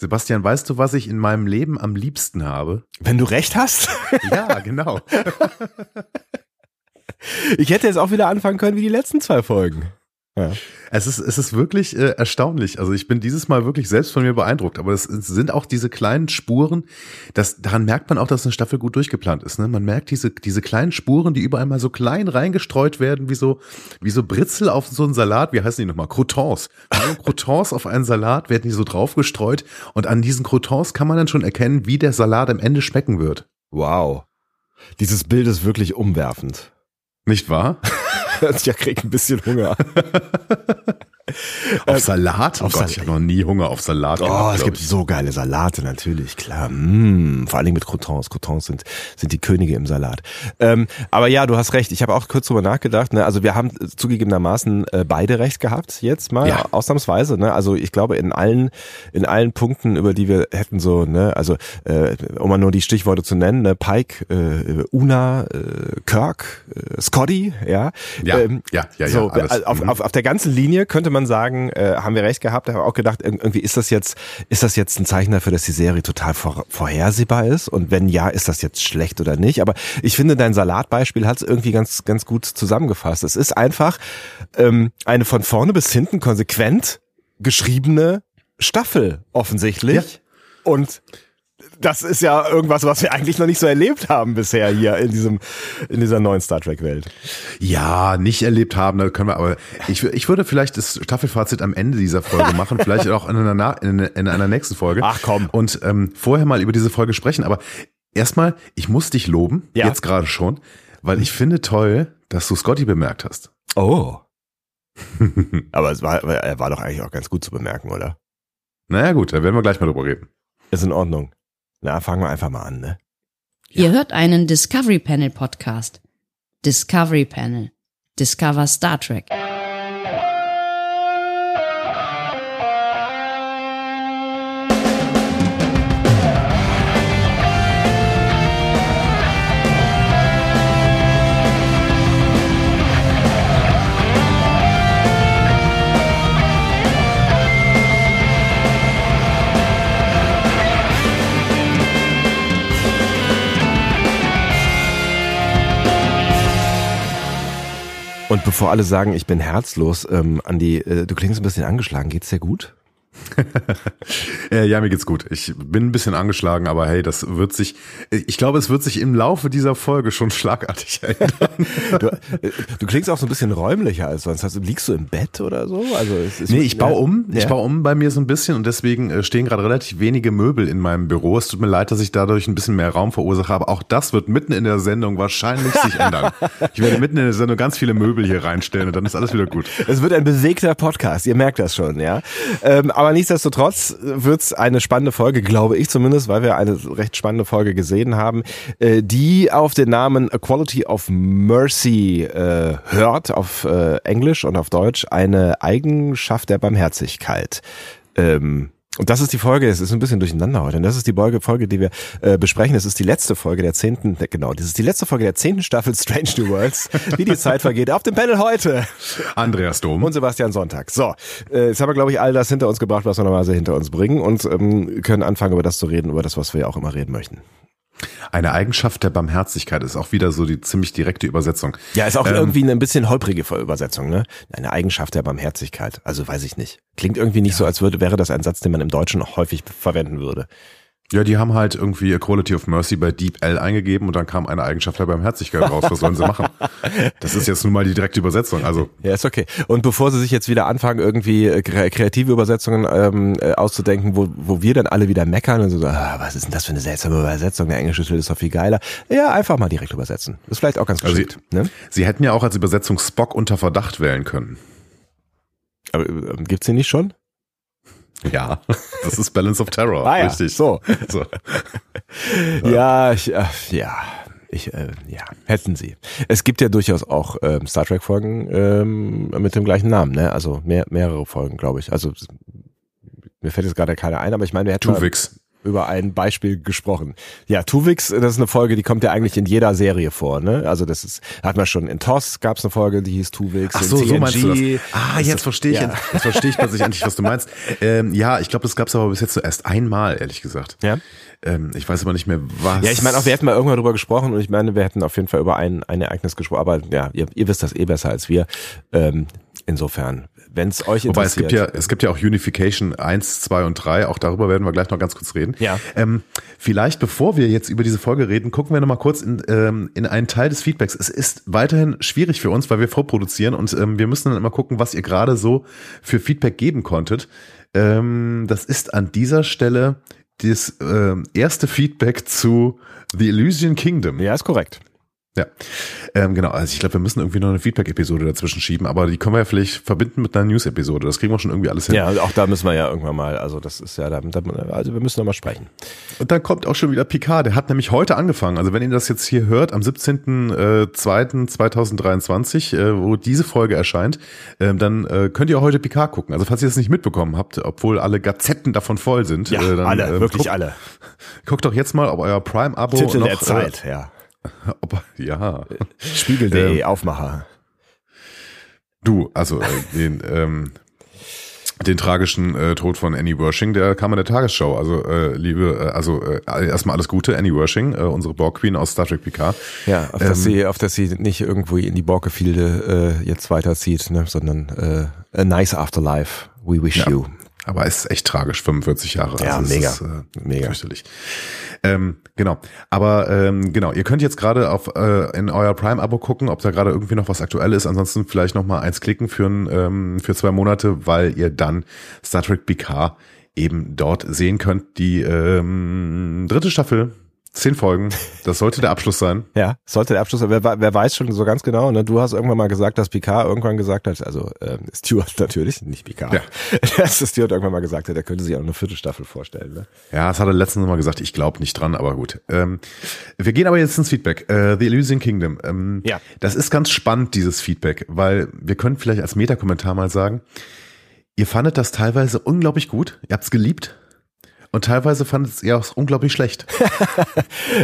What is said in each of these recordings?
Sebastian, weißt du, was ich in meinem Leben am liebsten habe? Wenn du recht hast? Ja, genau. Ich hätte jetzt auch wieder anfangen können wie die letzten zwei Folgen. Ja. Es ist, es ist wirklich äh, erstaunlich. Also ich bin dieses Mal wirklich selbst von mir beeindruckt. Aber es, es sind auch diese kleinen Spuren. Das, daran merkt man auch, dass eine Staffel gut durchgeplant ist. Ne? Man merkt diese, diese kleinen Spuren, die überall mal so klein reingestreut werden, wie so, wie so Britzel auf so einen Salat. Wie heißen die nochmal? Croutons. Croutons auf einen Salat werden die so draufgestreut. Und an diesen Croutons kann man dann schon erkennen, wie der Salat am Ende schmecken wird. Wow. Dieses Bild ist wirklich umwerfend. Nicht wahr? ich krieg ein bisschen Hunger. auf Salat? Oh auf Gott, Salat. ich habe noch nie Hunger auf Salat. Oh, gehabt, es gibt so geile Salate, natürlich, klar. Mm, vor allen Dingen mit Croutons. Croutons sind, sind die Könige im Salat. Ähm, aber ja, du hast recht. Ich habe auch kurz drüber nachgedacht. Ne? Also wir haben zugegebenermaßen äh, beide recht gehabt, jetzt mal, Ja. ausnahmsweise. Ne? Also ich glaube, in allen, in allen Punkten, über die wir hätten so, ne, also äh, um mal nur die Stichworte zu nennen, ne? Pike, äh, Una, äh, Kirk, äh, Scotty, ja. Ja, Ähm, ja, ja, ja, So, alles. auf, Mhm. auf, auf der ganzen Linie könnte man sagen, äh, haben wir recht gehabt. Da habe auch gedacht, irg- irgendwie ist das jetzt, ist das jetzt ein Zeichen dafür, dass die Serie total vor, vorhersehbar ist? Und wenn ja, ist das jetzt schlecht oder nicht? Aber ich finde, dein Salatbeispiel hat es irgendwie ganz, ganz gut zusammengefasst. Es ist einfach ähm, eine von vorne bis hinten konsequent geschriebene Staffel offensichtlich. Ja. Und das ist ja irgendwas, was wir eigentlich noch nicht so erlebt haben bisher hier in diesem, in dieser neuen Star Trek Welt. Ja, nicht erlebt haben, da können wir aber. Ich, ich würde vielleicht das Staffelfazit am Ende dieser Folge machen, vielleicht auch in einer, in, in einer nächsten Folge. Ach, komm. Und ähm, vorher mal über diese Folge sprechen. Aber erstmal, ich muss dich loben, Ja. jetzt gerade schon, weil ich finde toll, dass du Scotty bemerkt hast. Oh. Aber es war, er war doch eigentlich auch ganz gut zu bemerken, oder? Naja gut, da werden wir gleich mal drüber reden. Ist in Ordnung. Na, fangen wir einfach mal an, ne? Ihr hört einen Discovery Panel Podcast. Discovery Panel. Discover Star Trek. Und bevor alle sagen, ich bin herzlos, ähm, Andi, äh, du klingst ein bisschen angeschlagen. Geht's dir gut? Äh, ja, mir geht's gut. Ich bin ein bisschen angeschlagen, aber hey, das wird sich, ich glaube, es wird sich im Laufe dieser Folge schon schlagartig ändern. Du, du klingst auch so ein bisschen räumlicher als sonst. Also, liegst du im Bett oder so? Also es ist, Nee, ich baue um. Ich Ja. baue um bei mir so ein bisschen und deswegen äh, stehen gerade relativ wenige Möbel in meinem Büro. Es tut mir leid, dass ich dadurch ein bisschen mehr Raum verursache, aber auch das wird mitten in der Sendung wahrscheinlich sich ändern. Ich werde mitten in der Sendung ganz viele Möbel hier reinstellen und dann ist alles wieder gut. Es wird ein bewegter Podcast, ihr merkt das schon, ja. Ähm, aber nichtsdestotrotz wird's eine spannende Folge, glaube ich zumindest, weil wir eine recht spannende Folge gesehen haben, äh, die auf den Namen A Quality of Mercy äh, hört, auf äh, Englisch und auf Deutsch, eine Eigenschaft der Barmherzigkeit. Ähm, und das ist die Folge, es ist ein bisschen durcheinander heute. Und das ist die Folge, Folge die wir äh, besprechen. Das ist die letzte Folge der zehnten, genau, das ist die letzte Folge der zehnten Staffel Strange New Worlds. Wie die Zeit vergeht. Auf dem Panel heute. Andreas Dom. Und Sebastian Sonntag. So, äh, jetzt haben wir, glaube ich, all das hinter uns gebracht, was wir normalerweise hinter uns bringen und ähm, können anfangen, über das zu reden, über das, was wir auch immer reden möchten. Eine Eigenschaft der Barmherzigkeit ist auch wieder so die ziemlich direkte Übersetzung. Ja, ist auch Ähm, irgendwie eine ein bisschen holprige Übersetzung, ne? Eine Eigenschaft der Barmherzigkeit. Also weiß ich nicht. Klingt irgendwie nicht so, als würde, wäre das ein Satz, den man im Deutschen auch häufig verwenden würde. Ja, die haben halt irgendwie Equality of Mercy bei Deep L eingegeben und dann kam eine Eigenschaft der Barmherzigkeit raus. Was sollen sie machen? Das ist jetzt nun mal die direkte Übersetzung. Also Ja, ist okay. Und bevor Sie sich jetzt wieder anfangen, irgendwie äh, kre- kreative Übersetzungen ähm, äh, auszudenken, wo, wo wir dann alle wieder meckern und so, ah, was ist denn das für eine seltsame Übersetzung? Der englische Titel ist doch viel geiler. Ja, einfach mal direkt übersetzen. Ist vielleicht auch ganz Also geschickt. ne? sie hätten ja auch als Übersetzung Spock unter Verdacht wählen können. Aber ähm, gibt's den nicht schon? Ja, das ist Balance of Terror. Ah ja, richtig. so. so. Ja, ich, äh, ja, ich, äh, ja, hätten sie. Es gibt ja durchaus auch ähm, Star Trek Folgen ähm, mit dem gleichen Namen, ne? Also mehr, mehrere Folgen, glaube ich. Also mir fällt jetzt gerade keine ein, aber ich meine, wir hätten Tuvix. Über ein Beispiel gesprochen. Ja, Tuvix, das ist eine Folge, die kommt ja eigentlich in jeder Serie vor, ne? Also das ist, hat man schon in TOS gab es eine Folge, die hieß Tuvix. Ach so, so meinst du das. Ah, jetzt verstehe ich, ja. jetzt verstehe ich plötzlich endlich, was du meinst. Ähm, ja, ich glaube, das gab es aber bis jetzt so erst einmal, ehrlich gesagt. Ja. Ähm, ich weiß aber nicht mehr, was. Ja, ich meine auch, wir hätten mal irgendwann drüber gesprochen und ich meine, wir hätten auf jeden Fall über ein, ein Ereignis gesprochen, aber ja, ihr, ihr wisst das eh besser als wir. Ähm, insofern, wenn es euch interessiert. Wobei es gibt ja, es gibt ja auch Unification 1, 2 und 3, auch darüber werden wir gleich noch ganz kurz reden. Ja. Ähm, vielleicht, bevor wir jetzt über diese Folge reden, gucken wir nochmal kurz in, ähm, in einen Teil des Feedbacks. Es ist weiterhin schwierig für uns, weil wir vorproduzieren und ähm, wir müssen dann immer gucken, was ihr gerade so für Feedback geben konntet. Ähm, das ist an dieser Stelle das äh, erste Feedback zu The Elysian Kingdom. Ja, ist korrekt. Ja, ähm, genau. Also ich glaube, wir müssen irgendwie noch eine Feedback-Episode dazwischen schieben, aber die können wir ja vielleicht verbinden mit einer News-Episode. Das kriegen wir schon irgendwie alles hin. Ja, auch da müssen wir ja irgendwann mal, also das ist ja, da, also wir müssen noch mal sprechen. Und dann kommt auch schon wieder Picard, der hat nämlich heute angefangen. Also wenn ihr das jetzt hier hört, am 17.02.2023, äh, wo diese Folge erscheint, äh, dann äh, könnt ihr auch heute Picard gucken. Also falls ihr das nicht mitbekommen habt, obwohl alle Gazetten davon voll sind. Ja, äh, dann, alle, äh, wirklich guckt, alle. Guckt doch jetzt mal, ob euer Prime-Abo Titel noch... der Zeit, äh, ja. ob, ja. Spiegel.de, Ähm, Aufmacher. Du, also äh, den, ähm, den tragischen äh, Tod von Annie Wershing, der kam in der Tagesschau. Also äh, liebe, äh, also äh, erstmal alles Gute, Annie Wershing, äh, unsere Borg Queen aus Star Trek Picard. Ja, auf, ähm, dass sie, auf dass sie nicht irgendwo in die Borgefilde äh, jetzt weiterzieht, ne, sondern äh, a nice afterlife. We wish Ja. you. Aber es ist echt tragisch, 45 Jahre. Ja, es mega. Ist, äh, Mega. Fürchterlich. Ähm, genau. Aber ähm, genau, ihr könnt jetzt gerade auf äh, in euer Prime-Abo gucken, ob da gerade irgendwie noch was aktuell ist. Ansonsten vielleicht noch mal eins klicken für, ähm, für zwei Monate, weil ihr dann Star Trek Picard eben dort sehen könnt. Die ähm, dritte Staffel, zehn Folgen. Das sollte der Abschluss sein. Ja, sollte der Abschluss, wer, wer weiß schon so ganz genau, ne? Du hast irgendwann mal gesagt, dass Picard irgendwann gesagt hat, also ähm, Stuart natürlich, nicht Picard. Ja. Dass Stuart irgendwann mal gesagt hat, er könnte sich auch eine vierte Staffel vorstellen. Ne? Ja, das hat er letztens mal gesagt. Ich glaube nicht dran, aber gut. Ähm, wir gehen aber jetzt ins Feedback. Äh, The Elysian Kingdom. Ähm, Ja. Das ist ganz spannend, dieses Feedback, weil wir können vielleicht als Metakommentar mal sagen, ihr fandet das teilweise unglaublich gut, ihr habt's geliebt und teilweise fandet ihr auch unglaublich schlecht.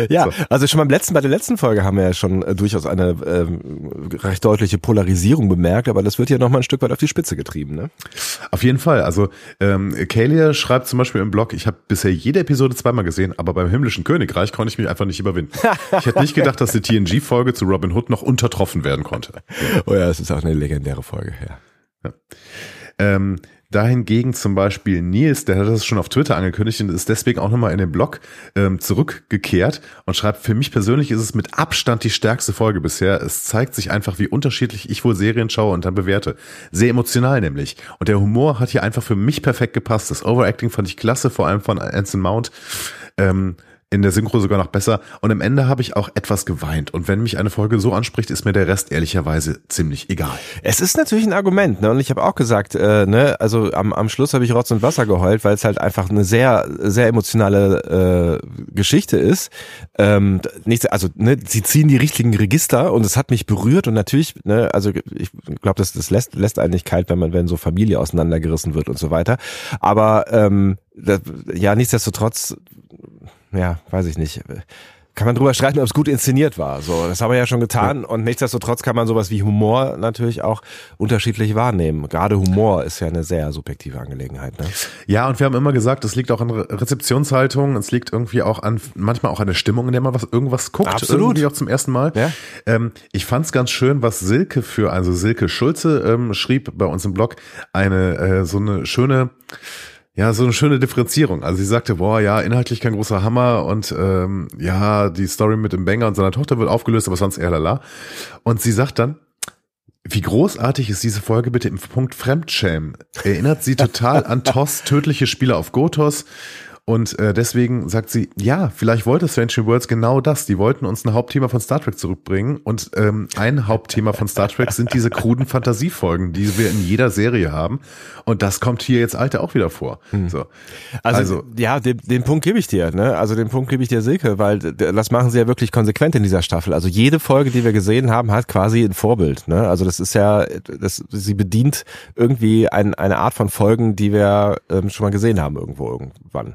Ja, also schon beim letzten, bei der letzten Folge haben wir ja schon äh, durchaus eine ähm, recht deutliche Polarisierung bemerkt, aber das wird ja noch mal ein Stück weit auf die Spitze getrieben, ne? Auf jeden Fall. Also ähm, Kalia schreibt zum Beispiel im Blog, ich habe bisher jede Episode zweimal gesehen, aber beim himmlischen Königreich konnte ich mich einfach nicht überwinden. Ich hätte nicht gedacht, dass die TNG-Folge zu Robin Hood noch untertroffen werden konnte. Oh ja, es ist auch eine legendäre Folge, ja. Ähm, dahingegen zum Beispiel Nils, der hat das schon auf Twitter angekündigt und ist deswegen auch nochmal in den Blog ähm, zurückgekehrt und schreibt, für mich persönlich ist es mit Abstand die stärkste Folge bisher. Es zeigt sich einfach, wie unterschiedlich ich wohl Serien schaue und dann bewerte. Sehr emotional nämlich. Und der Humor hat hier einfach für mich perfekt gepasst. Das Overacting fand ich klasse, vor allem von Anson Mount. Ähm, in der Synchro sogar noch besser. Und am Ende habe ich auch etwas geweint. Und wenn mich eine Folge so anspricht, ist mir der Rest ehrlicherweise ziemlich egal. Es ist natürlich ein Argument, ne? Und ich habe auch gesagt, äh, ne, also am, am Schluss habe ich Rotz und Wasser geheult, weil es halt einfach eine sehr, sehr emotionale äh, Geschichte ist. Ähm, nicht, also, ne, sie ziehen die richtigen Register und es hat mich berührt und natürlich, ne, also ich glaube, das, das lässt, lässt einen nicht kalt, wenn man, wenn so Familie auseinandergerissen wird und so weiter. Aber ähm, ja, nichtsdestotrotz, ja, weiß ich nicht. Kann man drüber streiten, ob es gut inszeniert war. So, das haben wir ja schon getan. Und nichtsdestotrotz kann man sowas wie Humor natürlich auch unterschiedlich wahrnehmen. Gerade Humor ist ja eine sehr subjektive Angelegenheit. Ne? Ja, und wir haben immer gesagt, es liegt auch an Re Rezeptionshaltung, es liegt irgendwie auch an, manchmal auch an der Stimmung, in der man was, irgendwas guckt. Absolut. Irgendwie auch zum ersten Mal. Ja. Ähm, ich fand's ganz schön, was Silke für, also Silke Schulze ähm, schrieb bei uns im Blog, eine, äh, so eine schöne, ja, so eine schöne Differenzierung. Also sie sagte, boah, ja, inhaltlich kein großer Hammer und ähm, ja, die Story mit dem Banger und seiner Tochter wird aufgelöst, aber sonst eher lala. Und sie sagt dann, wie großartig ist diese Folge bitte im Punkt Fremdschämen. Erinnert sie total an Toss tödliche Spiele auf Gotos. Und äh, deswegen sagt sie, ja, vielleicht wollte Strange Worlds genau das. Die wollten uns ein Hauptthema von Star Trek zurückbringen. Und ähm, ein Hauptthema von Star Trek sind diese kruden Fantasiefolgen, die wir in jeder Serie haben. Und das kommt hier jetzt alte auch wieder vor. So. Also, Also- ja, den, den Punkt gebe ich dir. Ne? Also den Punkt gebe ich dir, Silke, weil das machen sie ja wirklich konsequent in dieser Staffel. Also jede Folge, die wir gesehen haben, hat quasi ein Vorbild. Ne? Also das ist ja, das, sie bedient irgendwie ein, eine Art von Folgen, die wir ähm, schon mal gesehen haben irgendwo irgendwann.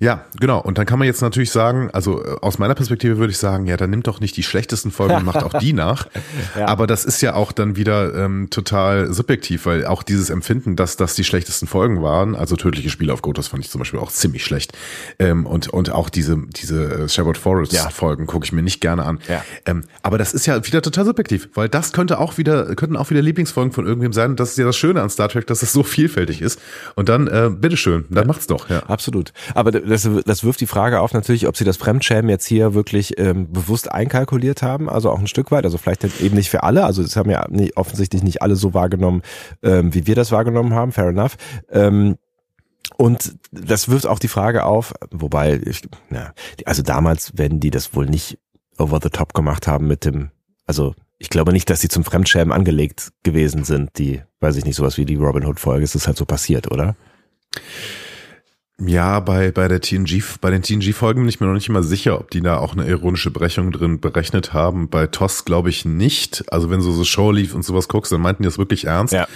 Ja, genau. Und dann kann man jetzt natürlich sagen, also äh, aus meiner Perspektive würde ich sagen, ja, dann nimmt doch nicht die schlechtesten Folgen und macht auch die nach. ja. Aber das ist ja auch dann wieder ähm, total subjektiv, weil auch dieses Empfinden, dass das die schlechtesten Folgen waren, also tödliche Spiele auf Gotos fand ich zum Beispiel auch ziemlich schlecht. Ähm, und, und auch diese, diese äh, Sherwood Forest ja. Folgen gucke ich mir nicht gerne an. Ja. Ähm, aber das ist ja wieder total subjektiv, weil das könnte auch wieder, könnten auch wieder Lieblingsfolgen von irgendwem sein. Das ist ja das Schöne an Star Trek, dass es so vielfältig ist. Und dann, äh, bitteschön, dann macht's doch. Ja. Absolut. Aber das, das wirft die Frage auf natürlich, ob sie das Fremdschämen jetzt hier wirklich ähm, bewusst einkalkuliert haben, also auch ein Stück weit, also vielleicht eben nicht für alle, also es haben ja nicht, offensichtlich nicht alle so wahrgenommen, ähm, wie wir das wahrgenommen haben, fair enough. Ähm, und das wirft auch die Frage auf, wobei, ich, na, also damals werden die das wohl nicht over the top gemacht haben mit dem, also ich glaube nicht, dass sie zum Fremdschämen angelegt gewesen sind, die, weiß ich nicht, sowas wie die Robin Hood Folge, es ist halt so passiert, oder? Ja, bei, bei der TNG, bei den TNG-Folgen bin ich mir noch nicht immer sicher, ob die da auch eine ironische Brechung drin berechnet haben. Bei TOS glaube ich nicht. Also wenn du so Show lief und sowas guckst, dann meinten die das wirklich ernst. Ja.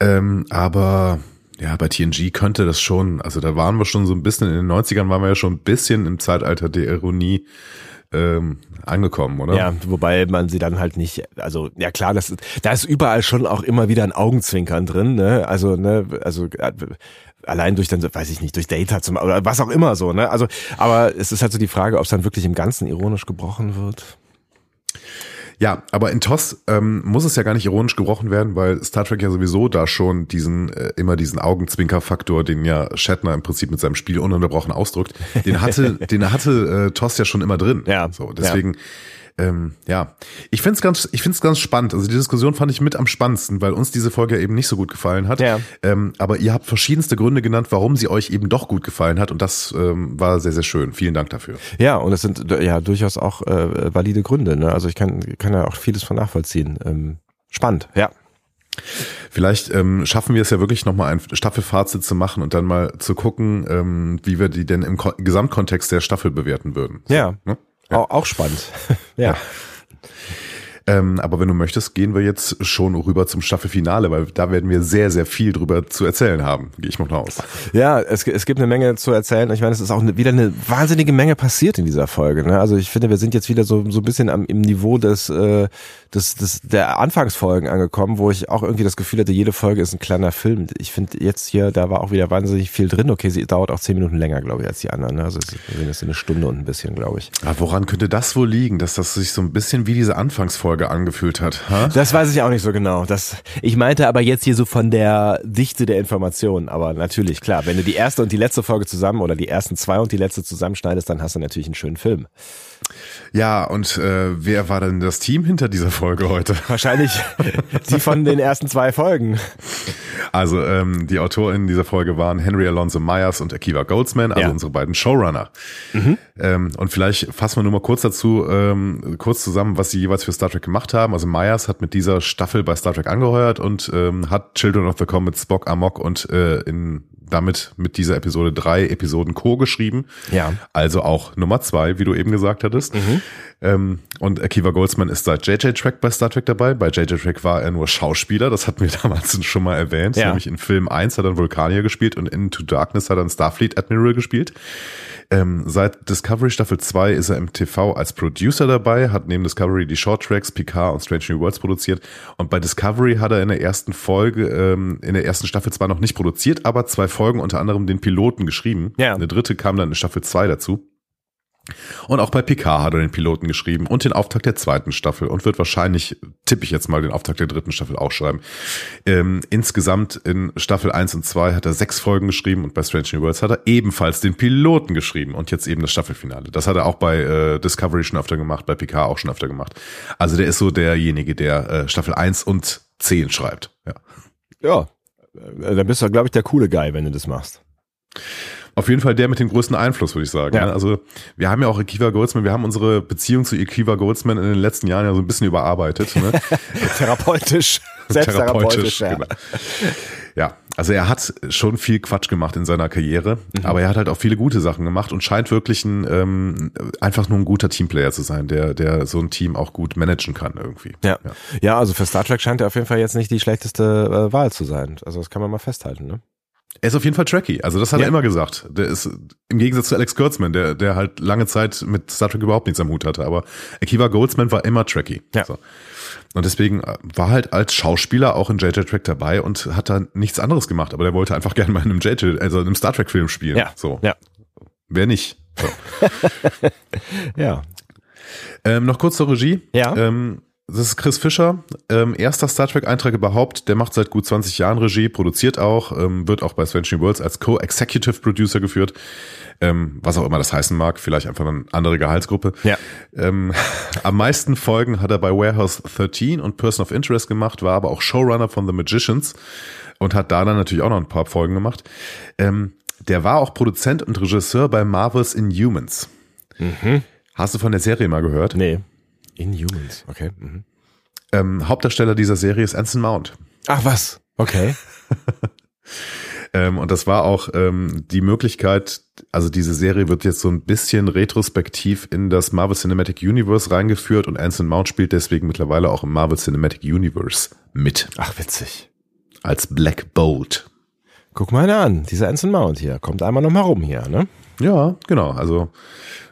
Ähm, aber ja, bei TNG könnte das schon, also da waren wir schon so ein bisschen, in den 90ern waren wir ja schon ein bisschen im Zeitalter der Ironie ähm, angekommen, oder? Ja, wobei man sie dann halt nicht, also ja klar, das ist, da ist überall schon auch immer wieder ein Augenzwinkern drin, ne? Also, ne, also äh, allein durch dann, weiß ich nicht, durch Data zum oder was auch immer so, ne? Also, aber es ist halt so die Frage, ob es dann wirklich im Ganzen ironisch gebrochen wird. Ja, aber in TOS ähm, muss es ja gar nicht ironisch gebrochen werden, weil Star Trek ja sowieso da schon diesen äh, immer diesen Augenzwinker-Faktor, den ja Shatner im Prinzip mit seinem Spiel ununterbrochen ausdrückt, den hatte, den hatte äh, TOS ja schon immer drin. Ja. So, deswegen. Ja ähm, ja, ich finde es ganz, ich finde es ganz spannend. Also die Diskussion fand ich mit am spannendsten, weil uns diese Folge eben nicht so gut gefallen hat. Ja. Ähm, aber ihr habt verschiedenste Gründe genannt, warum sie euch eben doch gut gefallen hat und das ähm, war sehr, sehr schön. Vielen Dank dafür. Ja, und es sind ja durchaus auch äh, valide Gründe. Ne? Also ich kann, kann ja auch vieles von nachvollziehen. Ähm, spannend, ja. Vielleicht ähm, schaffen wir es ja wirklich nochmal ein Staffelfazit zu machen und dann mal zu gucken, ähm, wie wir die denn im Ko Gesamtkontext der Staffel bewerten würden. Ja. Ne? Ja. Auch, auch spannend. ja. Ähm, aber wenn du möchtest, gehen wir jetzt schon rüber zum Staffelfinale, weil da werden wir sehr, sehr viel drüber zu erzählen haben. Gehe ich mal aus. Ja, es, es gibt eine Menge zu erzählen. Ich meine, es ist auch wieder eine wahnsinnige Menge passiert in dieser Folge. Ne? Also ich finde, wir sind jetzt wieder so, so ein bisschen am, im Niveau des, äh, des, des, der Anfangsfolgen angekommen, wo ich auch irgendwie das Gefühl hatte, jede Folge ist ein kleiner Film. Ich finde jetzt hier, da war auch wieder wahnsinnig viel drin. Okay, sie dauert auch zehn Minuten länger, glaube ich, als die anderen. Ne? Also es ist eine Stunde und ein bisschen, glaube ich. Aber woran könnte das wohl liegen, dass das sich so ein bisschen wie diese Anfangsfolge Folge angefühlt hat. Ha? Das weiß ich auch nicht so genau. Das, ich meinte aber jetzt hier so von der Dichte der Informationen. Aber natürlich, klar, wenn du die erste und die letzte Folge zusammen oder die ersten zwei und die letzte zusammenschneidest, dann hast du natürlich einen schönen Film. Ja, und äh, wer war denn das Team hinter dieser Folge heute? Wahrscheinlich die von den ersten zwei Folgen. Also ähm, die AutorInnen dieser Folge waren Henry Alonso Myers und Akiva Goldsman, also ja. unsere beiden Showrunner. Mhm. Ähm, und vielleicht fassen wir nur mal kurz dazu, ähm, kurz zusammen, was sie jeweils für Star Trek gemacht haben. Also Myers hat mit dieser Staffel bei Star Trek angeheuert und ähm, hat Children of the Comet, Spock, Amok und äh, in damit mit dieser Episode drei Episoden co-geschrieben. Ja. Also auch Nummer zwei, wie du eben gesagt hattest. Mhm. Ähm, und Akiva Goldsman ist seit JJ Track bei Star Trek dabei. Bei JJ Track war er nur Schauspieler, das hatten wir damals schon mal erwähnt. Ja. Nämlich in Film 1 hat er Vulkanier gespielt und in Into Darkness hat er einen Starfleet Admiral gespielt. Ähm, seit Discovery Staffel 2 ist er im TV als Producer dabei, hat neben Discovery die Short Tracks, Picard und Strange New Worlds produziert. Und bei Discovery hat er in der ersten Folge, ähm, in der ersten Staffel zwar noch nicht produziert, aber zwei Folgen unter anderem den Piloten geschrieben. Ja. Eine dritte kam dann in Staffel 2 dazu. Und auch bei Picard hat er den Piloten geschrieben und den Auftakt der zweiten Staffel und wird wahrscheinlich, tippe ich jetzt mal, den Auftakt der dritten Staffel auch schreiben. Ähm, insgesamt in Staffel 1 und 2 hat er sechs Folgen geschrieben und bei Strange New Worlds hat er ebenfalls den Piloten geschrieben und jetzt eben das Staffelfinale. Das hat er auch bei äh, Discovery schon öfter gemacht, bei Picard auch schon öfter gemacht. Also der ist so derjenige, der äh, Staffel 1 und 10 schreibt. Ja, ja dann bist du, glaube ich, der coole Guy, wenn du das machst. Auf jeden Fall der mit dem größten Einfluss, würde ich sagen. Ja. Ne? Also wir haben ja auch Akiva Goldsman, wir haben unsere Beziehung zu Akiva Goldsman in den letzten Jahren ja so ein bisschen überarbeitet. Ne? therapeutisch. Selbstherapeutisch, ja. Genau. Ja, also er hat schon viel Quatsch gemacht in seiner Karriere, mhm. aber er hat halt auch viele gute Sachen gemacht und scheint wirklich ein ähm, einfach nur ein guter Teamplayer zu sein, der der so ein Team auch gut managen kann irgendwie. Ja, ja, ja also für Star Trek scheint er auf jeden Fall jetzt nicht die schlechteste äh, Wahl zu sein. Also das kann man mal festhalten, ne? Er ist auf jeden Fall tracky. Also das hat Ja. er immer gesagt. Der ist im Gegensatz zu Alex Kurtzman, der, der halt lange Zeit mit Star Trek überhaupt nichts am Hut hatte. Aber Akiva Goldsman war immer tracky. Ja. So. Und deswegen äh, war halt als Schauspieler auch in JJ Track dabei und hat da nichts anderes gemacht. Aber der wollte einfach gerne mal in einem JJ, also in einem Star Trek Film spielen. Ja. So. Ja. Wer nicht? So. Ja. Ähm, noch kurz zur Regie. Ja. Ähm, das ist Chris Fischer, ähm, erster Star Trek-Eintrag überhaupt. Der macht seit gut 20 Jahren Regie, produziert auch, ähm, wird auch bei Strange New Worlds als Co-Executive Producer geführt. Ähm, was auch immer das heißen mag, vielleicht einfach eine andere Gehaltsgruppe. Ja. Ähm, am meisten Folgen hat er bei Warehouse 13 und Person of Interest gemacht, war aber auch Showrunner von The Magicians und hat da dann natürlich auch noch ein paar Folgen gemacht. Ähm, der war auch Produzent und Regisseur bei Marvel's Inhumans. Hast du von der Serie mal gehört? Nee. Inhumans, okay. Mhm. Ähm, Hauptdarsteller dieser Serie ist Anson Mount. Ach was, okay. Ähm, und das war auch ähm, die Möglichkeit, also diese Serie wird jetzt so ein bisschen retrospektiv in das Marvel Cinematic Universe reingeführt und Anson Mount spielt deswegen mittlerweile auch im Marvel Cinematic Universe mit Ach witzig. als Black Bolt. Guck mal an, dieser Anson Mount hier, kommt einmal noch mal rum hier, ne? Ja, genau. Also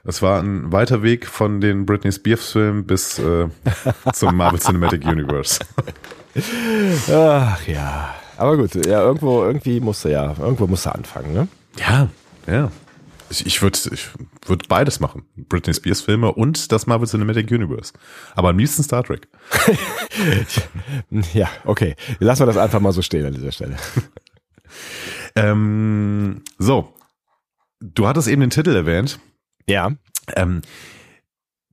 es war ein weiter Weg von den Britney Spears Filmen bis äh, zum Marvel Cinematic Universe. Ach ja. Aber gut, ja, irgendwo, irgendwie musste ja, irgendwo musste anfangen, ne? Ja, ja. Ich, ich würde ich würd beides machen. Britney Spears Filme und das Marvel Cinematic Universe. Aber am liebsten Star Trek. Ja, okay. Lassen wir das einfach mal so stehen an dieser Stelle. Ähm, so. Du hattest eben den Titel erwähnt. Ja. Ähm,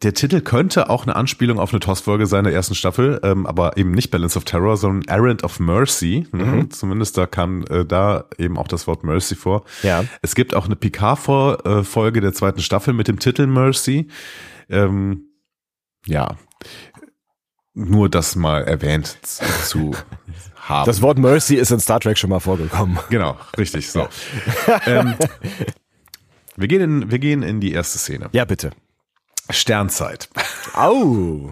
der Titel könnte auch eine Anspielung auf eine TOS-Folge sein der ersten Staffel, ähm, aber eben nicht Balance of Terror, sondern Errand of Mercy. Mhm. Zumindest da kam äh, da eben auch das Wort Mercy vor. Ja. Es gibt auch eine Picard-Folge der zweiten Staffel mit dem Titel Mercy. Ähm, ja. Nur das mal erwähnt zu haben. Das Wort Mercy ist in Star Trek schon mal vorgekommen. Genau, richtig, so. ähm, wir, gehen in, wir gehen in die erste Szene. Ja, bitte. Sternzeit. Au.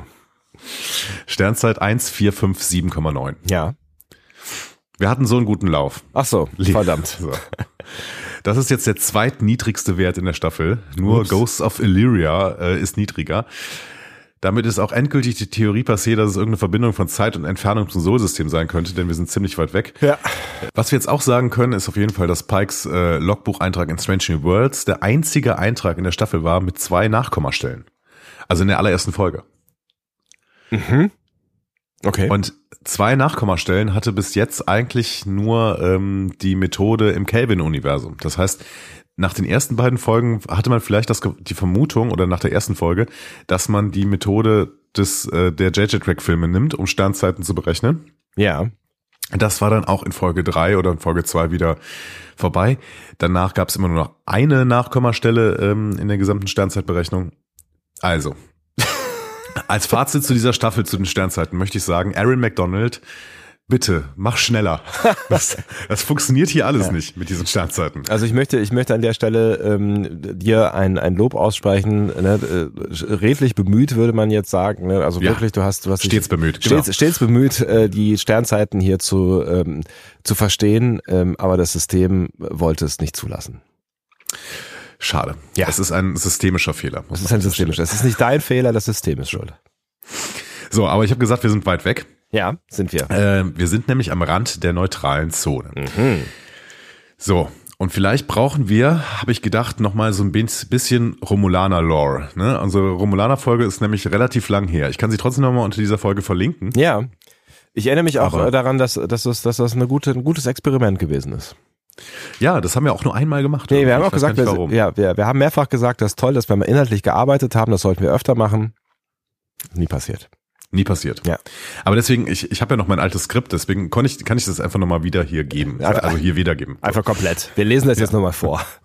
Sternzeit 1457,9. Ja. Wir hatten so einen guten Lauf. Ach so, verdammt. So. Das ist jetzt der zweitniedrigste Wert in der Staffel. Nur Ups. Ghosts of Illyria äh, ist niedriger. Damit ist auch endgültig die Theorie passiert, dass es irgendeine Verbindung von Zeit und Entfernung zum Solsystem sein könnte, denn wir sind ziemlich weit weg. Ja. Was wir jetzt auch sagen können, ist auf jeden Fall, dass Pikes äh, Logbucheintrag in Strange New Worlds der einzige Eintrag in der Staffel war mit zwei Nachkommastellen. Also in der allerersten Folge. Okay. Und zwei Nachkommastellen hatte bis jetzt eigentlich nur ähm, die Methode im Kelvin-Universum. Das heißt, nach den ersten beiden Folgen hatte man vielleicht das, die Vermutung oder nach der ersten Folge, dass man die Methode des äh, der JJ-Track-Filme nimmt, um Sternzeiten zu berechnen. ja. Das war dann auch in Folge drei oder in Folge zwei wieder vorbei. Danach gab es immer nur noch eine Nachkommastelle ähm, in der gesamten Sternzeitberechnung. Also, als Fazit zu dieser Staffel zu den Sternzeiten möchte ich sagen, Aaron McDonald, bitte, mach schneller. Das, das funktioniert hier alles nicht mit diesen Sternzeiten. Also ich möchte, ich möchte an der Stelle ähm, dir ein, ein Lob aussprechen. Ne? Äh, Redlich bemüht würde man jetzt sagen. Ne? Also Ja. wirklich, du hast, du hast dich Stets bemüht, genau. stets, stets bemüht, äh, die Sternzeiten hier zu ähm, zu verstehen, ähm, aber das System wollte es nicht zulassen. Schade. Ja. Es ist ein systemischer Fehler. Das ist ein systemischer. Das ist nicht dein Fehler, das System ist schuld. So, aber ich habe gesagt, wir sind weit weg. Ja, sind wir. Äh, wir sind nämlich am Rand der neutralen Zone. So, und vielleicht brauchen wir, habe ich gedacht, nochmal so ein bis- bisschen Romulaner-Lore. Ne? Unsere Romulaner-Folge ist nämlich relativ lang her. Ich kann sie trotzdem nochmal unter dieser Folge verlinken. Ja. Ich erinnere mich auch Aber- äh, daran, dass, dass, das, dass das eine gute, ein gutes Experiment gewesen ist. Ja, das haben wir auch nur einmal gemacht. Nee, wir haben auch gesagt, wir, ja, wir, wir haben mehrfach gesagt, das ist toll, dass wir mal inhaltlich gearbeitet haben, das sollten wir öfter machen. Nie passiert. Nie passiert. Ja. Aber deswegen, ich, ich habe ja noch mein altes Skript, deswegen kann ich, kann ich das einfach nochmal wieder hier geben. Einfach- Also hier wiedergeben. Einfach komplett. Wir lesen das jetzt nochmal vor.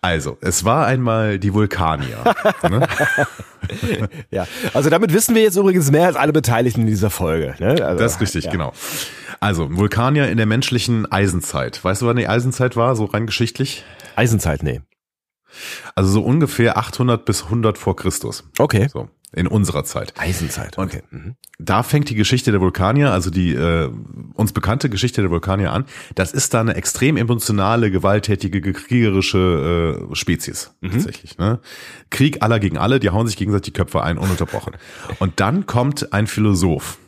Also, es war einmal die Vulkanier. ne? Ja. Also damit wissen wir jetzt übrigens mehr als alle Beteiligten in dieser Folge. Ne? Also, Das ist richtig, ja. genau. Also, Vulkanier in der menschlichen Eisenzeit. Weißt du, wann die Eisenzeit war, so rein geschichtlich? Eisenzeit, nee. Also so ungefähr 800 bis 100 vor Christus. Okay. So. in unserer Zeit. Eisenzeit, okay. Und da fängt die Geschichte der Vulkanier, also die äh, uns bekannte Geschichte der Vulkanier an. Das ist da eine extrem emotionale, gewalttätige, kriegerische äh, Spezies mhm. tatsächlich. Ne? Krieg aller gegen alle, die hauen sich gegenseitig die Köpfe ein, ununterbrochen. und dann kommt ein Philosoph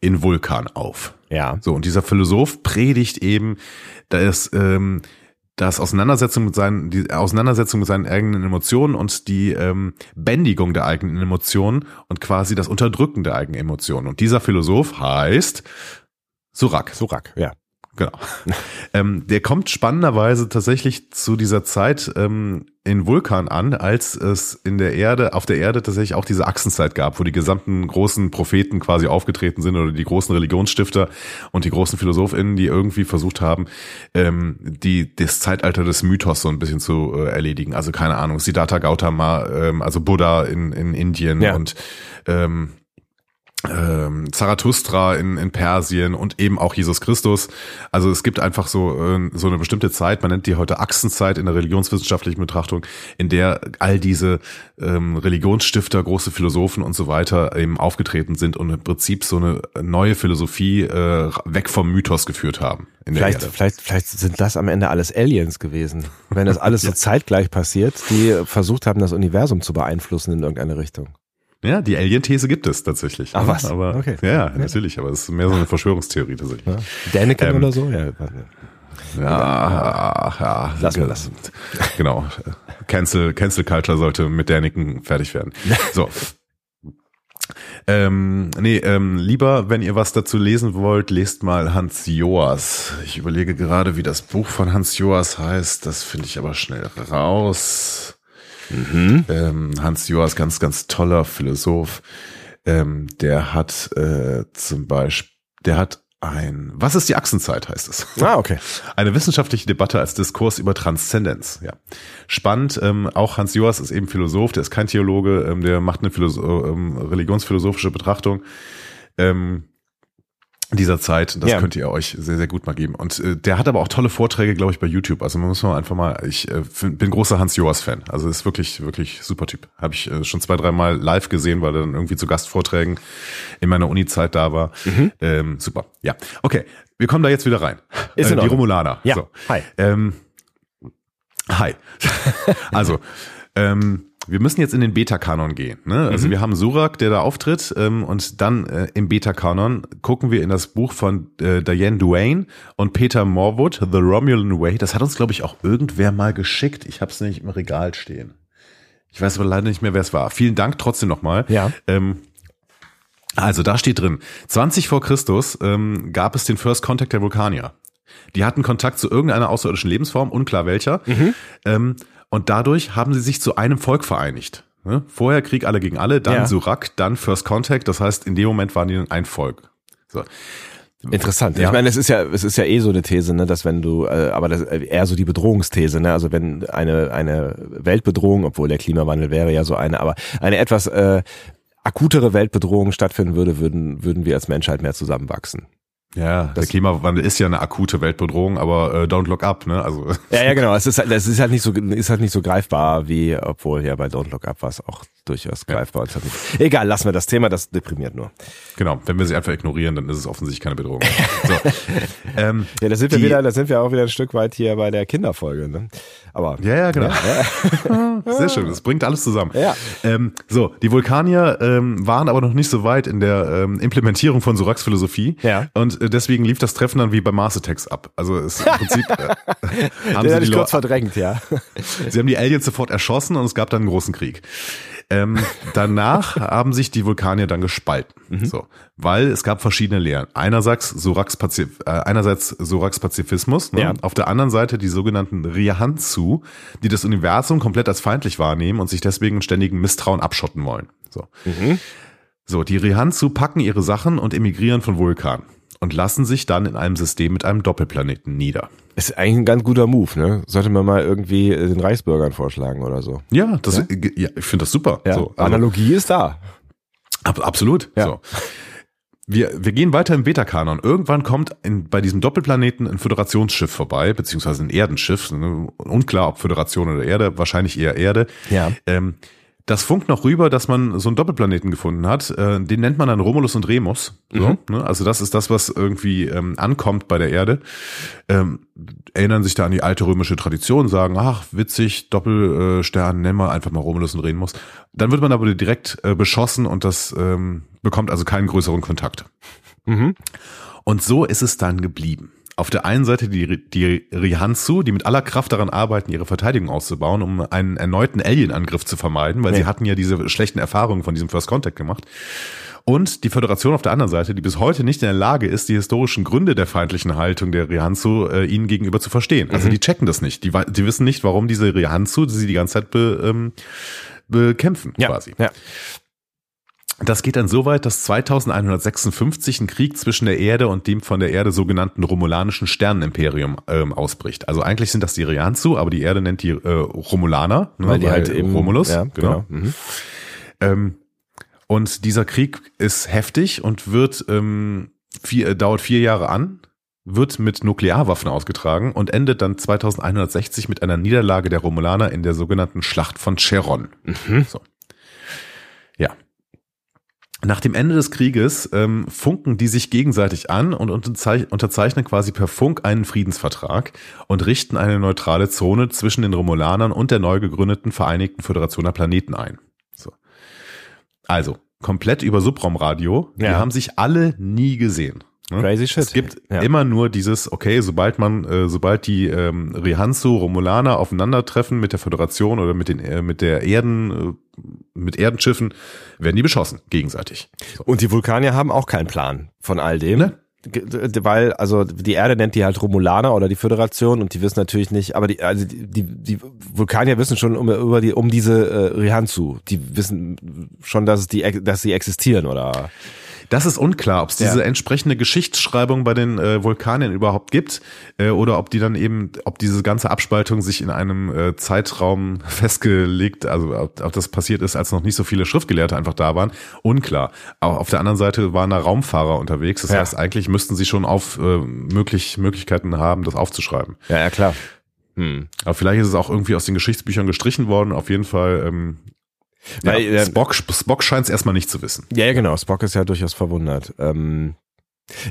in Vulkan auf. Ja. So, und dieser Philosoph predigt eben, dass ähm, das Auseinandersetzung mit seinen, die Auseinandersetzung mit seinen eigenen Emotionen und die ähm, Bändigung der eigenen Emotionen und quasi das Unterdrücken der eigenen Emotionen. Und dieser Philosoph heißt Surak. Surak, ja. Genau. ähm, der kommt spannenderweise tatsächlich zu dieser Zeit ähm, in Vulkan an, als es in der Erde, auf der Erde tatsächlich auch diese Achsenzeit gab, wo die gesamten großen Propheten quasi aufgetreten sind oder die großen Religionsstifter und die großen PhilosophInnen, die irgendwie versucht haben, ähm, die, das Zeitalter des Mythos so ein bisschen zu äh, erledigen. Also keine Ahnung, Siddhartha Gautama, ähm, also Buddha in, in Indien ja. und ähm, ähm, Zarathustra in, in Persien und eben auch Jesus Christus. Also es gibt einfach so, äh, so eine bestimmte Zeit, man nennt die heute Achsenzeit in der religionswissenschaftlichen Betrachtung, in der all diese ähm, Religionsstifter, große Philosophen und so weiter eben aufgetreten sind und im Prinzip so eine neue Philosophie äh, weg vom Mythos geführt haben. vielleicht, vielleicht, vielleicht sind das am Ende alles Aliens gewesen, wenn das alles so zeitgleich passiert, die versucht haben, das Universum zu beeinflussen in irgendeine Richtung. Ja, die Alien-These gibt es tatsächlich. Ach was? Aber, okay. Ja, natürlich, aber es ist mehr so eine Verschwörungstheorie tatsächlich. Ja. Däniken ähm, oder so? Ja, ja, ja, lassen wir das. Genau. Cancel, Cancel Culture sollte mit Däniken fertig werden. So. Ähm, nee, ähm, lieber, wenn ihr was dazu lesen wollt, lest mal Hans Joas. Ich überlege gerade, wie das Buch von Hans Joas heißt. Das finde ich aber schnell raus. Mhm. Ähm, Hans Joas, ganz, ganz toller Philosoph. Ähm, der hat äh, zum Beispiel, der hat ein, was ist die Achsenzeit, heißt es. Ah, okay. Eine wissenschaftliche Debatte als Diskurs über Transzendenz. Ja. Spannend. Ähm, auch Hans Joas ist eben Philosoph, der ist kein Theologe, ähm, der macht eine Philosoph ähm, religionsphilosophische Betrachtung. Ähm, dieser Zeit. Das ja. könnt ihr euch sehr, sehr gut mal geben. Und äh, der hat aber auch tolle Vorträge, glaube ich, bei YouTube. Also man muss mal einfach mal, ich äh, bin großer Hans Joas-Fan. Also ist wirklich, wirklich super Typ. Habe ich äh, schon zwei, dreimal live gesehen, weil er dann irgendwie zu Gastvorträgen in meiner Uni-Zeit da war. Mhm. Ähm, super. Ja. Okay. Wir kommen da jetzt wieder rein. Ist äh, die Romulaner. Ja. So. Hi. Ähm, hi. also, ähm, wir müssen jetzt in den Beta-Kanon gehen. Ne? Also mhm. wir haben Surak, der da auftritt, ähm, und dann äh, im Beta-Kanon gucken wir in das Buch von äh, Diane Duane und Peter Morwood, The Romulan Way. Das hat uns, glaube ich, auch irgendwer mal geschickt. Ich habe es nicht im Regal stehen. Ich weiß aber leider nicht mehr, wer es war. Vielen Dank trotzdem nochmal. Ja. Ähm, also da steht drin, 20 vor Christus ähm, gab es den First Contact der Vulkanier. Die hatten Kontakt zu irgendeiner außerirdischen Lebensform, unklar welcher. Mhm. Ähm, und dadurch haben sie sich zu einem Volk vereinigt. Ne? Vorher Krieg alle gegen alle, dann ja. Surak, dann First Contact. Das heißt, in dem Moment waren die ein Volk. So. Interessant. Ja. Ich meine, es ist ja, es ist ja eh so eine These, ne, dass wenn du, äh, aber das äh, eher so die Bedrohungsthese, ne, also wenn eine eine Weltbedrohung, obwohl der Klimawandel wäre ja so eine, aber eine etwas äh, akutere Weltbedrohung stattfinden würde, würden würden wir als Menschheit mehr zusammenwachsen. Ja, das der Klimawandel ist ja eine akute Weltbedrohung, aber äh, don't look up, ne? Also ja, ja, genau. Es ist halt, es ist halt nicht so, ist halt nicht so greifbar wie, obwohl ja bei Don't Look Up war es auch durchaus greifbar. Halt egal, lassen wir das Thema, das deprimiert nur. Genau, wenn wir sie einfach ignorieren, dann ist es offensichtlich keine Bedrohung. so. ähm, ja, da sind wir wieder, da sind wir auch wieder ein Stück weit hier bei der Kinderfolge, ne? Aber ja, ja, genau. Ja. Sehr schön, das bringt alles zusammen. Ja. Ähm, so, die Vulkanier ähm, waren aber noch nicht so weit in der ähm, Implementierung von Soraks Philosophie. Ja. Und äh, deswegen lief das Treffen dann wie bei Mars Attacks ab. Also es im Prinzip äh, haben Den sie die kurz verdrängt, ja. sie haben die Aliens sofort erschossen und es gab dann einen großen Krieg. Ähm, danach haben sich die Vulkanier dann gespalten. Mhm. So, weil es gab verschiedene Lehren. Einerseits Soraks, Pazif äh, einerseits Soraks Pazifismus, ne? ja. auf der anderen Seite die sogenannten Riahanzu, die das Universum komplett als feindlich wahrnehmen und sich deswegen ständigen Misstrauen abschotten wollen. So. Mhm. So, die Rihanzu packen ihre Sachen und emigrieren von Vulkan und lassen sich dann in einem System mit einem Doppelplaneten nieder. Ist eigentlich ein ganz guter Move, ne? Sollte man mal irgendwie den Reichsbürgern vorschlagen oder so. Ja, das, ja? ja ich finde das super. Ja. So, also, Analogie ist da. Ab, absolut. Ja. So. Wir, wir gehen weiter im Beta-Kanon. Irgendwann kommt in, bei diesem Doppelplaneten ein Föderationsschiff vorbei, beziehungsweise ein Erdenschiff. Unklar, ob Föderation oder Erde, wahrscheinlich eher Erde. Ja. Ähm, das funkt noch rüber, dass man so einen Doppelplaneten gefunden hat. Äh, den nennt man dann Romulus und Remus. So, Mhm. ne? Also das ist das, was irgendwie ähm, ankommt bei der Erde. Ähm, erinnern sich da an die alte römische Tradition, sagen, ach, witzig, Doppelstern, nennen wir einfach mal Romulus und Remus. Dann wird man aber direkt äh, beschossen und das ähm, bekommt also keinen größeren Kontakt. Mhm. Und so ist es dann geblieben. Auf der einen Seite die, die Rihanzu, die mit aller Kraft daran arbeiten, ihre Verteidigung auszubauen, um einen erneuten Alien-Angriff zu vermeiden, weil Nee. sie hatten ja diese schlechten Erfahrungen von diesem First Contact gemacht. Und die Föderation auf der anderen Seite, die bis heute nicht in der Lage ist, die historischen Gründe der feindlichen Haltung der Rihanzu äh, ihnen gegenüber zu verstehen. Also die checken das nicht. Die, die wissen nicht, warum diese Rihanzu sie die ganze Zeit be, ähm, bekämpfen, Ja, quasi. ja. Das geht dann so weit, dass 2156 ein Krieg zwischen der Erde und dem von der Erde sogenannten romulanischen Sternenimperium ähm, ausbricht. Also eigentlich sind das die Rianzu, aber die Erde nennt die äh, Romulaner, ne, Weil die halt eben Romulus, Ja, genau. genau. Mhm. Ähm, und dieser Krieg ist heftig und wird ähm, vier, äh, dauert vier Jahre an, wird mit Nuklearwaffen ausgetragen und endet dann 2160 mit einer Niederlage der Romulaner in der sogenannten Schlacht von Cheron. Mhm. So. Ja. Nach dem Ende des Krieges ähm, funken die sich gegenseitig an und unterzeich unterzeichnen quasi per Funk einen Friedensvertrag und richten eine neutrale Zone zwischen den Romulanern und der neu gegründeten Vereinigten Föderation der Planeten ein. So. Also, komplett über Subraumradio. Die Ja. haben sich alle nie gesehen. ne? Crazy shit. Es gibt Ja. immer nur dieses, okay, sobald man, äh, sobald die ähm, Rihanzu Romulaner aufeinandertreffen mit der Föderation oder mit den äh, mit der Erden, äh, mit Erdenschiffen, werden die beschossen gegenseitig. So. Und die Vulkanier haben auch keinen Plan von all dem. Ne? Weil, also die Erde nennt die halt Romulaner oder die Föderation und die wissen natürlich nicht, aber die, also die, die, die Vulkanier wissen schon um, über die, um diese äh, Rihanzu. Die wissen schon, dass es die, dass sie existieren oder. Das ist unklar, ob es diese Ja. entsprechende Geschichtsschreibung bei den äh, Vulkaniern überhaupt gibt äh, oder ob die dann eben, ob diese ganze Abspaltung sich in einem äh, Zeitraum festgelegt, also ob, ob das passiert ist, als noch nicht so viele Schriftgelehrte einfach da waren, unklar. Aber auf der anderen Seite waren da Raumfahrer unterwegs, das Ja. heißt eigentlich müssten sie schon auf äh, möglich Möglichkeiten haben, das aufzuschreiben. Ja, ja klar. Hm. Aber vielleicht ist es auch irgendwie aus den Geschichtsbüchern gestrichen worden. Auf jeden Fall. Ähm, Weil, ja, äh, Spock, Spock scheint es erstmal nicht zu wissen. Ja, genau. Spock ist ja durchaus verwundert. Ähm,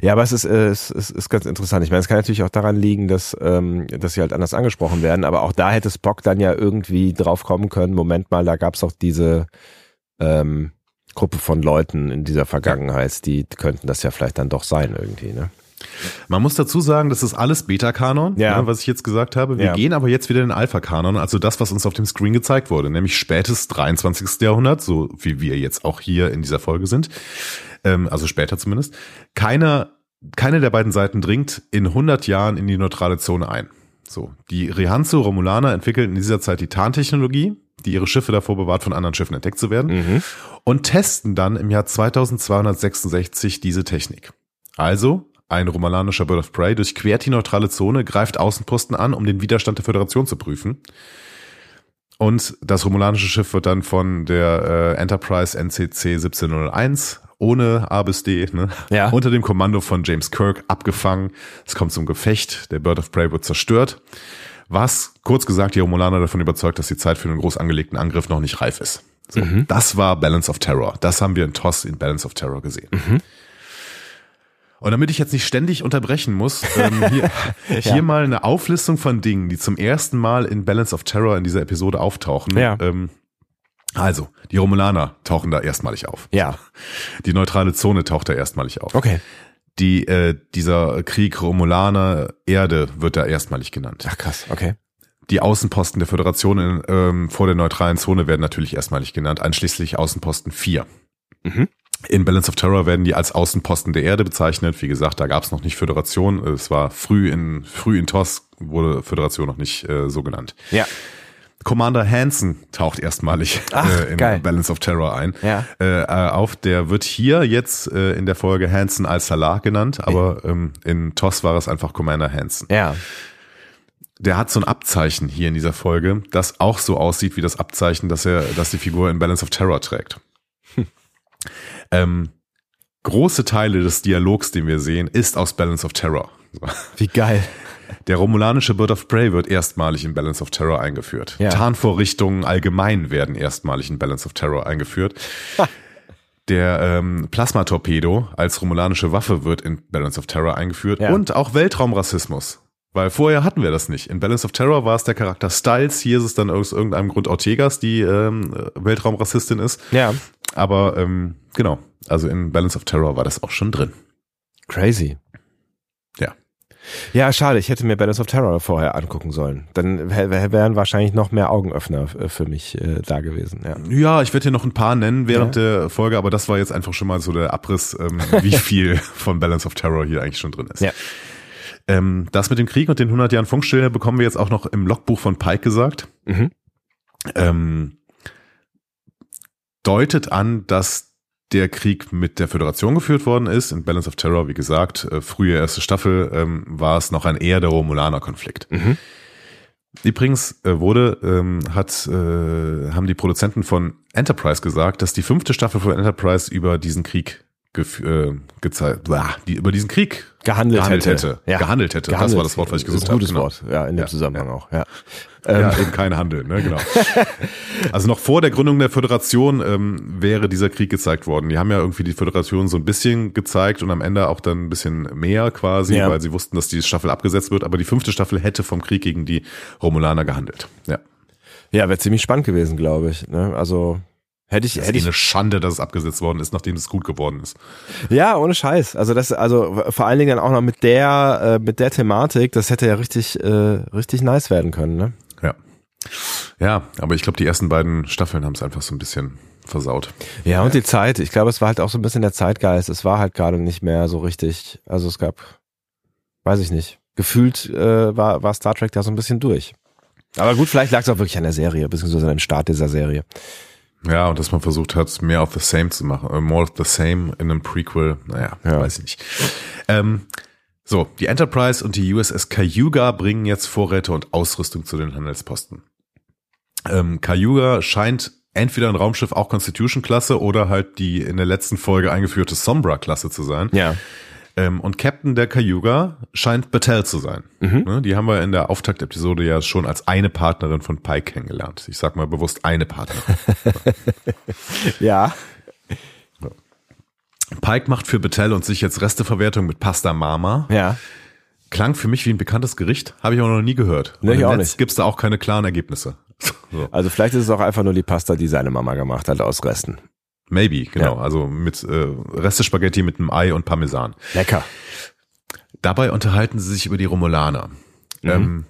ja, aber es ist, äh, es, ist, ist ganz interessant. Ich meine, es kann natürlich auch daran liegen, dass, ähm, dass sie halt anders angesprochen werden, aber auch da hätte Spock dann ja irgendwie drauf kommen können, Moment mal, da gab's auch diese ähm, Gruppe von Leuten in dieser Vergangenheit, die könnten das ja vielleicht dann doch sein irgendwie, ne? Man muss dazu sagen, das ist alles Beta-Kanon, Ja. ne, was ich jetzt gesagt habe. Wir Ja. gehen aber jetzt wieder in den Alpha-Kanon, also das, was uns auf dem Screen gezeigt wurde, nämlich spätes 23. Jahrhundert, so wie wir jetzt auch hier in dieser Folge sind, ähm, also später zumindest. Keiner, keine der beiden Seiten dringt in 100 Jahren in die neutrale Zone ein. So, die Rihanzu Romulaner entwickeln in dieser Zeit die Tarntechnologie, die ihre Schiffe davor bewahrt, von anderen Schiffen entdeckt zu werden, Mhm. und testen dann im Jahr 2266 diese Technik. Also, ein romulanischer Bird of Prey durchquert die neutrale Zone, greift Außenposten an, um den Widerstand der Föderation zu prüfen. Und das romulanische Schiff wird dann von der äh, Enterprise NCC 1701 ohne A bis D, ne, Ja. unter dem Kommando von James Kirk abgefangen. Es kommt zum Gefecht, der Bird of Prey wird zerstört. Was, kurz gesagt, die Romulaner davon überzeugt, dass die Zeit für einen groß angelegten Angriff noch nicht reif ist. So, Das war Balance of Terror. Das haben wir in TOS in Balance of Terror gesehen. Und damit ich jetzt nicht ständig unterbrechen muss, ähm, hier, hier mal eine Auflistung von Dingen, die zum ersten Mal in Balance of Terror in dieser Episode auftauchen. Ja. Ähm, also, die Romulaner tauchen da erstmalig auf. Ja. Die neutrale Zone taucht da erstmalig auf. Okay. Die, äh, dieser Krieg Romulaner Erde wird da erstmalig genannt. Ach krass, okay. Die Außenposten der Föderation in, ähm, vor der neutralen Zone werden natürlich erstmalig genannt, einschließlich Außenposten 4. Mhm. In Balance of Terror werden die als Außenposten der Erde bezeichnet. Wie gesagt, da gab es noch nicht Föderation. Es war früh in früh in TOS wurde Föderation noch nicht äh, so genannt. Ja. Commander Hansen taucht erstmalig Ach, äh, in geil. Balance of Terror ein. Ja. Äh, äh, auf der wird hier jetzt äh, in der Folge Hansen als Salah genannt, aber ähm, in TOS war es einfach Commander Hansen. Ja. Der hat so ein Abzeichen hier in dieser Folge, das auch so aussieht wie das Abzeichen, das er, das die Figur in Balance of Terror trägt. Ähm, große Teile des Dialogs, den wir sehen, ist aus Balance of Terror. Wie geil. Der romulanische Bird of Prey wird erstmalig in Balance of Terror eingeführt. Ja. Tarnvorrichtungen allgemein werden erstmalig in Balance of Terror eingeführt. Der ähm, Plasmatorpedo als romulanische Waffe wird in Balance of Terror eingeführt Ja. und auch Weltraumrassismus. Weil vorher hatten wir das nicht. In Balance of Terror war es der Charakter Styles, hier ist es dann aus irgendeinem Grund Ortegas, die ähm, Weltraumrassistin ist. Ja. Aber ähm, genau, also in Balance of Terror war das auch schon drin. Crazy. Ja. Ja, schade, ich hätte mir Balance of Terror vorher angucken sollen. Dann wär- wär- wären wahrscheinlich noch mehr Augenöffner äh, für mich äh, da gewesen. Ja. Ja, ich werde hier noch ein paar nennen während der Folge, aber das war jetzt einfach schon mal so der Abriss, ähm, wie viel von Balance of Terror hier eigentlich schon drin ist. Ja. Ähm, das mit dem Krieg und den 100 Jahren Funkstille bekommen wir jetzt auch noch im Logbuch von Pike gesagt. Mhm. Ähm, deutet an, dass der Krieg mit der Föderation geführt worden ist. In Balance of Terror, wie gesagt, äh, frühe erste Staffel ähm, war es noch ein eher der Romulaner-Konflikt. Mhm. Übrigens äh, wurde, ähm, hat, äh, haben die Produzenten von Enterprise gesagt, dass die fünfte Staffel von Enterprise über diesen Krieg äh, gezeigt, die über diesen Krieg Gehandelt, gehandelt hätte. hätte. Ja. Gehandelt hätte. Das war das Wort, was ich gesucht ein gutes habe. Genau. Wort, ja, in dem Ja, Zusammenhang auch. Ja. Ja, Ähm, eben kein Handel, ne, genau. also noch vor der Gründung der Föderation ähm, wäre dieser Krieg gezeigt worden. Die haben ja irgendwie die Föderation so ein bisschen gezeigt und am Ende auch dann ein bisschen mehr quasi, Ja. weil sie wussten, dass die Staffel abgesetzt wird. Aber die fünfte Staffel hätte vom Krieg gegen die Romulaner gehandelt. Ja. ja, wäre ziemlich spannend gewesen, glaube ich. Ne? Also hätte ich, ist hätte eh ich eine Schande, dass es abgesetzt worden ist, nachdem es gut geworden ist. Ja, ohne Scheiß. Also das, also vor allen Dingen dann auch noch mit der, äh, mit der Thematik, das hätte ja richtig, äh, richtig nice werden können, ne? Ja. Ja, aber ich glaube, die ersten beiden Staffeln haben es einfach so ein bisschen versaut. Ja, und die Zeit. Ich glaube, es war halt auch so ein bisschen der Zeitgeist. Es war halt gerade nicht mehr so richtig. Also es gab, weiß ich nicht. Gefühlt äh, war, war Star Trek da so ein bisschen durch. Aber gut, vielleicht lag es auch wirklich an der Serie, beziehungsweise an dem Start dieser Serie. Ja, und dass man versucht hat, mehr of the same zu machen. Äh, more of the same in einem Prequel. Naja, Ja. weiß ich nicht. Ähm, so, die Enterprise und die USS Cayuga bringen jetzt Vorräte und Ausrüstung zu den Handelsposten. Ähm, Cayuga scheint entweder ein Raumschiff auch Constitution-Klasse oder halt die in der letzten Folge eingeführte Sombra-Klasse zu sein. Ja. Ähm, und Captain der Cayuga scheint Battelle zu sein. Ne, Die haben wir in der Auftaktepisode ja schon als eine Partnerin von Pike kennengelernt. Ich sag mal bewusst eine Partnerin. Ja. Pike macht für Battelle und sich jetzt Resteverwertung mit Pasta Mama. Ja. Klang für mich wie ein bekanntes Gericht, habe ich auch noch nie gehört. Nee, Und ich auch Netz nicht. gibt's da auch keine klaren Ergebnisse. So. Also vielleicht ist es auch einfach nur die Pasta, die seine Mama gemacht hat aus Resten. Maybe, genau. Ja. Also mit äh, Reste Spaghetti mit einem Ei und Parmesan. Lecker. Dabei unterhalten sie sich über die Romulaner. Mhm. Ähm,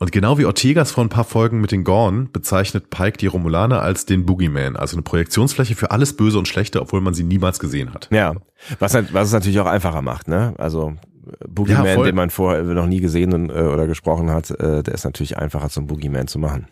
und genau wie Ortegas vor ein paar Folgen mit den Gorn bezeichnet Pike die Romulaner als den Boogeyman, also eine Projektionsfläche für alles Böse und Schlechte, obwohl man sie niemals gesehen hat. Ja. Was, was es natürlich auch einfacher macht, ne? Also äh, Boogeyman, Ja, den man vorher noch nie gesehen und, äh, oder gesprochen hat, äh, der ist natürlich einfacher zum Boogeyman zu machen.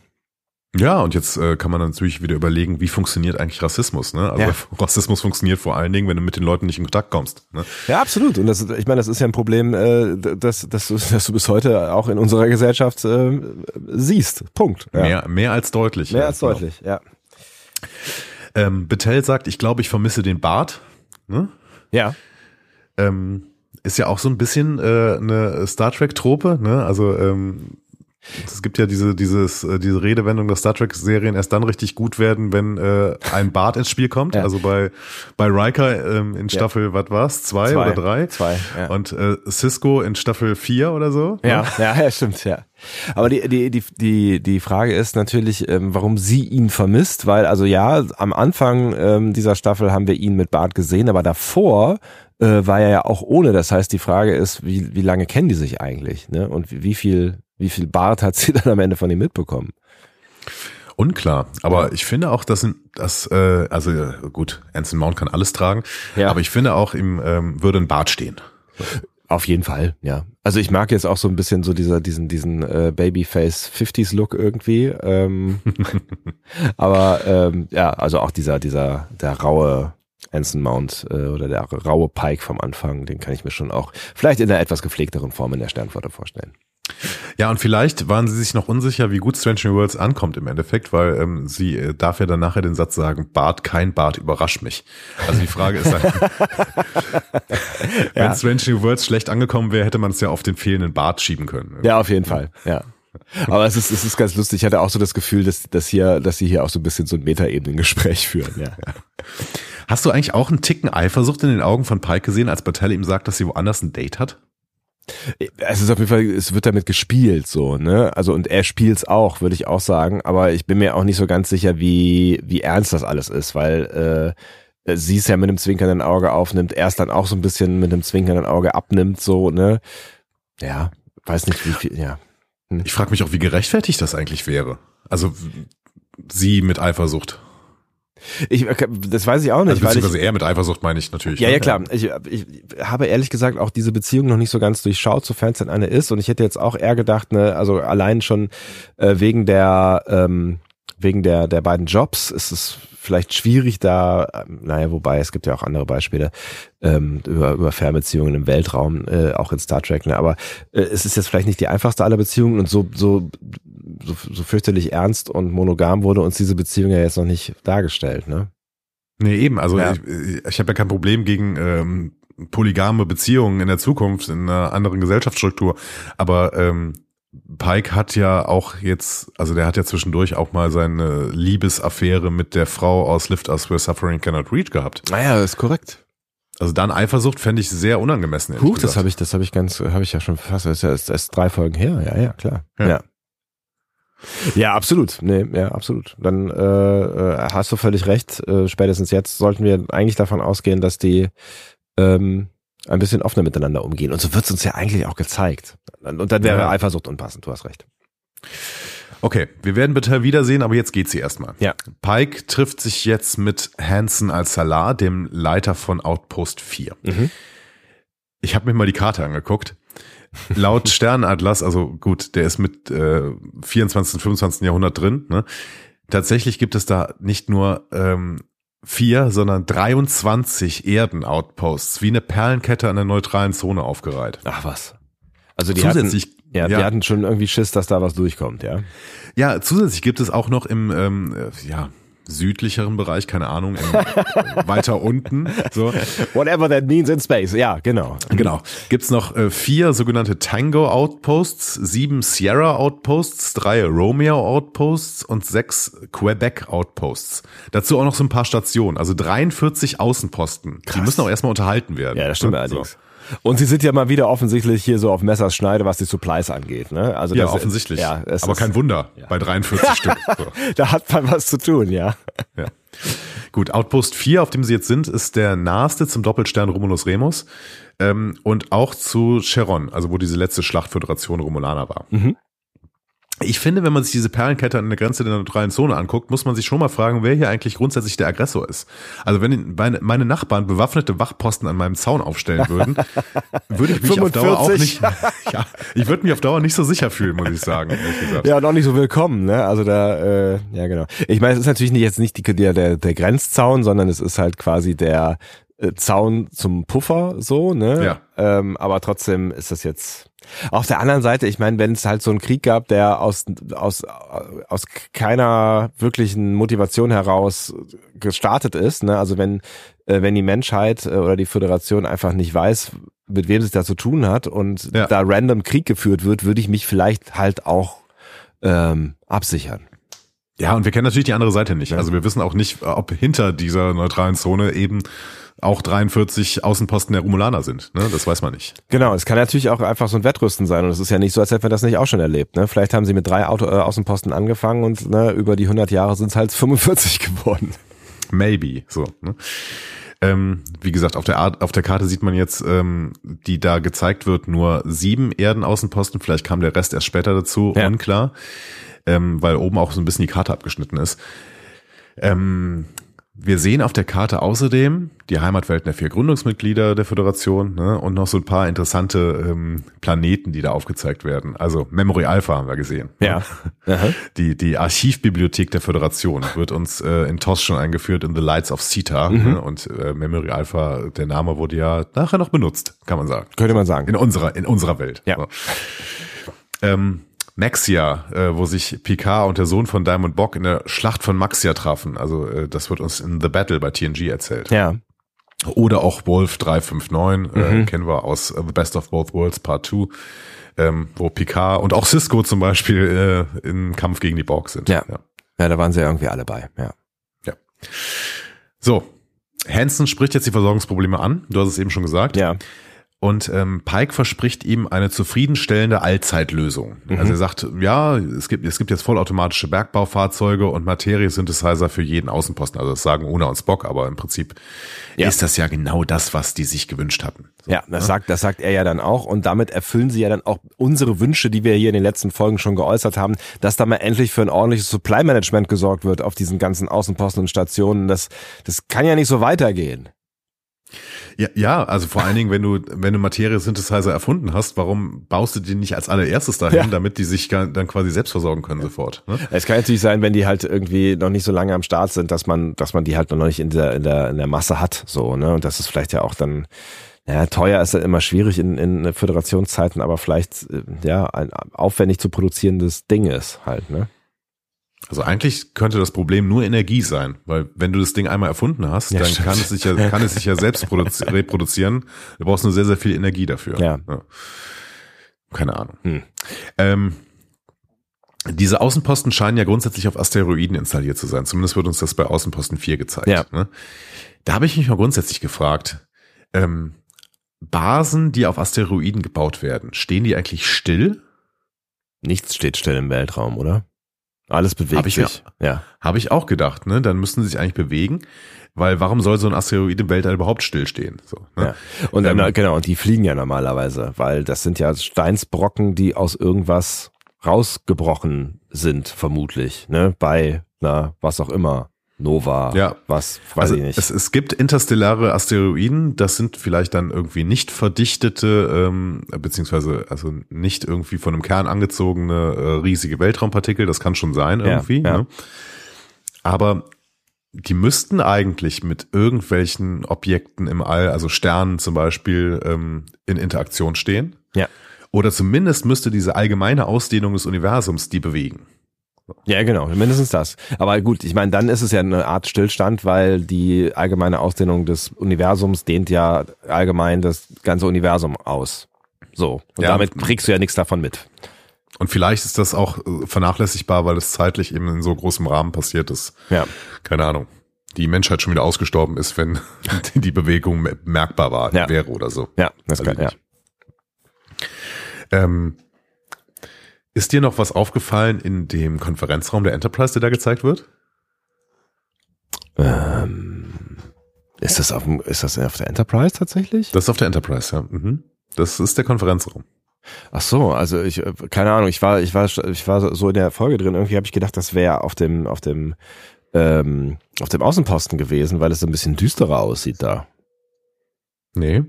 Ja, und jetzt äh, kann man natürlich wieder überlegen, wie funktioniert eigentlich Rassismus. Ne? Also Ja. Rassismus funktioniert vor allen Dingen, wenn du mit den Leuten nicht in Kontakt kommst. Ne? Ja, absolut. Und das, ich meine, das ist ja ein Problem, äh, das, das, du, das du bis heute auch in unserer Gesellschaft äh, siehst. Punkt. Ja. Mehr, mehr als deutlich. Mehr ja, als genau. deutlich, ja. Ähm, Bettel sagt, ich glaube, ich vermisse den Bart. Ne? Ja. Ähm, ist ja auch so ein bisschen äh, eine Star Trek-Trope. Ne? Also ähm, es gibt ja diese, dieses, äh, diese Redewendung, dass Star Trek-Serien erst dann richtig gut werden, wenn äh, ein Bart ins Spiel kommt. Ja. Also bei, bei Riker ähm, in Staffel, was war's? Zwei, Zwei. oder drei? Zwei, ja. Und äh, Cisco in Staffel vier oder so. ne? Ja, ja, ja, stimmt, ja. Aber die, die, die, die, die Frage ist natürlich, ähm, warum sie ihn vermisst, weil, also ja, am Anfang ähm, dieser Staffel haben wir ihn mit Bart gesehen, aber davor äh, war er ja auch ohne. Das heißt, die Frage ist, wie, wie lange kennen die sich eigentlich, ne? Und wie, wie viel, wie viel Bart hat sie dann am Ende von ihm mitbekommen? Unklar, aber ich finde auch, dass das, äh, also äh, gut, Anson Mount kann alles tragen, Ja. aber ich finde auch, ihm ähm, würde ein Bart stehen. Auf jeden Fall, ja. Also ich mag jetzt auch so ein bisschen so dieser, diesen, diesen äh, Babyface 50s Look irgendwie. Ähm, aber ähm, ja, also auch dieser, dieser, der raue Anson Mount äh, oder der raue Pike vom Anfang, den kann ich mir schon auch vielleicht in einer etwas gepflegteren Form in der Sternflotte vorstellen. Ja, und vielleicht waren sie sich noch unsicher, wie gut Strange New Worlds ankommt im Endeffekt, weil ähm, sie äh, darf ja dann nachher den Satz sagen, Bart, kein Bart, überrascht mich. Also die Frage ist dann, wenn Ja. Strange New Worlds schlecht angekommen wäre, hätte man es ja auf den fehlenden Bart schieben können. Ja, auf jeden Fall, ja. Aber es ist, es ist ganz lustig. Ich hatte auch so das Gefühl, dass, dass hier, dass sie hier auch so ein bisschen so ein Metaebenen-Gespräch führen, ja. Hast du eigentlich auch einen Ticken Eifersucht in den Augen von Pike gesehen, als Battelle ihm sagt, dass sie woanders ein Date hat? Es ist auf jeden Fall, es wird damit gespielt, so, ne? Also, und er spielt's auch, würde ich auch sagen. Aber ich bin mir auch nicht so ganz sicher, wie, wie ernst das alles ist, weil, äh, sie es ja mit einem zwinkernden Auge aufnimmt, er es dann auch so ein bisschen mit einem zwinkernden Auge abnimmt, so, ne? Ja, weiß nicht, wie viel, ja. Ich frage mich auch, wie gerechtfertigt das eigentlich wäre. Also sie mit Eifersucht. Ich, das weiß ich auch nicht, Also weil ich, beziehungsweise er mit Eifersucht meine ich natürlich. Ja, ne? ja, klar. Ich, ich habe ehrlich gesagt auch diese Beziehung noch nicht so ganz durchschaut, sofern es denn eine ist. Und ich hätte jetzt auch eher gedacht, ne, also allein schon äh, wegen der ähm, wegen der der beiden Jobs ist es vielleicht schwierig da, ähm, naja, wobei es gibt ja auch andere Beispiele ähm, über, über Fernbeziehungen im Weltraum, äh, auch in Star Trek, ne? aber äh, es ist jetzt vielleicht nicht die einfachste aller Beziehungen und so, so, so, so fürchterlich ernst und monogam wurde uns diese Beziehung ja jetzt noch nicht dargestellt, ne? Nee, eben. Also Ja. ich, ich habe ja kein Problem gegen ähm, polygame Beziehungen in der Zukunft, in einer anderen Gesellschaftsstruktur. Aber ähm, Pike hat ja auch jetzt, also der hat ja zwischendurch auch mal seine Liebesaffäre mit der Frau aus Lift Us Where Suffering Cannot Reach gehabt. Naja, ist korrekt. Also dann Eifersucht fände ich sehr unangemessen. Huch, das habe ich, das habe ich ganz, habe ich ja schon fast, das ist ja erst, erst drei Folgen her, ja, ja, klar. Ja. Ja. Ja, absolut. Nee, ja, absolut. Dann äh, äh, hast du völlig recht. Äh, spätestens jetzt sollten wir eigentlich davon ausgehen, dass die ähm, ein bisschen offener miteinander umgehen. Und so wird's uns ja eigentlich auch gezeigt. Und dann wäre Ja. Eifersucht unpassend, du hast recht. Okay, wir werden bitte wiedersehen, aber jetzt geht sie erstmal. Ja. Pike trifft sich jetzt mit Hansen al-Salah, dem Leiter von Outpost 4. Mhm. Ich habe mir mal die Karte angeguckt. Laut Sternatlas, also gut, der ist mit äh, 24. und 25. Jahrhundert drin. Ne? Tatsächlich gibt es da nicht nur ähm, vier, sondern 23 Erden-Outposts, wie eine Perlenkette an der neutralen Zone aufgereiht. Ach was. Also die Zusätzlich, hatten, ja, ja. die hatten schon irgendwie Schiss, dass da was durchkommt, ja. Ja, zusätzlich gibt es auch noch im ähm, äh, ja, südlicheren Bereich, keine Ahnung, äh, weiter unten, so, Whatever that means in space. Ja, genau. genau, gibt's noch äh, vier sogenannte Tango Outposts, sieben Sierra Outposts, drei Romeo Outposts und sechs Quebec Outposts. Dazu auch noch so ein paar Stationen, also 43 Außenposten. Die müssen auch erstmal unterhalten werden. Ja, das stimmt Ne? allerdings. Und sie sind ja mal wieder offensichtlich hier so auf Messers Schneide, was die Supplies angeht. Ne? Also So. Ja, das- offensichtlich. Ja, Aber ist, kein Wunder bei 43 Stück. So. da hat man was zu tun, ja. Ja. Gut, Outpost 4, auf dem sie jetzt sind, ist der naheste zum Doppelstern Romulus Remus ähm, und auch zu Cheron, also wo diese letzte Schlachtföderation Romulaner war. Mhm. Ich finde, wenn man sich diese Perlenkette an der Grenze der neutralen Zone anguckt, muss man sich schon mal fragen, wer hier eigentlich grundsätzlich der Aggressor ist. Also wenn meine, Nachbarn bewaffnete Wachposten an meinem Zaun aufstellen würden, würde ich mich auf Dauer auch 45. nicht, ja, ich würde mich auf Dauer nicht so sicher fühlen, muss ich sagen. Ja, und auch nicht so willkommen, ne? Also da, äh, ja genau. Ich meine, es ist natürlich nicht jetzt nicht die, der, der, der Grenzzaun, sondern es ist halt quasi der Zaun zum Puffer, so, ne? Ja. Ähm, aber trotzdem ist das jetzt. Auf der anderen Seite, ich meine, wenn es halt so einen Krieg gab, der aus, aus, aus keiner wirklichen Motivation heraus gestartet ist, ne? also wenn, äh, wenn die Menschheit äh, oder die Föderation einfach nicht weiß, mit wem sie es da zu tun hat und Ja. da random Krieg geführt wird, würde ich mich vielleicht halt auch ähm, absichern. Ja, und wir kennen natürlich die andere Seite nicht. Also wir wissen auch nicht, ob hinter dieser neutralen Zone eben auch 43 Außenposten der Romulaner sind. Ne? Das weiß man nicht. Genau, es kann natürlich auch einfach so ein Wettrüsten sein und es ist ja nicht so, als hätten wir das nicht auch schon erlebt. Ne? Vielleicht haben sie mit drei Auto, äh, Außenposten angefangen und ne, über die 100 Jahre sind es halt 45 geworden. Maybe. So. Ne? Ähm, wie gesagt, auf der, Art, auf der Karte sieht man jetzt, ähm, die da gezeigt wird, nur sieben Erdenaußenposten. Vielleicht kam der Rest erst später dazu, Ja. unklar. Ähm, weil oben auch so ein bisschen die Karte abgeschnitten ist. Ähm, wir sehen auf der Karte außerdem die Heimatwelten der vier Gründungsmitglieder der Föderation ne, und noch so ein paar interessante ähm, Planeten, die da aufgezeigt werden. Also Memory Alpha haben wir gesehen. Ja. Aha. Die, die Archivbibliothek der Föderation wird uns äh, in TOS schon eingeführt in The Lights of Sita. Ne, und äh, Memory Alpha, der Name wurde ja nachher noch benutzt, kann man sagen. Könnte man sagen. In unserer, in unserer Welt. Ja. So. Ähm, Maxia, äh, wo sich Picard und der Sohn von Diamond Bock in der Schlacht von Maxia trafen. Also äh, das wird uns in The Battle bei TNG erzählt. Ja. Oder auch Wolf 359, äh, kennen wir aus äh, The Best of Both Worlds Part 2, ähm, wo Picard und auch Cisco zum Beispiel äh, im Kampf gegen die Borg sind. Ja. Ja, da waren sie ja irgendwie alle bei, ja. So, Hansen spricht jetzt die Versorgungsprobleme an, du hast es eben schon gesagt. Ja. Und ähm, Pike verspricht ihm eine zufriedenstellende Allzeitlösung. Also er sagt, ja, es gibt, es gibt jetzt vollautomatische Bergbaufahrzeuge und Materiesynthesizer für jeden Außenposten. Also das sagen Una und Spock, aber im Prinzip Ja. ist das ja genau das, was die sich gewünscht hatten. So, Ja, das sagt, das sagt er ja dann auch und damit erfüllen sie ja dann auch unsere Wünsche, die wir hier in den letzten Folgen schon geäußert haben, dass da mal endlich für ein ordentliches Supply Management gesorgt wird auf diesen ganzen Außenposten und Stationen. Das, das kann ja nicht so weitergehen. Ja, ja, also vor allen Dingen, wenn du, wenn du Materiesynthesizer erfunden hast, warum baust du die nicht als allererstes dahin, Ja. damit die sich dann quasi selbst versorgen können sofort? Ne? Es kann natürlich sein, wenn die halt irgendwie noch nicht so lange am Start sind, dass man, dass man die halt noch nicht in der, in der, in der Masse hat, so, ne? Und das ist vielleicht ja auch dann, ja, teuer ist ja immer schwierig in, in Föderationszeiten, aber vielleicht, äh, ja, ein aufwendig zu produzierendes Ding ist halt, ne? Also eigentlich könnte das Problem nur Energie sein, weil wenn du das Ding einmal erfunden hast, Ja, dann stimmt. kann es sich ja, kann es sich ja selbst produzi- reproduzieren. Du brauchst nur sehr, sehr viel Energie dafür. Ja. Keine Ahnung. Hm. Ähm, diese Außenposten scheinen ja grundsätzlich auf Asteroiden installiert zu sein. Zumindest wird uns das bei Außenposten 4 gezeigt. Ja. Ne? Da habe ich mich mal grundsätzlich gefragt, ähm, Basen, die auf Asteroiden gebaut werden, stehen die eigentlich still? Nichts steht still im Weltraum, oder? Alles bewegt Hab ich sich. Ja. Habe ich auch gedacht, ne? Dann müssten sie sich eigentlich bewegen, weil warum soll so ein Asteroid im Weltall überhaupt stillstehen? So, ne? ja. Und Ähm, dann, genau, und die fliegen ja normalerweise, weil das sind ja Steinsbrocken, die aus irgendwas rausgebrochen sind, vermutlich, ne? Bei, na, was auch immer. Nova, Ja. was, weiß Also ich nicht. es, es gibt interstellare Asteroiden, das sind vielleicht dann irgendwie nicht verdichtete, ähm, beziehungsweise also nicht irgendwie von einem Kern angezogene äh, riesige Weltraumpartikel, das kann schon sein Ja, irgendwie. ja. Ne? Aber die müssten eigentlich mit irgendwelchen Objekten im All, also Sternen zum Beispiel, ähm, in Interaktion stehen. Ja. Oder zumindest müsste diese allgemeine Ausdehnung des Universums die bewegen. Ja, genau, mindestens das. Aber gut, ich meine, dann ist es ja eine Art Stillstand, weil die allgemeine Ausdehnung des Universums dehnt ja allgemein das ganze Universum aus. So. Und Ja. damit kriegst du ja nichts davon mit. Und vielleicht ist das auch äh, vernachlässigbar, weil es zeitlich eben in so großem Rahmen passiert ist. Ja. Keine Ahnung. Die Menschheit schon wieder ausgestorben ist, wenn die Bewegung me- merkbar war, Ja. wäre oder so. Ja, das Also kann, ja. Ähm, ist dir noch was aufgefallen in dem Konferenzraum der Enterprise, der da gezeigt wird? Ähm, ist das auf dem, ist das auf der Enterprise tatsächlich? Das ist auf der Enterprise, ja. Mhm. Das ist der Konferenzraum. Ach so, also ich, äh, keine Ahnung, ich war, ich war, ich war so in der Folge drin. Irgendwie habe ich gedacht, das wäre auf dem, auf dem, ähm, auf dem Außenposten gewesen, weil es so ein bisschen düsterer aussieht da. Nee.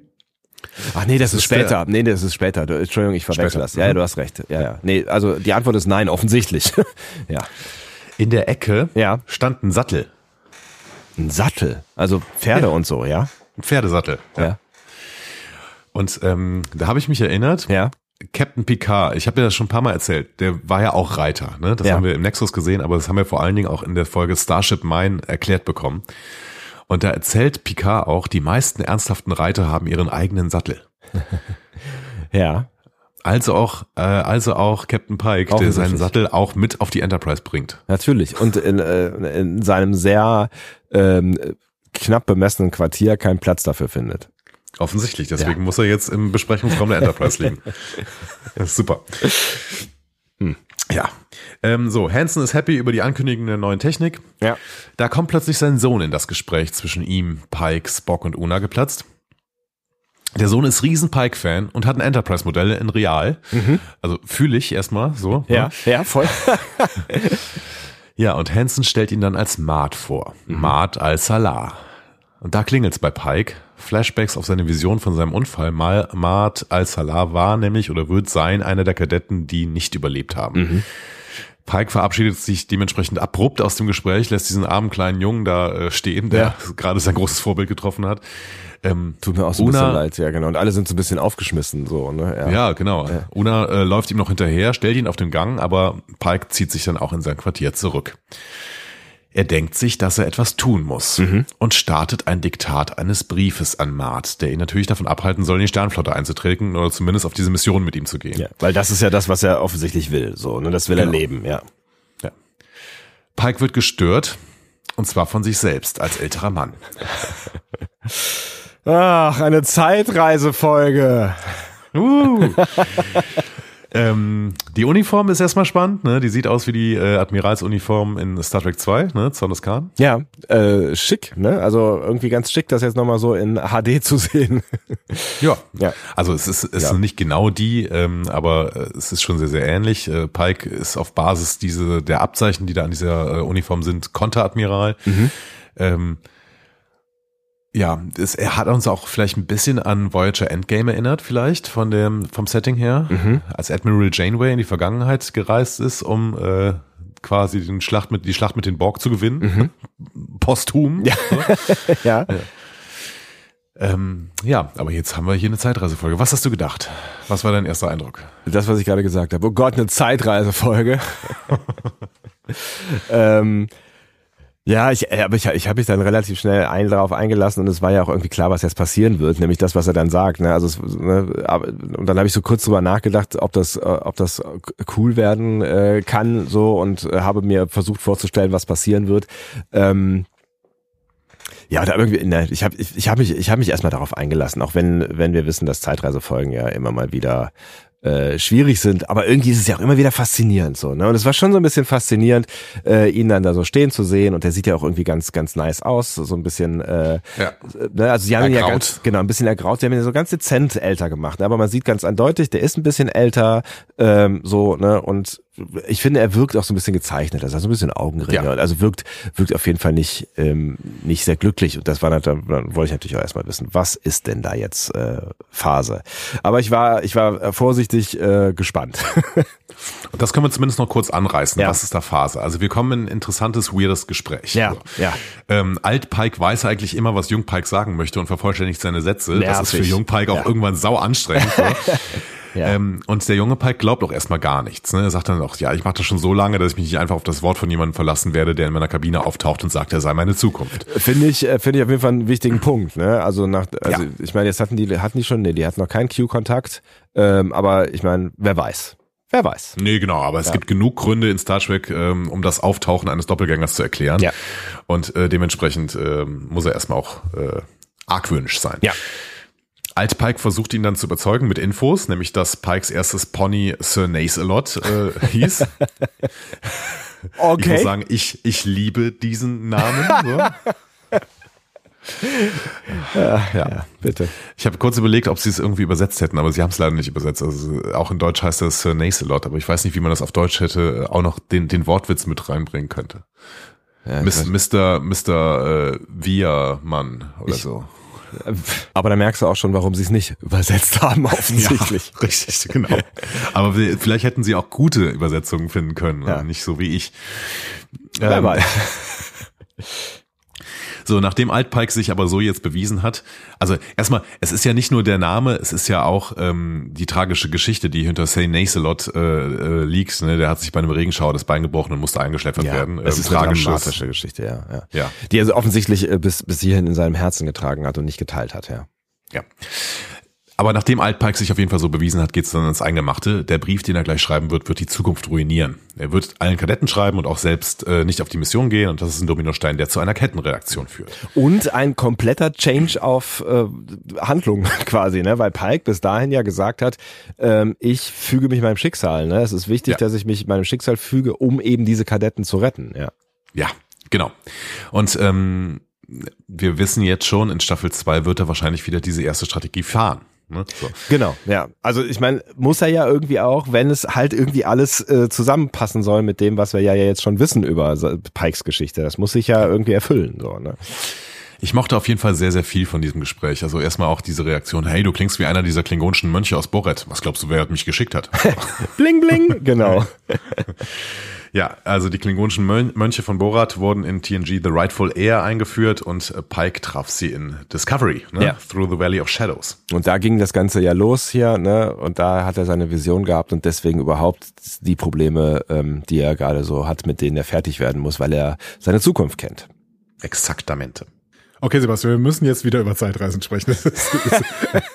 Ach nee, das, Das ist später. Nee, das ist später. Du- Entschuldigung, ich verwechsel das. Ja, ja, Mhm. du hast recht. Ja, ja. Nee, also die Antwort ist nein, offensichtlich. ja. In der Ecke Ja. stand ein Sattel. Ein Sattel. Also Pferde Ja. und so, ja? Ein Pferdesattel. Ja. Und ähm, da habe ich mich erinnert, Ja. Captain Picard, ich habe dir das schon ein paar Mal erzählt, der war ja auch Reiter. Ne? Das Ja. haben wir im Nexus gesehen, aber das haben wir vor allen Dingen auch in der Folge Starship Mine erklärt bekommen. Und da erzählt Picard auch, die meisten ernsthaften Reiter haben ihren eigenen Sattel. Ja. Also auch, äh, also auch Captain Pike, der seinen. Sattel auch mit auf die Enterprise bringt. Natürlich. Und in, äh, in seinem sehr ähm, knapp bemessenen Quartier keinen Platz dafür findet. Offensichtlich, deswegen muss er jetzt im Besprechungsraum der Enterprise liegen. Super. Ja. Ähm, so, Hansen ist happy über die Ankündigung der neuen Technik. Ja. Da kommt plötzlich sein Sohn in das Gespräch zwischen ihm, Pike, Spock und Una geplatzt. Der Sohn ist riesen Pike-Fan und hat ein Enterprise-Modell in Real. Also fühle ich erstmal so. Ja, ne? ja, voll. Ja, und Hansen stellt ihn dann als Maat vor. Maat al-Salah. Und da klingelt's bei Pike. Flashbacks auf seine Vision von seinem Unfall. Mal Maat al-Salah war nämlich oder wird sein einer der Kadetten, die nicht überlebt haben. Pike verabschiedet sich dementsprechend abrupt aus dem Gespräch, lässt diesen armen kleinen Jungen da äh, stehen, der Ja. gerade sein großes Vorbild getroffen hat. Ähm, Tut mir auch so ein Una- bisschen leid, ja genau. Und alle sind so ein bisschen aufgeschmissen, so, ne? Ja, genau. Una äh, läuft ihm noch hinterher, stellt ihn auf den Gang, aber Pike zieht sich dann auch in sein Quartier zurück. Er denkt sich, dass er etwas tun muss und startet ein Diktat eines Briefes an Mart, der ihn natürlich davon abhalten soll, in die Sternflotte einzutreten oder zumindest auf diese Mission mit ihm zu gehen. ja. Weil das ist ja das, was er offensichtlich will, so, ne? Das will er Genau. leben, ja. Ja. Pike wird gestört, und zwar von sich selbst als älterer Mann. Ach, eine Zeitreisefolge. Uh. ähm, die Uniform ist erstmal spannend, ne? Die sieht aus wie die äh, Admiralsuniform in Star Trek 2, ne? Zorn des Khan. Ja, äh, schick, ne? Also irgendwie ganz schick, das jetzt nochmal so in HD zu sehen. Ja. Ja. Also es ist, es Ja. sind nicht genau die, ähm, aber äh, es ist schon sehr, sehr ähnlich. Äh, Pike ist auf Basis diese, der Abzeichen, die da an dieser äh, Uniform sind, Konteradmiral. Ähm, ja, es, er hat uns auch vielleicht ein bisschen an Voyager Endgame erinnert, vielleicht von dem, vom Setting her, als Admiral Janeway in die Vergangenheit gereist ist, um äh, quasi den Schlacht mit, die Schlacht mit den Borg zu gewinnen. Posthum. Ja. ja. Ähm, ja, aber jetzt haben wir hier eine Zeitreisefolge. Was hast du gedacht? Was war dein erster Eindruck? Das, was ich gerade gesagt habe. Oh Gott, eine Zeitreisefolge. ähm, ja, ich, äh, aber ich, ich habe mich dann relativ schnell ein, darauf eingelassen und es war ja auch irgendwie klar, was jetzt passieren wird, nämlich das, was er dann sagt. Ne? Also es, ne, aber, und dann habe ich so kurz drüber nachgedacht, ob das, äh, ob das cool werden äh, kann, so und äh, habe mir versucht vorzustellen, was passieren wird. Ähm, ja, da irgendwie, ne, ich habe ich, ich hab mich, ich hab mich erstmal darauf eingelassen, auch wenn, wenn wir wissen, dass Zeitreisefolgen ja immer mal wieder äh, schwierig sind, aber irgendwie ist es ja auch immer wieder faszinierend so, ne? Und es war schon so ein bisschen faszinierend, äh, ihn dann da so stehen zu sehen und der sieht ja auch irgendwie ganz, ganz nice aus, so ein bisschen, äh, Ja. ne? also sie haben ihn ja ganz, genau, ein bisschen ergraut, sie haben ihn so ganz dezent älter gemacht, ne? aber man sieht ganz eindeutig, der ist ein bisschen älter, ähm, so, ne, und ich finde, er wirkt auch so ein bisschen gezeichnet, also so ein bisschen Augenringe, Ja. also wirkt, wirkt auf jeden Fall nicht, ähm, nicht sehr glücklich und das war dann, dann wollte ich natürlich auch erstmal wissen, was ist denn da jetzt äh, Phase? Aber ich war, ich war äh, vorsichtig äh, gespannt. Und das können wir zumindest noch kurz anreißen. Ja. Was ist da Phase? Also wir kommen in ein interessantes, weirdes Gespräch. Ja, So. ja. Ähm, Alt Pike weiß eigentlich immer, was Jung Pike sagen möchte und vervollständigt seine Sätze. Das ist für Nervig. Jung Pike auch Ja. irgendwann sau anstrengend. so. Ja. Ähm, und der junge Pike glaubt auch erstmal gar nichts. Ne? Er sagt dann auch, ja, ich mache das schon so lange, dass ich mich nicht einfach auf das Wort von jemandem verlassen werde, der in meiner Kabine auftaucht und sagt, er sei meine Zukunft. Finde ich, äh, finde ich auf jeden Fall einen wichtigen Punkt. Ne? Also nach, also Ja. ich meine, jetzt hatten die, hatten die schon, nee, die hatten noch keinen Q-Kontakt. Ähm, aber ich meine, wer weiß, wer weiß. Nee, genau, aber es gibt genug Gründe in Star Trek, ähm, um das Auftauchen eines Doppelgängers zu erklären. Ja. Und äh, dementsprechend ähm, muss er erstmal auch äh, argwöhnisch sein. Ja. Alt Pike versucht ihn dann zu überzeugen mit Infos, nämlich dass Pikes erstes Pony Sir Nace-a-Lot äh, hieß. Ich Okay. muss sagen, ich, ich liebe diesen Namen. So. ja, bitte. Ich habe kurz überlegt, ob sie es irgendwie übersetzt hätten, aber sie haben es leider nicht übersetzt. Also auch in Deutsch heißt das Sir Nace-a-Lot, aber ich weiß nicht, wie man das auf Deutsch hätte äh, auch noch den, den Wortwitz mit reinbringen könnte. Ja, Miss, Mr. Mr. Äh, Via Mann oder Ich- so. Aber da merkst du auch schon, warum sie es nicht übersetzt haben, offensichtlich. Ja, richtig, genau. Aber vielleicht hätten sie auch gute Übersetzungen finden können, Ja. ja. nicht so wie ich. Wer Ähm, weiß. So, nachdem Altpike sich aber so jetzt bewiesen hat, also erstmal, es ist ja nicht nur der Name, es ist ja auch ähm, die tragische Geschichte, die hinter Say Nacelot äh, äh, liegt. Ne? Der hat sich bei einem Regenschauer das Bein gebrochen und musste eingeschläfert Ja, werden. es Ähm, ist eine dramatische Geschichte, ja, ja. Ja. Die er also offensichtlich äh, bis, bis hierhin in seinem Herzen getragen hat und nicht geteilt hat, ja. Ja. Aber nachdem Altpike sich auf jeden Fall so bewiesen hat, geht's dann ans Eingemachte. Der Brief, den er gleich schreiben wird, wird die Zukunft ruinieren. Er wird allen Kadetten schreiben und auch selbst äh, nicht auf die Mission gehen. Und das ist ein Dominostein, der zu einer Kettenreaktion führt. Und ein kompletter Change auf äh, Handlung quasi, ne? Weil Pike bis dahin ja gesagt hat, ähm, ich füge mich meinem Schicksal. Ne? Es ist wichtig, Ja. dass ich mich meinem Schicksal füge, um eben diese Kadetten zu retten. Ja. Ja, genau. Und ähm, wir wissen jetzt schon, in Staffel 2 wird er wahrscheinlich wieder diese erste Strategie fahren. Ne? So. Genau, ja. Also ich meine, muss er ja irgendwie auch, wenn es halt irgendwie alles äh, zusammenpassen soll mit dem, was wir ja jetzt schon wissen über Pikes Geschichte. Das muss sich ja irgendwie erfüllen. So, ne? Ich mochte auf jeden Fall sehr, sehr viel von diesem Gespräch. Also erstmal auch diese Reaktion, hey, du klingst wie einer dieser klingonischen Mönche aus Boret. Was glaubst du, wer mich geschickt hat? Bling, bling. genau. Ja, also die klingonischen Mönche von Borat wurden in TNG The Rightful Heir eingeführt und äh, Pike traf sie in Discovery, ne? Ja. Through the Valley of Shadows. Und da ging das Ganze ja los hier, ne? Und da hat er seine Vision gehabt und deswegen überhaupt die Probleme, ähm, die er gerade so hat, mit denen er fertig werden muss, weil er seine Zukunft kennt. Exaktamente. Okay, Sebastian, wir müssen jetzt wieder über Zeitreisen sprechen.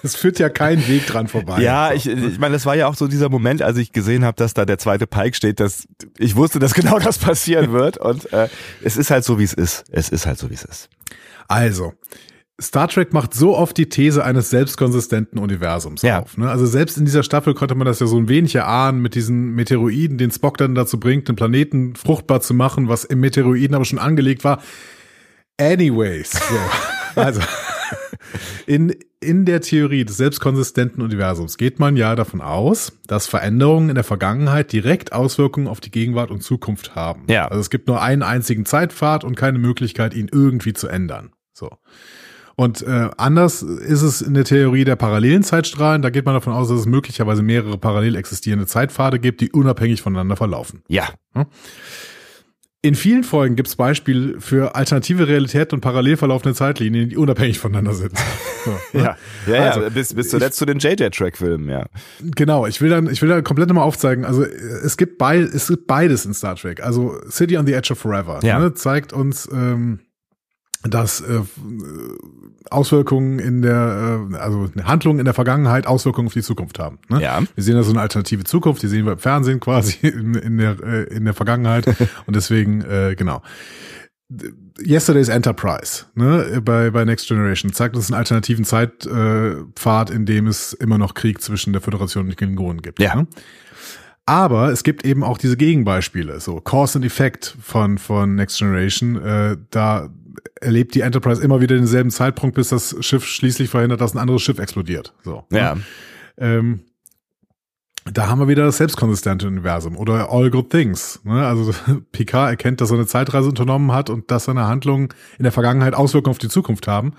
Es, führt ja kein Weg dran vorbei. Ja, ich, ich meine, das war ja auch so dieser Moment, als ich gesehen habe, dass da der zweite Pike steht, dass ich wusste, dass genau das passieren wird. Und äh, es ist halt so, wie es ist. Es ist halt so, wie es ist. Also, Star Trek macht so oft die These eines selbstkonsistenten Universums Ja. auf. Ne? Also selbst in dieser Staffel konnte man das ja so ein wenig erahnen mit diesen Meteoroiden, den Spock dann dazu bringt, den Planeten fruchtbar zu machen, was im Meteoroiden aber schon angelegt war. Anyways, so. also in, in der Theorie des selbstkonsistenten Universums geht man ja davon aus, dass Veränderungen in der Vergangenheit direkt Auswirkungen auf die Gegenwart und Zukunft haben. Ja. Also es gibt nur einen einzigen Zeitpfad und keine Möglichkeit, ihn irgendwie zu ändern. So. Und äh, anders ist es in der Theorie der parallelen Zeitstrahlen. Da geht man davon aus, dass es möglicherweise mehrere parallel existierende Zeitpfade gibt, die unabhängig voneinander verlaufen. Ja. In vielen Folgen gibt es Beispiele für alternative Realitäten und parallel verlaufende Zeitlinien, die unabhängig voneinander sind. So? Ja, ja, ja Also, bis, bis zuletzt zu den JJ-Track-Filmen, ja. Genau, ich will dann, ich will da komplett nochmal aufzeigen. Also es gibt beid, es gibt beides in Star Trek. Also City on the Edge of Forever Ja. ne, zeigt uns, ähm, dass äh, Auswirkungen in der, äh, also Handlungen in der Vergangenheit Auswirkungen auf die Zukunft haben. Ne? Ja. Wir sehen da so eine alternative Zukunft, die sehen wir im Fernsehen quasi in, in der äh, in der Vergangenheit und deswegen äh, genau. Yesterday's Enterprise ne, bei, bei Next Generation zeigt uns einen alternativen Zeitpfad, äh, in dem es immer noch Krieg zwischen der Föderation und den Klingonen gibt. Ja. Ne? Aber es gibt eben auch diese Gegenbeispiele, so Cause and Effect von, von Next Generation. Äh, da erlebt die Enterprise immer wieder denselben Zeitpunkt, bis das Schiff schließlich verhindert, dass ein anderes Schiff explodiert. So. ne? Ja. Ähm, da haben wir wieder das selbstkonsistente Universum oder All Good Things. Ne? Also Picard erkennt, dass er eine Zeitreise unternommen hat und dass seine Handlungen in der Vergangenheit Auswirkungen auf die Zukunft haben.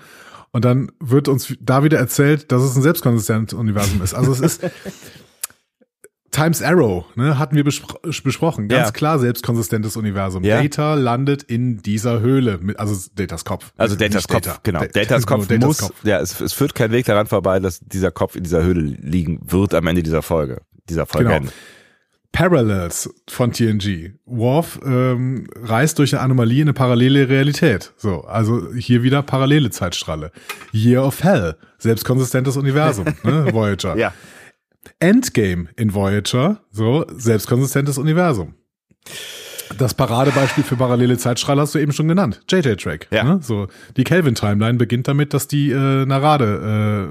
Und dann wird uns da wieder erzählt, dass es ein selbstkonsistentes Universum ist. Also es ist Times Arrow, ne, hatten wir bespro besprochen. Ganz Ja. klar selbstkonsistentes Universum. Ja. Data landet in dieser Höhle, mit, also Datas Kopf. Also Datas Kopf, Data. genau. Da- Datas Kopf Datas muss, Kopf. ja, es, es führt kein Weg daran vorbei, dass dieser Kopf in dieser Höhle liegen wird am Ende dieser Folge, dieser Folge. Genau. Parallels von TNG. Worf ähm, reist durch eine Anomalie in eine parallele Realität. So, also hier wieder parallele Zeitstrahle. Year of Hell, selbstkonsistentes Universum, ne, Voyager. Ja. Endgame in Voyager, so, selbstkonsistentes Universum. Das Paradebeispiel für parallele Zeitstrahlen hast du eben schon genannt. JJ-Track. Ja. Ne? So, die Kelvin-Timeline beginnt damit, dass die äh, Narade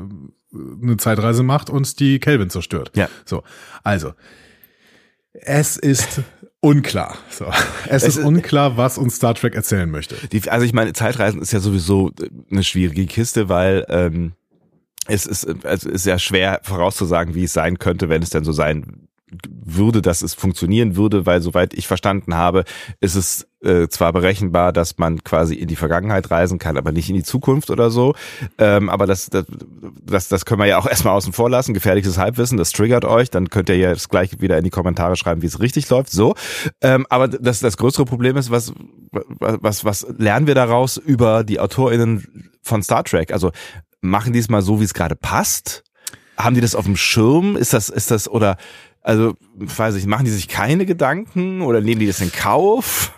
äh, eine Zeitreise macht und die Kelvin zerstört. Ja. So, also, es ist unklar. So. Es, Es ist ist- unklar, was uns Star Trek erzählen möchte. Die, also ich meine, Zeitreisen ist ja sowieso eine schwierige Kiste, weil ähm, es ist, also es ist ja schwer vorauszusagen, wie es sein könnte, wenn es denn so sein würde, dass es funktionieren würde, weil soweit ich verstanden habe, ist es äh, zwar berechenbar, dass man quasi in die Vergangenheit reisen kann, aber nicht in die Zukunft oder so. Ähm, aber das, das, das, das können wir ja auch erstmal außen vor lassen. Gefährliches Halbwissen, das triggert euch. Dann könnt ihr ja jetzt gleich wieder in die Kommentare schreiben, wie es richtig läuft. So. Ähm, aber das, das größere Problem ist, was, was, was lernen wir daraus über die AutorInnen von Star Trek? Also machen die es mal so, wie es gerade passt? Haben die das auf dem Schirm? Ist das, ist das, oder, also, weiß ich, machen die sich keine Gedanken oder nehmen die das in Kauf?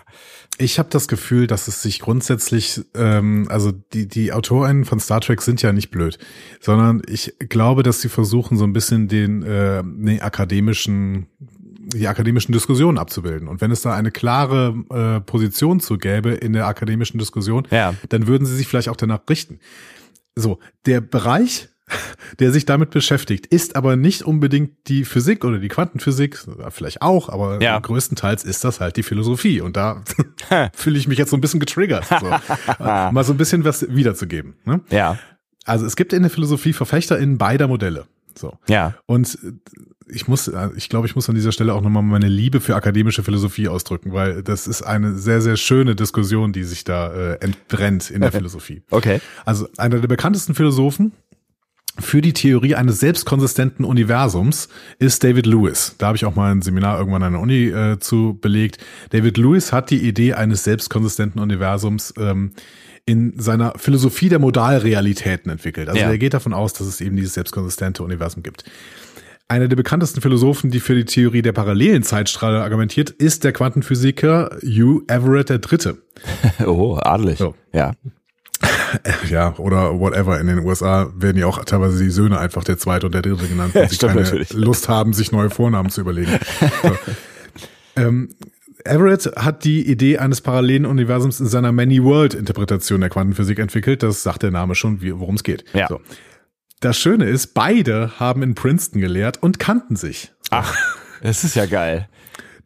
Ich habe das Gefühl, dass es sich grundsätzlich, ähm, also die, die AutorInnen von Star Trek sind ja nicht blöd, sondern ich glaube, dass sie versuchen, so ein bisschen den, äh, den akademischen, die akademischen Diskussionen abzubilden. Und wenn es da eine klare äh, Position zu gäbe in der akademischen Diskussion, Ja. dann würden sie sich vielleicht auch danach richten. So, der Bereich, der sich damit beschäftigt, ist aber nicht unbedingt die Physik oder die Quantenphysik, vielleicht auch, aber Ja. größtenteils ist das halt die Philosophie. Und da fühle ich mich jetzt so ein bisschen getriggert, so. Äh, mal so ein bisschen was wiederzugeben. Ne? Ja. Also es gibt in der Philosophie VerfechterInnen beider Modelle. So. Ja. Und ich muss, äh, ich glaube, ich muss an dieser Stelle auch nochmal meine Liebe für akademische Philosophie ausdrücken, weil das ist eine sehr, sehr schöne Diskussion, die sich da äh, entbrennt in der Philosophie. Okay. Also einer der bekanntesten Philosophen für die Theorie eines selbstkonsistenten Universums ist David Lewis. Da habe ich auch mal ein Seminar irgendwann an der Uni äh, zu belegt. David Lewis hat die Idee eines selbstkonsistenten Universums ähm, in seiner Philosophie der Modalrealitäten entwickelt. Also Ja. er geht davon aus, dass es eben dieses selbstkonsistente Universum gibt. Einer der bekanntesten Philosophen, die für die Theorie der parallelen Zeitstrahle argumentiert, ist der Quantenphysiker Hugh Everett III. Oh, adelig. So. Ja. Ja, oder whatever. In den USA werden ja auch teilweise die Söhne einfach der zweite und der dritte genannt, weil sie keine natürlich. Lust haben, sich neue Vornamen zu überlegen. So. ähm, Everett hat die Idee eines parallelen Universums in seiner Many-World-Interpretation der Quantenphysik entwickelt. Das sagt der Name schon, worum es geht. Ja. So. Das Schöne ist, beide haben in Princeton gelehrt und kannten sich. Ach, das ist ja geil.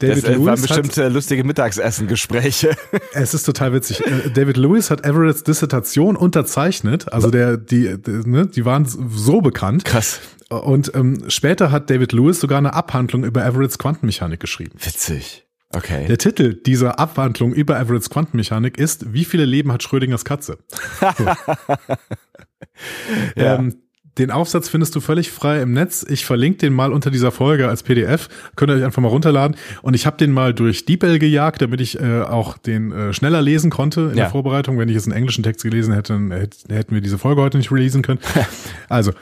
David das äh, waren Lewis bestimmt hat, äh, lustige Mittagsessengespräche. es ist total witzig. Äh, David Lewis hat Everetts Dissertation unterzeichnet. Also der, die, die, ne, die waren so bekannt. Krass. Und ähm, später hat David Lewis sogar eine Abhandlung über Everetts Quantenmechanik geschrieben. Witzig. Okay. Der Titel dieser Abhandlung über Everetts Quantenmechanik ist Wie viele Leben hat Schrödingers Katze? Ja. ähm, den Aufsatz findest du völlig frei im Netz. Ich verlinke den mal unter dieser Folge als PDF. Könnt ihr euch einfach mal runterladen. Und ich habe den mal durch DeepL gejagt, damit ich äh, auch den äh, schneller lesen konnte in Ja. der Vorbereitung. Wenn ich jetzt einen englischen Text gelesen hätte, dann hätt- hätten wir diese Folge heute nicht releasen können. also,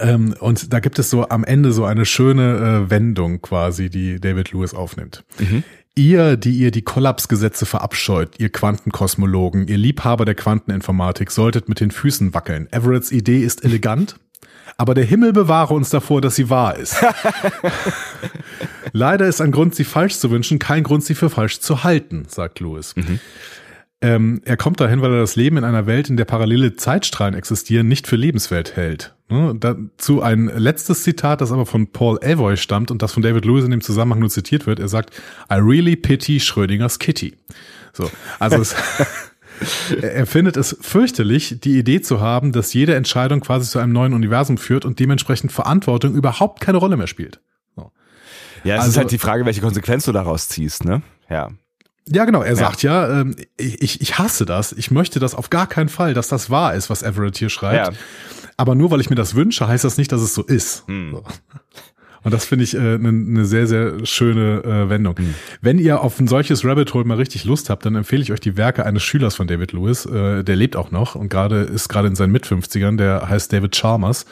ähm, und da gibt es so am Ende so eine schöne äh, Wendung quasi, die David Lewis aufnimmt. Ihr, die ihr die Kollapsgesetze verabscheut, ihr Quantenkosmologen, ihr Liebhaber der Quanteninformatik, solltet mit den Füßen wackeln. Everetts Idee ist elegant, aber der Himmel bewahre uns davor, dass sie wahr ist. Leider ist ein Grund, sie falsch zu wünschen, kein Grund, sie für falsch zu halten, sagt Lewis. Ähm, er kommt dahin, weil er das Leben in einer Welt, in der parallele Zeitstrahlen existieren, nicht für lebenswert hält. Ne? Dazu ein letztes Zitat, das aber von Paul Avoy stammt und das von David Lewis in dem Zusammenhang nur zitiert wird. Er sagt, I really pity Schrödingers Kitty. So, also es, er findet es fürchterlich, die Idee zu haben, dass jede Entscheidung quasi zu einem neuen Universum führt und dementsprechend Verantwortung überhaupt keine Rolle mehr spielt. So. Ja, es ist Also- halt die Frage, welche Konsequenz du daraus ziehst, ne? Ja. Ja, genau. Er sagt ja, ähm, ich, ich hasse das. Ich möchte das auf gar keinen Fall, dass das wahr ist, was Everett hier schreibt. Ja. Aber nur weil ich mir das wünsche, heißt das nicht, dass es so ist. So. Und das finde ich eine äh, ne ne sehr, sehr schöne äh, Wendung. Wenn ihr auf ein solches Rabbit Hole mal richtig Lust habt, dann empfehle ich euch die Werke eines Schülers von David Lewis. Äh, der lebt auch noch und gerade ist gerade in seinen Mit-50ern. Der heißt David Chalmers.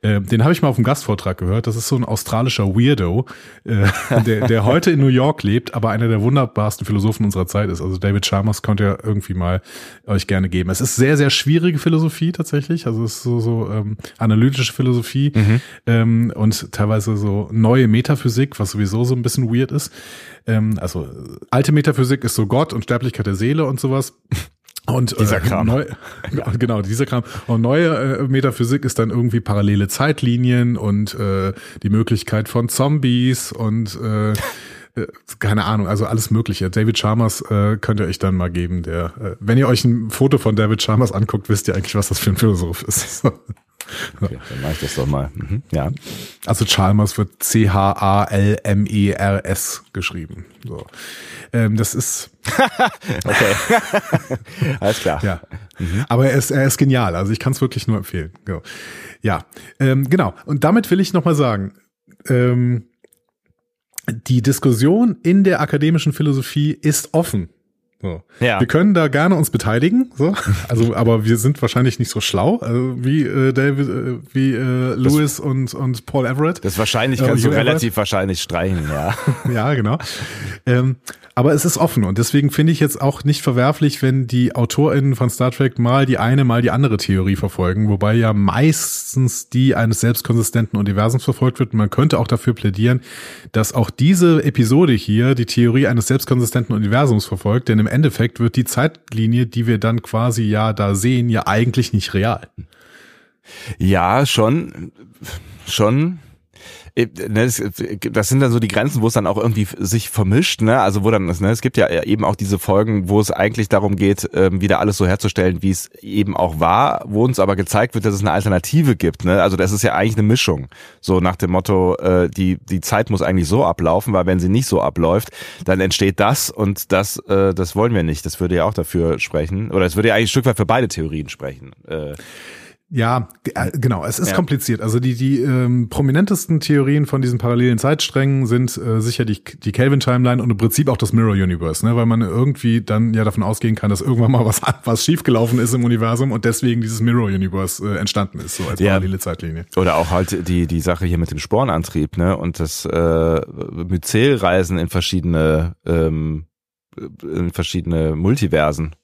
Äh, den habe ich mal auf dem Gastvortrag gehört. Das ist so ein australischer Weirdo, äh, der, der heute in New York lebt, aber einer der wunderbarsten Philosophen unserer Zeit ist. Also David Chalmers könnt ihr irgendwie mal euch gerne geben. Es ist sehr, sehr schwierige Philosophie tatsächlich. Also es ist so, so ähm, analytische Philosophie ähm, und teilweise so neue Metaphysik, was sowieso so ein bisschen weird ist. Ähm, also äh, alte Metaphysik ist so Gott und Sterblichkeit der Seele und sowas. Und Dieser äh, Kram. Neu, Genau, dieser Kram. Und neue äh, Metaphysik ist dann irgendwie parallele Zeitlinien und äh, die Möglichkeit von Zombies und äh, äh, keine Ahnung, also alles Mögliche. David Chalmers äh, könnt ihr euch dann mal geben. Der, äh, wenn ihr euch ein Foto von David Chalmers anguckt, wisst ihr eigentlich, was das für ein Philosoph ist. Okay, dann mach ich das doch mal. Mhm. Ja. Also Chalmers wird C-H-A-L-M-E-R-S geschrieben. So. Ähm, das ist Okay. Alles klar. Ja. Aber er ist, er ist genial. Also ich kann es wirklich nur empfehlen. Genau. Ja, ähm, genau. Und damit will ich nochmal sagen, ähm, die Diskussion in der akademischen Philosophie ist offen. So. Ja. Wir können da gerne uns beteiligen, so. Also, aber wir sind wahrscheinlich nicht so schlau also wie äh, David, äh, wie äh, Lewis und und Paul Everett. Das wahrscheinlich Äh, kannst du Hugh Everett. relativ wahrscheinlich streichen, ja. Ja, genau. Ähm, aber es ist offen und deswegen finde ich jetzt auch nicht verwerflich, wenn die AutorInnen von Star Trek mal die eine, mal die andere Theorie verfolgen, wobei ja meistens die eines selbstkonsistenten Universums verfolgt wird. Und man könnte auch dafür plädieren, dass auch diese Episode hier die Theorie eines selbstkonsistenten Universums verfolgt, denn im Endeffekt wird die Zeitlinie, die wir dann quasi ja da sehen, ja eigentlich nicht real. Ja, schon, schon. Äh, ne, Das sind dann so die Grenzen, wo es dann auch irgendwie sich vermischt, ne? Also wo dann, ne, es gibt ja eben auch diese Folgen, wo es eigentlich darum geht, ähm, wieder alles so herzustellen, wie es eben auch war, wo uns aber gezeigt wird, dass es eine Alternative gibt, ne? Also das ist ja eigentlich eine Mischung, so nach dem Motto, äh, die die Zeit muss eigentlich so ablaufen, weil wenn sie nicht so abläuft, dann entsteht das und das, äh, das wollen wir nicht. Das würde ja auch dafür sprechen, oder es würde ja eigentlich ein Stück weit für beide Theorien sprechen. Ja, äh, genau. Es ist Ja. kompliziert. Also die die ähm, prominentesten Theorien von diesen parallelen Zeitsträngen sind äh, sicher die die Kelvin Timeline und im Prinzip auch das Mirror Universe, ne, weil man irgendwie dann ja davon ausgehen kann, dass irgendwann mal was was schiefgelaufen ist im Universum und deswegen dieses Mirror Universe äh, entstanden ist, so als Ja. parallele Zeitlinie. Oder auch halt die, die Sache hier mit dem Spornantrieb, ne? Und das äh, Myzelreisen in verschiedene, ähm, in verschiedene Multiversen.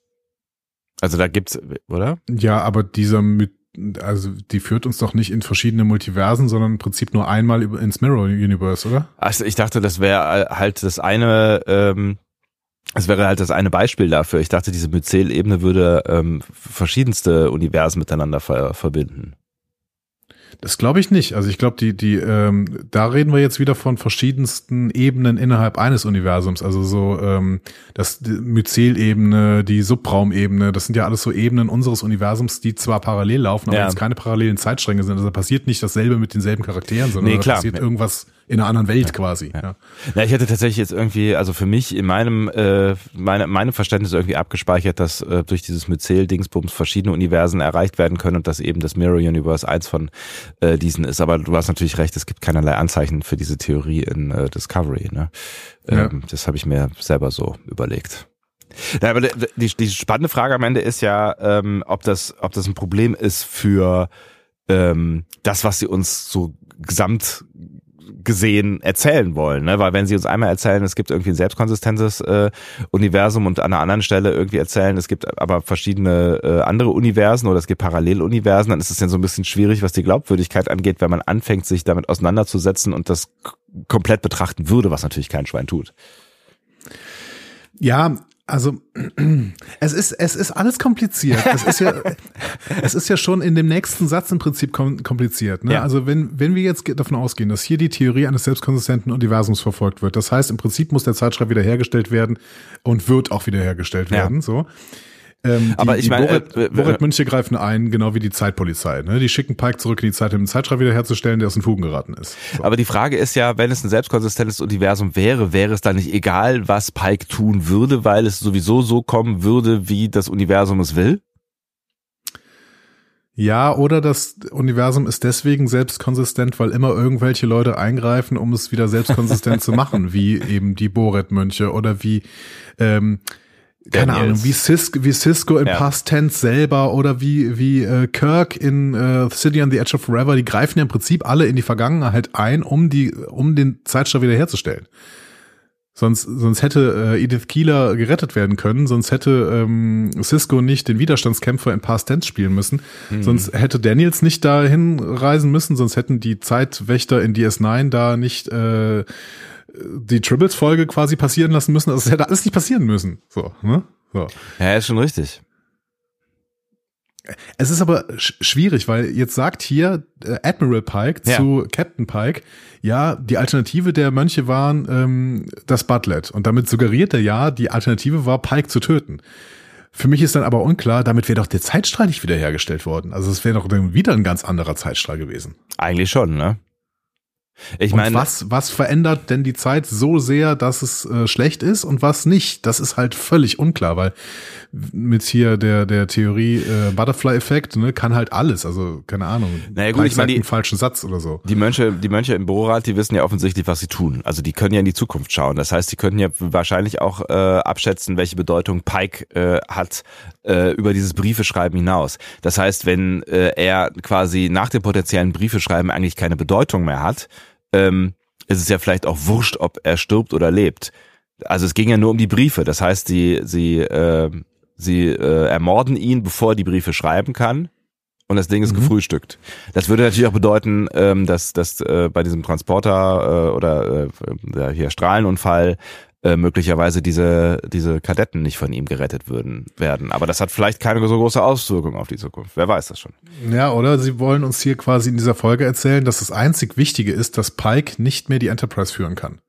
Also da gibt's, oder? Ja, aber dieser mit also die führt uns doch nicht in verschiedene Multiversen, sondern im Prinzip nur einmal ins Mirror Universe, oder? Also ich dachte, das wäre halt das eine, ähm, das wäre halt das eine Beispiel dafür. Ich dachte, diese Myzel-Ebene würde ähm, verschiedenste Universen miteinander ver verbinden. Das glaube ich nicht. Also ich glaube, die, die, ähm, da reden wir jetzt wieder von verschiedensten Ebenen innerhalb eines Universums. Also so ähm, das Myzel-Ebene, die Subraumebene, das sind ja alles so Ebenen unseres Universums, die zwar parallel laufen, aber Ja. jetzt keine parallelen Zeitstränge sind. Also da passiert nicht dasselbe mit denselben Charakteren, sondern Nee, da passiert irgendwas in einer anderen Welt quasi. Ja. Ja, ich hätte tatsächlich jetzt irgendwie, also für mich in meinem, äh, meine, meinem Verständnis irgendwie abgespeichert, dass äh, durch dieses Myzel-Dingsbums verschiedene Universen erreicht werden können und dass eben das Mirror Universe eins von äh, diesen ist. Aber du hast natürlich recht, es gibt keinerlei Anzeichen für diese Theorie in äh, Discovery. Ne? Ja. Ähm, Das habe ich mir selber so überlegt. Ja, aber die, die, die spannende Frage am Ende ist ja, ähm, ob das, ob das ein Problem ist für ähm, das, was sie uns so gesamt gesehen erzählen wollen, ne? Weil wenn sie uns einmal erzählen, es gibt irgendwie ein selbstkonsistentes äh, Universum und an einer anderen Stelle irgendwie erzählen, es gibt aber verschiedene äh, andere Universen oder es gibt Paralleluniversen, dann ist es ja so ein bisschen schwierig, was die Glaubwürdigkeit angeht, wenn man anfängt, sich damit auseinanderzusetzen und das komplett betrachten würde, was natürlich kein Schwein tut. Ja, also es ist es ist alles kompliziert. Es ist ja es ist ja schon in dem nächsten Satz im Prinzip kom kompliziert. Ne? Ja. Also wenn wenn wir jetzt davon ausgehen, dass hier die Theorie eines selbstkonsistenten Universums verfolgt wird, das heißt im Prinzip muss der Zeitschreib wiederhergestellt werden und wird auch wiederhergestellt Ja. werden. So. Ähm, die, Aber ich meine, Boret, äh, Boret Münche greifen ein, genau wie die Zeitpolizei. Ne? Die schicken Pike zurück in die Zeit, um den Zeitschreib wiederherzustellen, der aus den Fugen geraten ist. So. Aber die Frage ist ja, wenn es ein selbstkonsistentes Universum wäre, wäre es dann nicht egal, was Pike tun würde, weil es sowieso so kommen würde, wie das Universum es will? Ja, oder das Universum ist deswegen selbstkonsistent, weil immer irgendwelche Leute eingreifen, um es wieder selbstkonsistent zu machen, wie eben die Boret-Mönche oder wie, ähm, keine Daniels. Ahnung, wie Cisco, wie Cisco in Ja. Past Tense selber oder wie, wie äh, Kirk in äh, City on the Edge of Forever, die greifen ja im Prinzip alle in die Vergangenheit ein, um die, um den Zeitstrahl wiederherzustellen. Sonst, sonst hätte äh, Edith Keeler gerettet werden können, sonst hätte ähm, Cisco nicht den Widerstandskämpfer in Past Tense spielen müssen, sonst hätte Daniels nicht dahin reisen müssen, sonst hätten die Zeitwächter in DS9 da nicht äh, die Tribbles-Folge quasi passieren lassen müssen. Also es hätte alles nicht passieren müssen. So, ne? So. Ja, ist schon richtig. Es ist aber sch schwierig, weil jetzt sagt hier äh, Admiral Pike Ja. zu Captain Pike, ja, die Alternative der Mönche waren ähm, das Butlet. Und damit suggeriert er ja, die Alternative war, Pike zu töten. Für mich ist dann aber unklar, damit wäre doch der Zeitstrahl nicht wiederhergestellt worden. Also es wäre doch dann wieder ein ganz anderer Zeitstrahl gewesen. Eigentlich schon, ne? Ich meine, was, was verändert denn die Zeit so sehr, dass es äh, schlecht ist und was nicht? Das ist halt völlig unklar, weil mit hier der, der Theorie äh, Butterfly-Effekt ne, kann halt alles. Also, keine Ahnung. Naja, gut, ich meine, die- einen falschen Satz oder so. die Mönche, die Mönche im Bürorat, die wissen ja offensichtlich, was sie tun. Also die können ja in die Zukunft schauen. Das heißt, die könnten ja wahrscheinlich auch äh, abschätzen, welche Bedeutung Pike äh, hat äh, über dieses Briefeschreiben hinaus. Das heißt, wenn äh, er quasi nach dem potenziellen Briefeschreiben eigentlich keine Bedeutung mehr hat, ähm, ist es ja vielleicht auch wurscht, ob er stirbt oder lebt. Also es ging ja nur um die Briefe. Das heißt, sie sie äh, sie äh, ermorden ihn, bevor er die Briefe schreiben kann. Und das Ding ist Mhm. gefrühstückt. Das würde natürlich auch bedeuten, ähm, dass, dass äh, bei diesem Transporter äh, oder äh, hier Strahlenunfall äh, möglicherweise diese, diese Kadetten nicht von ihm gerettet würden werden. Aber das hat vielleicht keine so große Auswirkung auf die Zukunft. Wer weiß das schon. Ja, oder sie wollen uns hier quasi in dieser Folge erzählen, dass das einzig Wichtige ist, dass Pike nicht mehr die Enterprise führen kann.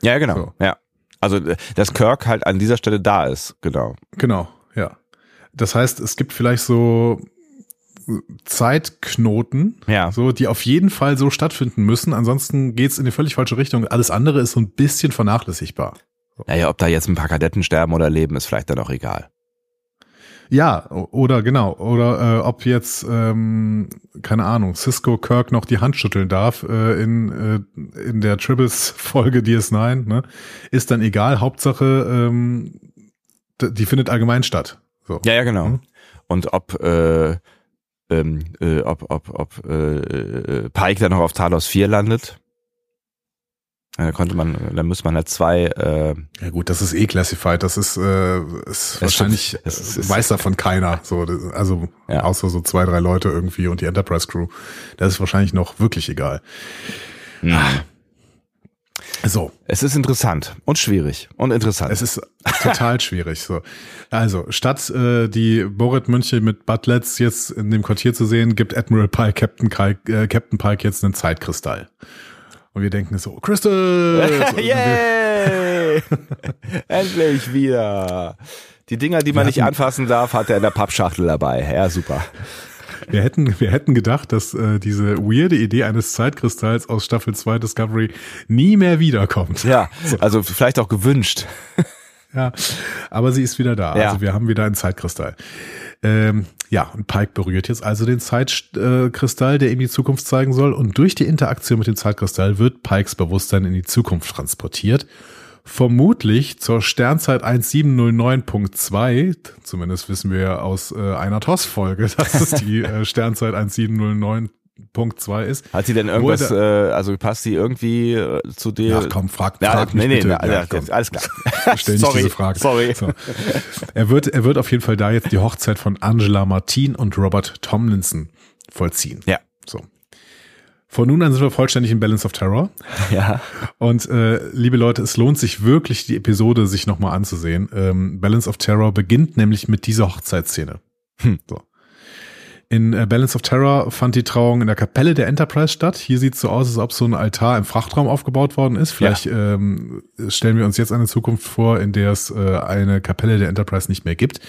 Ja, genau. So. Ja. Also, äh, dass Kirk halt an dieser Stelle da ist. Genau. Genau, ja. Das heißt, es gibt vielleicht so Zeitknoten, Ja. so, die auf jeden Fall so stattfinden müssen. Ansonsten geht's in die völlig falsche Richtung. Alles andere ist so ein bisschen vernachlässigbar. Naja, ob da jetzt ein paar Kadetten sterben oder leben, ist vielleicht dann auch egal. Ja, oder genau, oder äh, ob jetzt, ähm, keine Ahnung, Cisco Kirk noch die Hand schütteln darf äh, in, äh, in der Tribbles-Folge DS9, ne? Ist dann egal, Hauptsache, ähm, die findet allgemein statt. So. Ja, ja, genau. Mhm. Und ob, äh, ähm, äh, ob, ob, ob äh, äh, Pike dann noch auf Talos 4 landet. Da konnte man, da müsste man halt zwei, äh, Ja gut, das ist eh classified, das ist, äh, ist wahrscheinlich, stimmt. Es äh, weiß davon keiner, so, also Ja. außer so zwei, drei Leute irgendwie und die Enterprise Crew. Das ist wahrscheinlich noch wirklich egal. So, es ist interessant und schwierig und interessant. es ist total schwierig. So, also statt äh, die Boret-Mönche mit Butlets jetzt in dem Quartier zu sehen, gibt Admiral Pike Captain, Pike, äh, Captain Pike jetzt einen Zeitkristall. Und wir denken so, Crystal! Yay! Endlich wieder. Die Dinger, die man nicht anfassen darf, hat er in der Pappschachtel dabei. Ja, super. Wir hätten, wir hätten gedacht, dass äh, diese weirde Idee eines Zeitkristalls aus Staffel 2 Discovery nie mehr wiederkommt. Ja, also vielleicht auch gewünscht. Ja, aber sie ist wieder da. Ja. Also wir haben wieder einen Zeitkristall. Ähm, ja, und Pike berührt jetzt also den Zeitkristall, der ihm die Zukunft zeigen soll. Und durch die Interaktion mit dem Zeitkristall wird Pikes Bewusstsein in die Zukunft transportiert. Vermutlich zur Sternzeit 1709.2, zumindest wissen wir ja aus äh, einer TOS-Folge, dass es die äh, Sternzeit 1709.2 ist. Hat sie denn irgendwas, äh, also passt sie irgendwie äh, zu dir? Ach komm, frag, Ja, frag mich nee, nee, bitte. na, Ja, ja, komm. alles klar. Stell nicht sorry, diese Frage. sorry. So. Er wird, er wird auf jeden Fall da jetzt die Hochzeit von Angela Martin und Robert Tomlinson vollziehen. Ja. So. Von nun an sind wir vollständig in Balance of Terror. Ja. Und äh, liebe Leute, es lohnt sich wirklich, die Episode sich nochmal anzusehen. Ähm, Balance of Terror beginnt nämlich mit dieser Hochzeitsszene. Hm. So. In äh, Balance of Terror fand die Trauung in der Kapelle der Enterprise statt. Hier sieht es so aus, als ob so ein Altar im Frachtraum aufgebaut worden ist. Vielleicht ähm, stellen wir uns jetzt eine Zukunft vor, in der es äh, eine Kapelle der Enterprise nicht mehr gibt.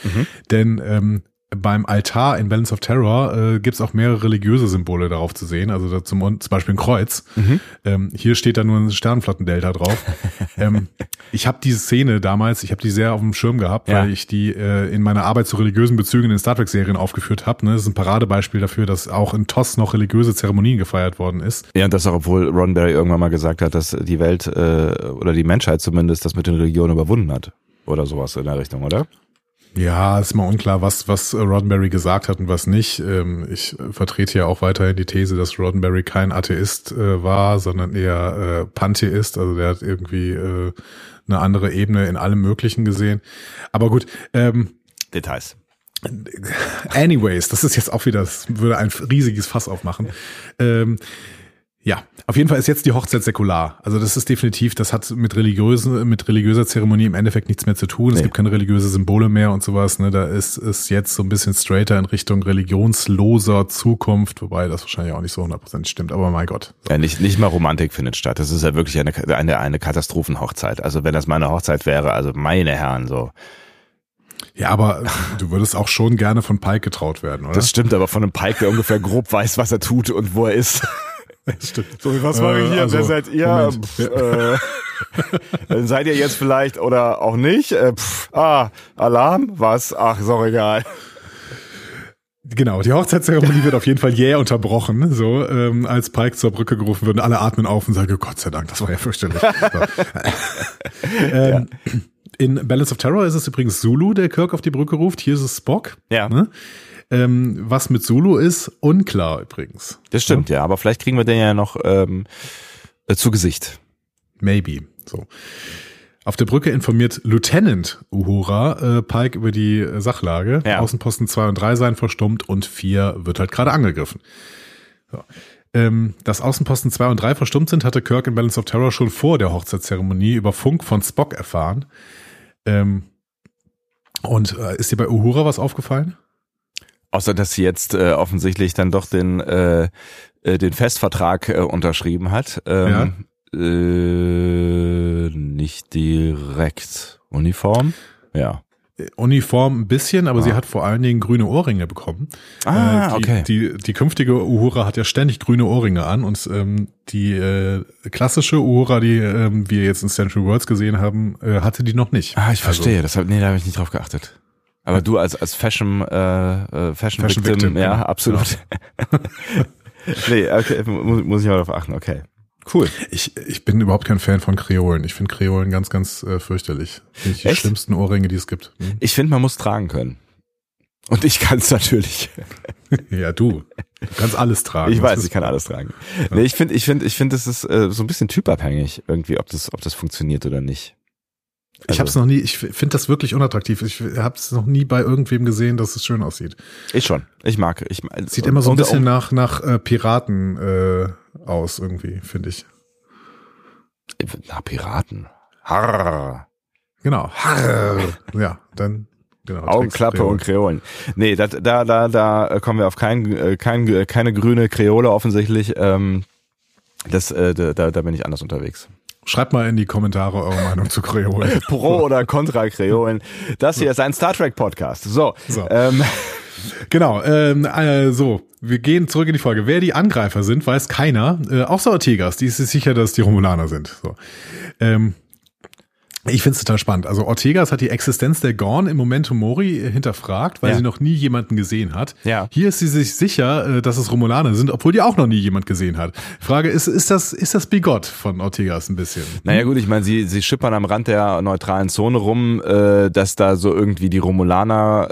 Denn ähm, beim Altar in Balance of Terror äh, gibt es auch mehrere religiöse Symbole darauf zu sehen. Also da zum, zum Beispiel ein Kreuz. Ähm, hier steht da nur ein Sternflottendelta drauf. ähm, ich habe diese Szene damals, ich habe die sehr auf dem Schirm gehabt, Ja. weil ich die äh, in meiner Arbeit zu religiösen Bezügen in den Star Trek-Serien aufgeführt habe. Ne? Das ist ein Paradebeispiel dafür, dass auch in TOS noch religiöse Zeremonien gefeiert worden ist. Ja, und das auch, obwohl Ron Barry irgendwann mal gesagt hat, dass die Welt äh, oder die Menschheit zumindest das mit den Religionen überwunden hat. Oder sowas in der Richtung, oder? Ja, ist mal unklar, was, was Roddenberry gesagt hat und was nicht. Ähm, ich vertrete ja auch weiterhin die These, dass Roddenberry kein Atheist äh, war, sondern eher äh, Pantheist. Also der hat irgendwie äh, eine andere Ebene in allem Möglichen gesehen. Aber gut, ähm, Details. anyways, das ist jetzt auch wieder, das würde ein riesiges Fass aufmachen. Ähm, ja, auf jeden Fall ist jetzt die Hochzeit säkular. Also das ist definitiv, das hat mit religiösen, mit religiöser Zeremonie im Endeffekt nichts mehr zu tun. Es Nee. gibt keine religiöse Symbole mehr und sowas. Ne? Da ist es jetzt so ein bisschen straighter in Richtung religionsloser Zukunft, wobei das wahrscheinlich auch nicht so 100% stimmt. Aber mein Gott. Ja, nicht, nicht mal Romantik findet statt. Das ist ja wirklich eine, eine, eine Katastrophenhochzeit. Also wenn das meine Hochzeit wäre, also meine Herren, so. Ja, aber du würdest auch schon gerne von Pike getraut werden, oder? Das stimmt aber von einem Pike, der ungefähr grob weiß, was er tut und wo er ist. stimmt. So, was mache ich hier? Wer seid ihr? Pff, äh, dann seid ihr jetzt vielleicht oder auch nicht. Äh, pff, ah, Alarm? Was? Ach, ist auch egal. Genau, die Hochzeitszeremonie wird auf jeden Fall jäh unterbrochen, so ähm, als Pike zur Brücke gerufen wird und alle atmen auf und sagen, Gott sei Dank, das war ja fürchterlich. Ähm, In Balance of Terror ist es übrigens Zulu, der Kirk auf die Brücke ruft. Hier ist es Spock. Ja. Ne? Ähm, was mit Zulu ist, unklar übrigens. Das stimmt, ja. Aber vielleicht kriegen wir den ja noch ähm, äh, zu Gesicht. Maybe. So. Auf der Brücke informiert Lieutenant Uhura äh, Pike über die äh, Sachlage. Ja. Außenposten 2 und 3 seien verstummt und 4 wird halt gerade angegriffen. So. Ähm, dass Außenposten 2 und 3 verstummt sind, hatte Kirk in Balance of Terror schon vor der Hochzeitszeremonie über Funk von Spock erfahren. Ähm, und äh, ist dir bei Uhura was aufgefallen? Außer dass sie jetzt äh, offensichtlich dann doch den äh, äh, den Festvertrag äh, unterschrieben hat. Ähm, äh, nicht direkt Uniform. Ja. Äh, Uniform ein bisschen, aber sie hat vor allen Dingen grüne Ohrringe bekommen. Ah, Äh, die, okay. Die, die künftige Uhura hat ja ständig grüne Ohrringe an und ähm, die äh, klassische Uhura, die ähm, wir jetzt in Central Worlds gesehen haben, äh, hatte die noch nicht. Ah, ich verstehe. das hab, nee, da habe ich nicht drauf geachtet. Aber du als als Fashion äh, äh, Fashion, Fashion Victim, Victim, ja, genau. absolut. nee, okay, muss, muss ich mal darauf achten. Okay, cool. Ich, ich bin überhaupt kein Fan von Kreolen. Ich finde Kreolen ganz, ganz äh, fürchterlich. Finde ich die Echt? schlimmsten Ohrringe, die es gibt. Hm? Ich finde, man muss tragen können. Und ich kann es natürlich. Ja, du. Du kannst alles tragen. Ich weiß, ich kann alles tragen. Nee, ich finde, ich finde, ich finde, es ist äh, so ein bisschen typabhängig irgendwie, ob das, ob das funktioniert oder nicht. Ich habe es noch nie, ich finde das wirklich unattraktiv. Ich habe es noch nie bei irgendwem gesehen, dass es schön aussieht. Ich schon. Ich mag. Ich Sieht immer so ein bisschen nach, nach äh, Piraten äh, aus, irgendwie, finde ich. nach Piraten. Harr. Genau. Harr. Ja, dann genau. Augenklappe und Kreolen. Nee, da, da, da, da kommen wir auf kein, äh, kein, keine grüne Kreole offensichtlich. Ähm, das, äh, da da bin ich anders unterwegs. Schreibt mal in die Kommentare eure Meinung zu Kreolen. Pro oder contra Kreolen. Das hier ist ein Star Trek Podcast. So. So. Ähm, Genau, ähm, äh, so, wir gehen zurück in die Folge. Wer die Angreifer sind, weiß keiner. Äh, außer Ortegas, die ist sich sicher, dass die Romulaner sind. So. Ähm, ich finde es total spannend. Also Ortegas hat die Existenz der Gorn im Momento Mori hinterfragt, weil Ja. sie noch nie jemanden gesehen hat. Ja. Hier ist sie sich sicher, äh, dass es Romulaner sind, obwohl die auch noch nie jemand gesehen hat. Frage ist, ist das, ist das Bigott von Ortegas ein bisschen? Naja gut, ich meine, sie, sie schippern am Rand der neutralen Zone rum, äh, dass da so irgendwie die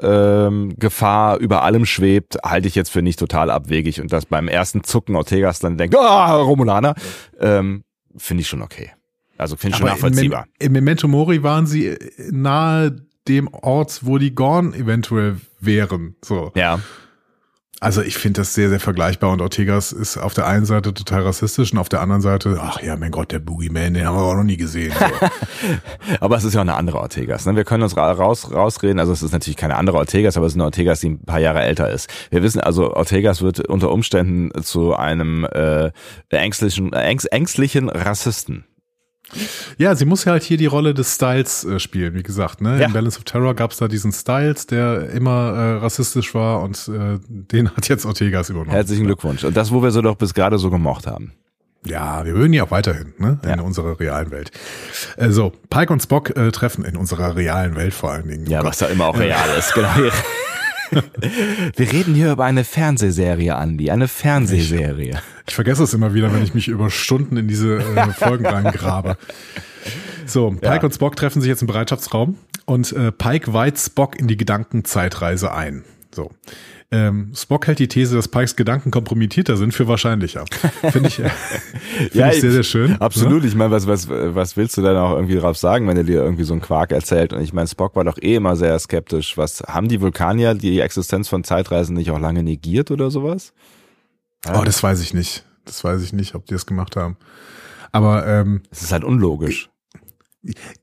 Romulaner-Gefahr über allem schwebt, halte ich jetzt für nicht total abwegig. Und dass beim ersten Zucken Ortegas dann denkt, ah, Romulaner, ähm, finde ich schon okay. Also finde ich schon im, nachvollziehbar. Im Memento Mori waren sie äh, nahe dem Ort, wo die Gorn eventuell wären. So. Ja, Also ich finde das sehr, sehr vergleichbar und Ortegas ist auf der einen Seite total rassistisch und auf der anderen Seite, ach ja, mein Gott, der Boogeyman, den haben wir auch noch nie gesehen. So. aber es ist ja auch eine andere Ortegas. Ne? Wir können uns ra- raus, rausreden, also es ist natürlich keine andere Ortegas, aber es ist eine Ortegas, die ein paar Jahre älter ist. Wir wissen also, Ortegas wird unter Umständen zu einem äh, ängstlichen, ängst, ängstlichen Rassisten. Ja, sie muss ja halt hier die Rolle des Styles äh, spielen, wie gesagt. Ne? Ja. In Balance of Terror gab es da diesen Styles, der immer äh, rassistisch war und äh, den hat jetzt Ortegas übernommen. Herzlichen Glückwunsch. Und das, wo wir so doch bis gerade so gemocht haben. Ja, wir mögen die auch weiterhin, ne? In Ja. unserer realen Welt. Äh, so, Pike und Spock äh, treffen in unserer realen Welt vor allen Dingen. Ja, Oh was da immer auch real ist. Genau. Wir reden hier über eine Fernsehserie, Andi. Eine Fernsehserie. Ich vergesse es immer wieder, wenn ich mich über Stunden in diese äh, Folgen reingrabe. So, Pike Ja. und Spock treffen sich jetzt im Bereitschaftsraum und äh, Pike weiht Spock in die Gedankenzeitreise ein. So. Ähm, Spock hält die These, dass Pikes Gedanken kompromittierter sind, für wahrscheinlicher. Finde ich, äh, find Ja, ich sehr, sehr schön. Absolut. Ich meine, was, was, was willst du denn auch irgendwie drauf sagen, wenn er dir irgendwie so einen Quark erzählt? Und ich meine, Spock war doch eh immer sehr skeptisch. Was haben die Vulkanier die Existenz von Zeitreisen nicht auch lange negiert oder sowas? Oh, das weiß ich nicht. Das weiß ich nicht, ob die das gemacht haben. Aber ähm, Das ist halt unlogisch.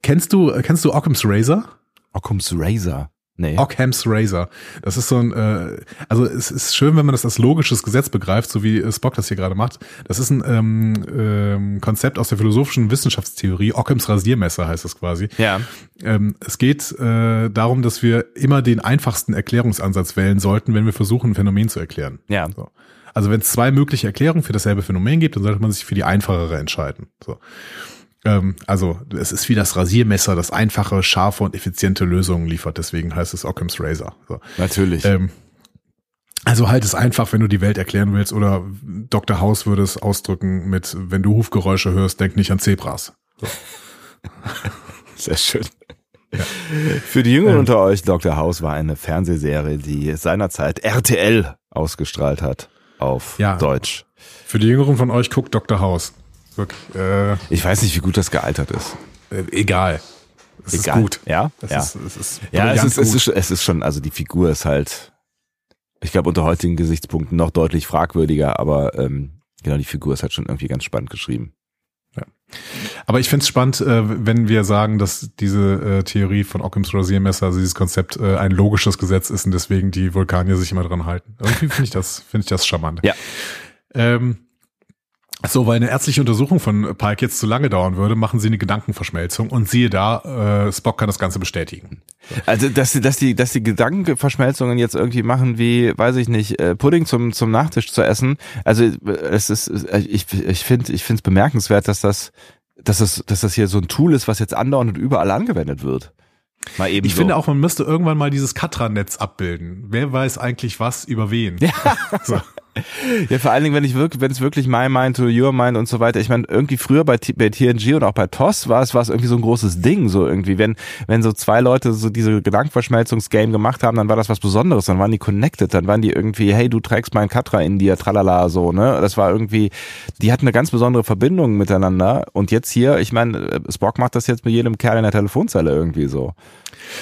kennst du kennst du Occam's Razor? Occam's Razor. Nee. Occam's Razor. Das ist so ein, äh, also es ist schön, wenn man das als logisches Gesetz begreift, so wie äh, Spock das hier gerade macht. Das ist ein ähm, ähm, Konzept aus der philosophischen Wissenschaftstheorie. Occam's Rasiermesser heißt das quasi. Ja. Ähm, es geht äh, darum, dass wir immer den einfachsten Erklärungsansatz wählen sollten, wenn wir versuchen, ein Phänomen zu erklären. Ja. So. Also wenn es zwei mögliche Erklärungen für dasselbe Phänomen gibt, dann sollte man sich für die einfachere entscheiden. So. Ähm, also es ist wie das Rasiermesser, das einfache, scharfe und effiziente Lösungen liefert. Deswegen heißt es Occam's Razor. So. Natürlich. Ähm, also halt es einfach, wenn du die Welt erklären willst. Oder Dr. House würde es ausdrücken mit, wenn du Hufgeräusche hörst, denk nicht an Zebras. Sehr schön. Für die Jüngeren Ähm. unter euch, Dr. House war eine Fernsehserie, die seinerzeit RTL ausgestrahlt hat auf Ja. Deutsch. Für die Jüngeren von euch guckt Dr. House. Wirklich, äh, Ich weiß nicht, wie gut das gealtert ist. äh, egal. Es ist Egal. gut. Ja, Es ja. ist, es ist Ja, es ist, es, ist, es ist schon, also die Figur ist halt, ich glaube, unter heutigen Gesichtspunkten noch deutlich fragwürdiger, aber ähm, genau, die Figur ist halt schon irgendwie ganz spannend geschrieben. Aber ich finde es spannend, äh, wenn wir sagen, dass diese äh, Theorie von Occam's Rasiermesser, also dieses Konzept, äh, ein logisches Gesetz ist und deswegen die Vulkanier sich immer dran halten. Irgendwie finde ich das, finde ich das charmant. Ja. Ähm, so, weil eine ärztliche Untersuchung von Pike jetzt zu lange dauern würde, machen sie eine Gedankenverschmelzung und siehe da, äh, Spock kann das Ganze bestätigen. Also, dass die, dass die, dass die Gedankenverschmelzungen jetzt irgendwie machen, wie, weiß ich nicht, äh, Pudding zum, zum Nachtisch zu essen. Also, es ist, ich, ich finde, ich finde es bemerkenswert, dass das, dass das, dass das hier so ein Tool ist, was jetzt andauernd und überall angewendet wird. Mal eben Ich so. finde auch, man müsste irgendwann mal dieses Katra-Netz abbilden. Wer weiß eigentlich was über wen? Ja. So. Ja, vor allen Dingen, wenn ich wirklich, wenn es wirklich my mind to your mind und so weiter. Ich meine, irgendwie früher bei, bei TNG und auch bei TOS war es, war es irgendwie so ein großes Ding, so irgendwie. Wenn, wenn so zwei Leute so diese Gedankenverschmelzungsgame gemacht haben, dann war das was Besonderes, dann waren die connected, dann waren die irgendwie, hey, du trägst meinen Katra in dir, tralala, so, ne? Das war irgendwie, die hatten eine ganz besondere Verbindung miteinander. Und jetzt hier, ich meine, Spock macht das jetzt mit jedem Kerl in der Telefonzelle irgendwie so.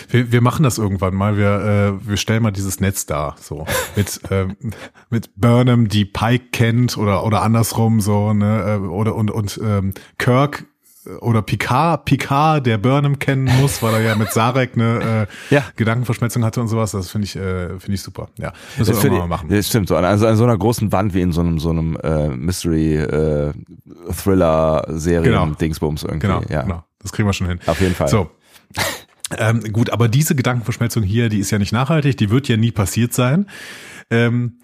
Wir, wir machen das irgendwann mal. Wir, äh, wir stellen mal dieses Netz dar, so mit ähm, mit Burnham, die Pike kennt oder oder andersrum so ne äh, oder und und ähm, Kirk äh, oder Picard, Picard, der Burnham kennen muss, weil er ja mit Sarek eine äh, Ja. Gedankenverschmelzung hatte und sowas. Das finde ich äh, finde ich super. Ja, müssen wir Das, irgendwann mal machen. das stimmt, so an, also an so einer großen Wand wie in so einem so einem äh, Mystery äh, Thriller Serien Genau. Dingsbums irgendwie. Genau, ja. genau. Das kriegen wir schon hin. Auf jeden Fall. So. Ähm, gut, aber diese Gedankenverschmelzung hier, die ist ja nicht nachhaltig, die wird ja nie passiert sein. Ähm,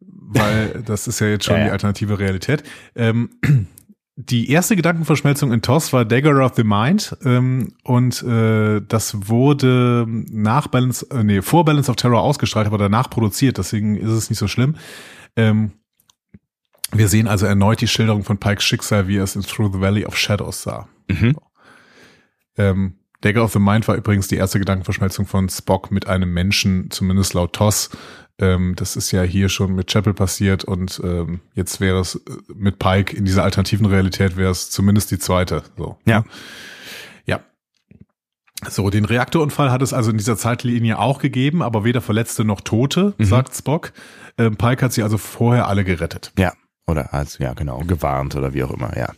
weil das ist ja jetzt schon Ja, ja. die alternative Realität. Ähm, die erste Gedankenverschmelzung in TOS war Dagger of the Mind ähm, und äh, das wurde nach Balance, äh, nee, vor Balance of Terror ausgestrahlt, aber danach produziert, deswegen ist es nicht so schlimm. Ähm, wir sehen also erneut die Schilderung von Pikes Schicksal, wie er es in Through the Valley of Shadows sah. Mhm. Ähm, Dagger of the Mind war übrigens die erste Gedankenverschmelzung von Spock mit einem Menschen, zumindest laut TOS. Ähm, das ist ja hier schon mit Chapel passiert und ähm, jetzt wäre es äh, mit Pike in dieser alternativen Realität wäre es zumindest die zweite. So. Ja. Ja. So, den Reaktorunfall hat es also in dieser Zeitlinie auch gegeben, aber weder Verletzte noch Tote, Mhm. sagt Spock. Ähm, Pike hat sie also vorher alle gerettet. Ja. Oder als, ja, genau, gewarnt oder wie auch immer, ja.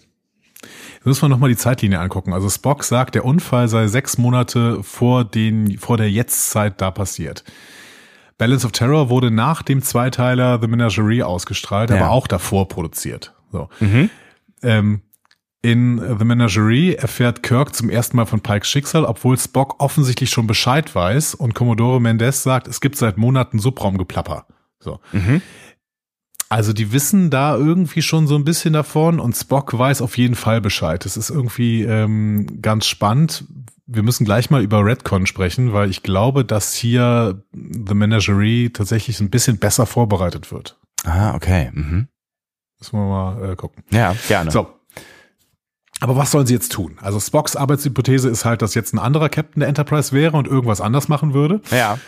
Müssen wir nochmal die Zeitlinie angucken. Also Spock sagt, der Unfall sei sechs Monate vor, den, vor der Jetztzeit da passiert. Balance of Terror wurde nach dem Zweiteiler The Menagerie ausgestrahlt, Ja. aber auch davor produziert. So. Mhm. Ähm, in The Menagerie erfährt Kirk zum ersten Mal von Pikes Schicksal, obwohl Spock offensichtlich schon Bescheid weiß und Commodore Mendez sagt, es gibt seit Monaten Subraumgeplapper. So. Mhm. Also die wissen da irgendwie schon so ein bisschen davon und Spock weiß auf jeden Fall Bescheid. Das ist irgendwie ähm, ganz spannend. Wir müssen gleich mal über Redcon sprechen, weil ich glaube, dass hier The Menagerie tatsächlich ein bisschen besser vorbereitet wird. Ah, okay. Mhm. Müssen wir mal äh, gucken. Ja, gerne. So. Aber was sollen sie jetzt tun? Also Spocks Arbeitshypothese ist halt, dass jetzt ein anderer Captain der Enterprise wäre und irgendwas anders machen würde. Ja.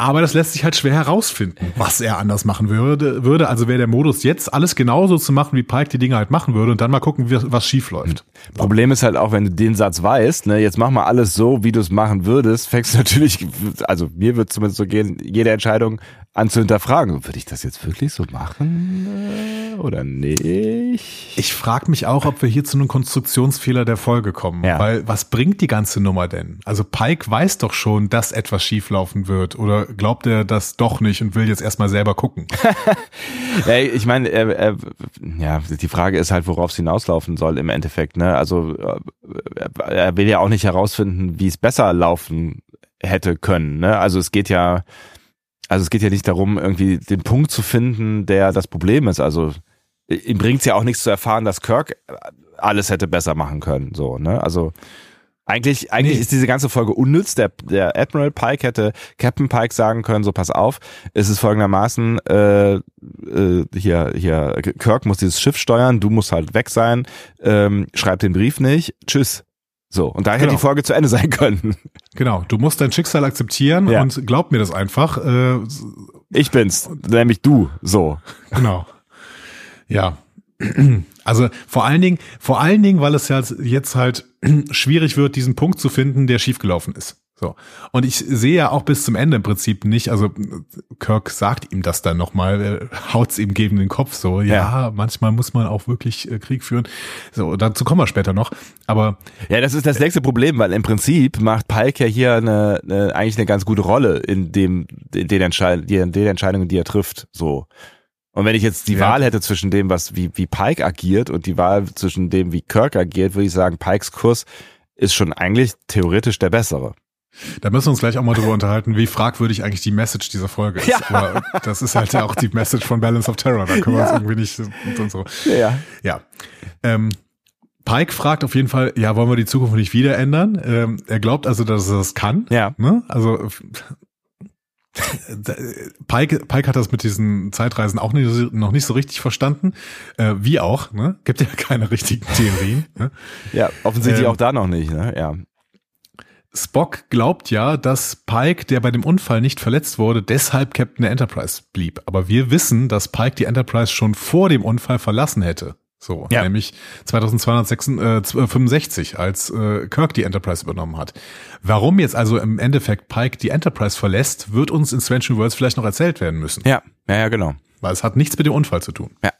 Aber das lässt sich halt schwer herausfinden, was er anders machen würde. würde. Also wäre der Modus jetzt alles genauso zu machen, wie Pike die Dinge halt machen würde und dann mal gucken, was schief läuft. Problem ist halt auch, wenn du den Satz weißt, ne, jetzt mach mal alles so, wie du es machen würdest, fängst du natürlich, also mir wird zumindest so gehen, jede Entscheidung an zu hinterfragen. Würde ich das jetzt wirklich so machen äh, oder nicht? Ich frage mich auch, ob wir hier zu einem Konstruktionsfehler der Folge kommen. Ja. Weil was bringt die ganze Nummer denn? Also Pike weiß doch schon, dass etwas schieflaufen wird. Oder glaubt er das doch nicht und will jetzt erstmal selber gucken? Ja, ich meine, er, er, ja, die Frage ist halt, worauf es hinauslaufen soll im Endeffekt. Ne? Also äh, er will ja auch nicht herausfinden, wie es besser laufen hätte können. Ne? Also es geht ja, also es geht ja nicht darum, irgendwie den Punkt zu finden, der das Problem ist. Also ihm bringt es ja auch nichts zu erfahren, dass Kirk alles hätte besser machen können. So, ne? Also eigentlich, eigentlich Nee. ist diese ganze Folge unnütz. Der, der Admiral Pike hätte Captain Pike sagen können, so pass auf, es ist folgendermaßen, äh, äh, hier, hier, Kirk muss dieses Schiff steuern, du musst halt weg sein, ähm, schreib den Brief nicht, tschüss. So, und da hätte Genau. die Folge zu Ende sein können. Genau, du musst dein Schicksal akzeptieren Ja. und glaub mir das einfach. Äh, Ich bin's, nämlich du. So. Genau. Ja. Also vor allen Dingen, vor allen Dingen, weil es ja jetzt halt schwierig wird, diesen Punkt zu finden, der schiefgelaufen ist. So. Und ich sehe ja auch bis zum Ende im Prinzip nicht, also Kirk sagt ihm das dann nochmal, haut's ihm gegen den Kopf so, ja, Ja. manchmal muss man auch wirklich äh, Krieg führen. So, dazu kommen wir später noch. Aber Ja, das ist das nächste Problem, weil im Prinzip macht Pike ja hier eine, eine eigentlich eine ganz gute Rolle in dem, in den, Entscheid den Entscheidungen, die er trifft. So. Und wenn ich jetzt die Ja. Wahl hätte zwischen dem, was wie, wie Pike agiert und die Wahl zwischen dem, wie Kirk agiert, würde ich sagen, Pikes Kurs ist schon eigentlich theoretisch der bessere. Da müssen wir uns gleich auch mal drüber unterhalten, wie fragwürdig eigentlich die Message dieser Folge ist. Ja. Aber das ist halt ja auch die Message von Balance of Terror. Da können wir uns irgendwie nicht und, und so. Ja. Ja. Ähm, Pike fragt auf jeden Fall, ja, wollen wir die Zukunft nicht wieder ändern? Ähm, er glaubt also, dass er das kann. Ja. Ne? Also Pike, Pike hat das mit diesen Zeitreisen auch nicht, noch nicht so richtig verstanden. Äh, wie auch, ne? Gibt ja keine richtigen Theorien. Ne? Ja, offensichtlich Ähm, auch da noch nicht, ne? Ja. Spock glaubt ja, dass Pike, der bei dem Unfall nicht verletzt wurde, deshalb Captain der Enterprise blieb. Aber wir wissen, dass Pike die Enterprise schon vor dem Unfall verlassen hätte. So, Ja. nämlich 2265, als äh, Kirk die Enterprise übernommen hat. Warum jetzt also im Endeffekt Pike die Enterprise verlässt, wird uns in Strange New Worlds vielleicht noch erzählt werden müssen. Ja, ja, ja, genau. Weil es hat nichts mit dem Unfall zu tun. Ja.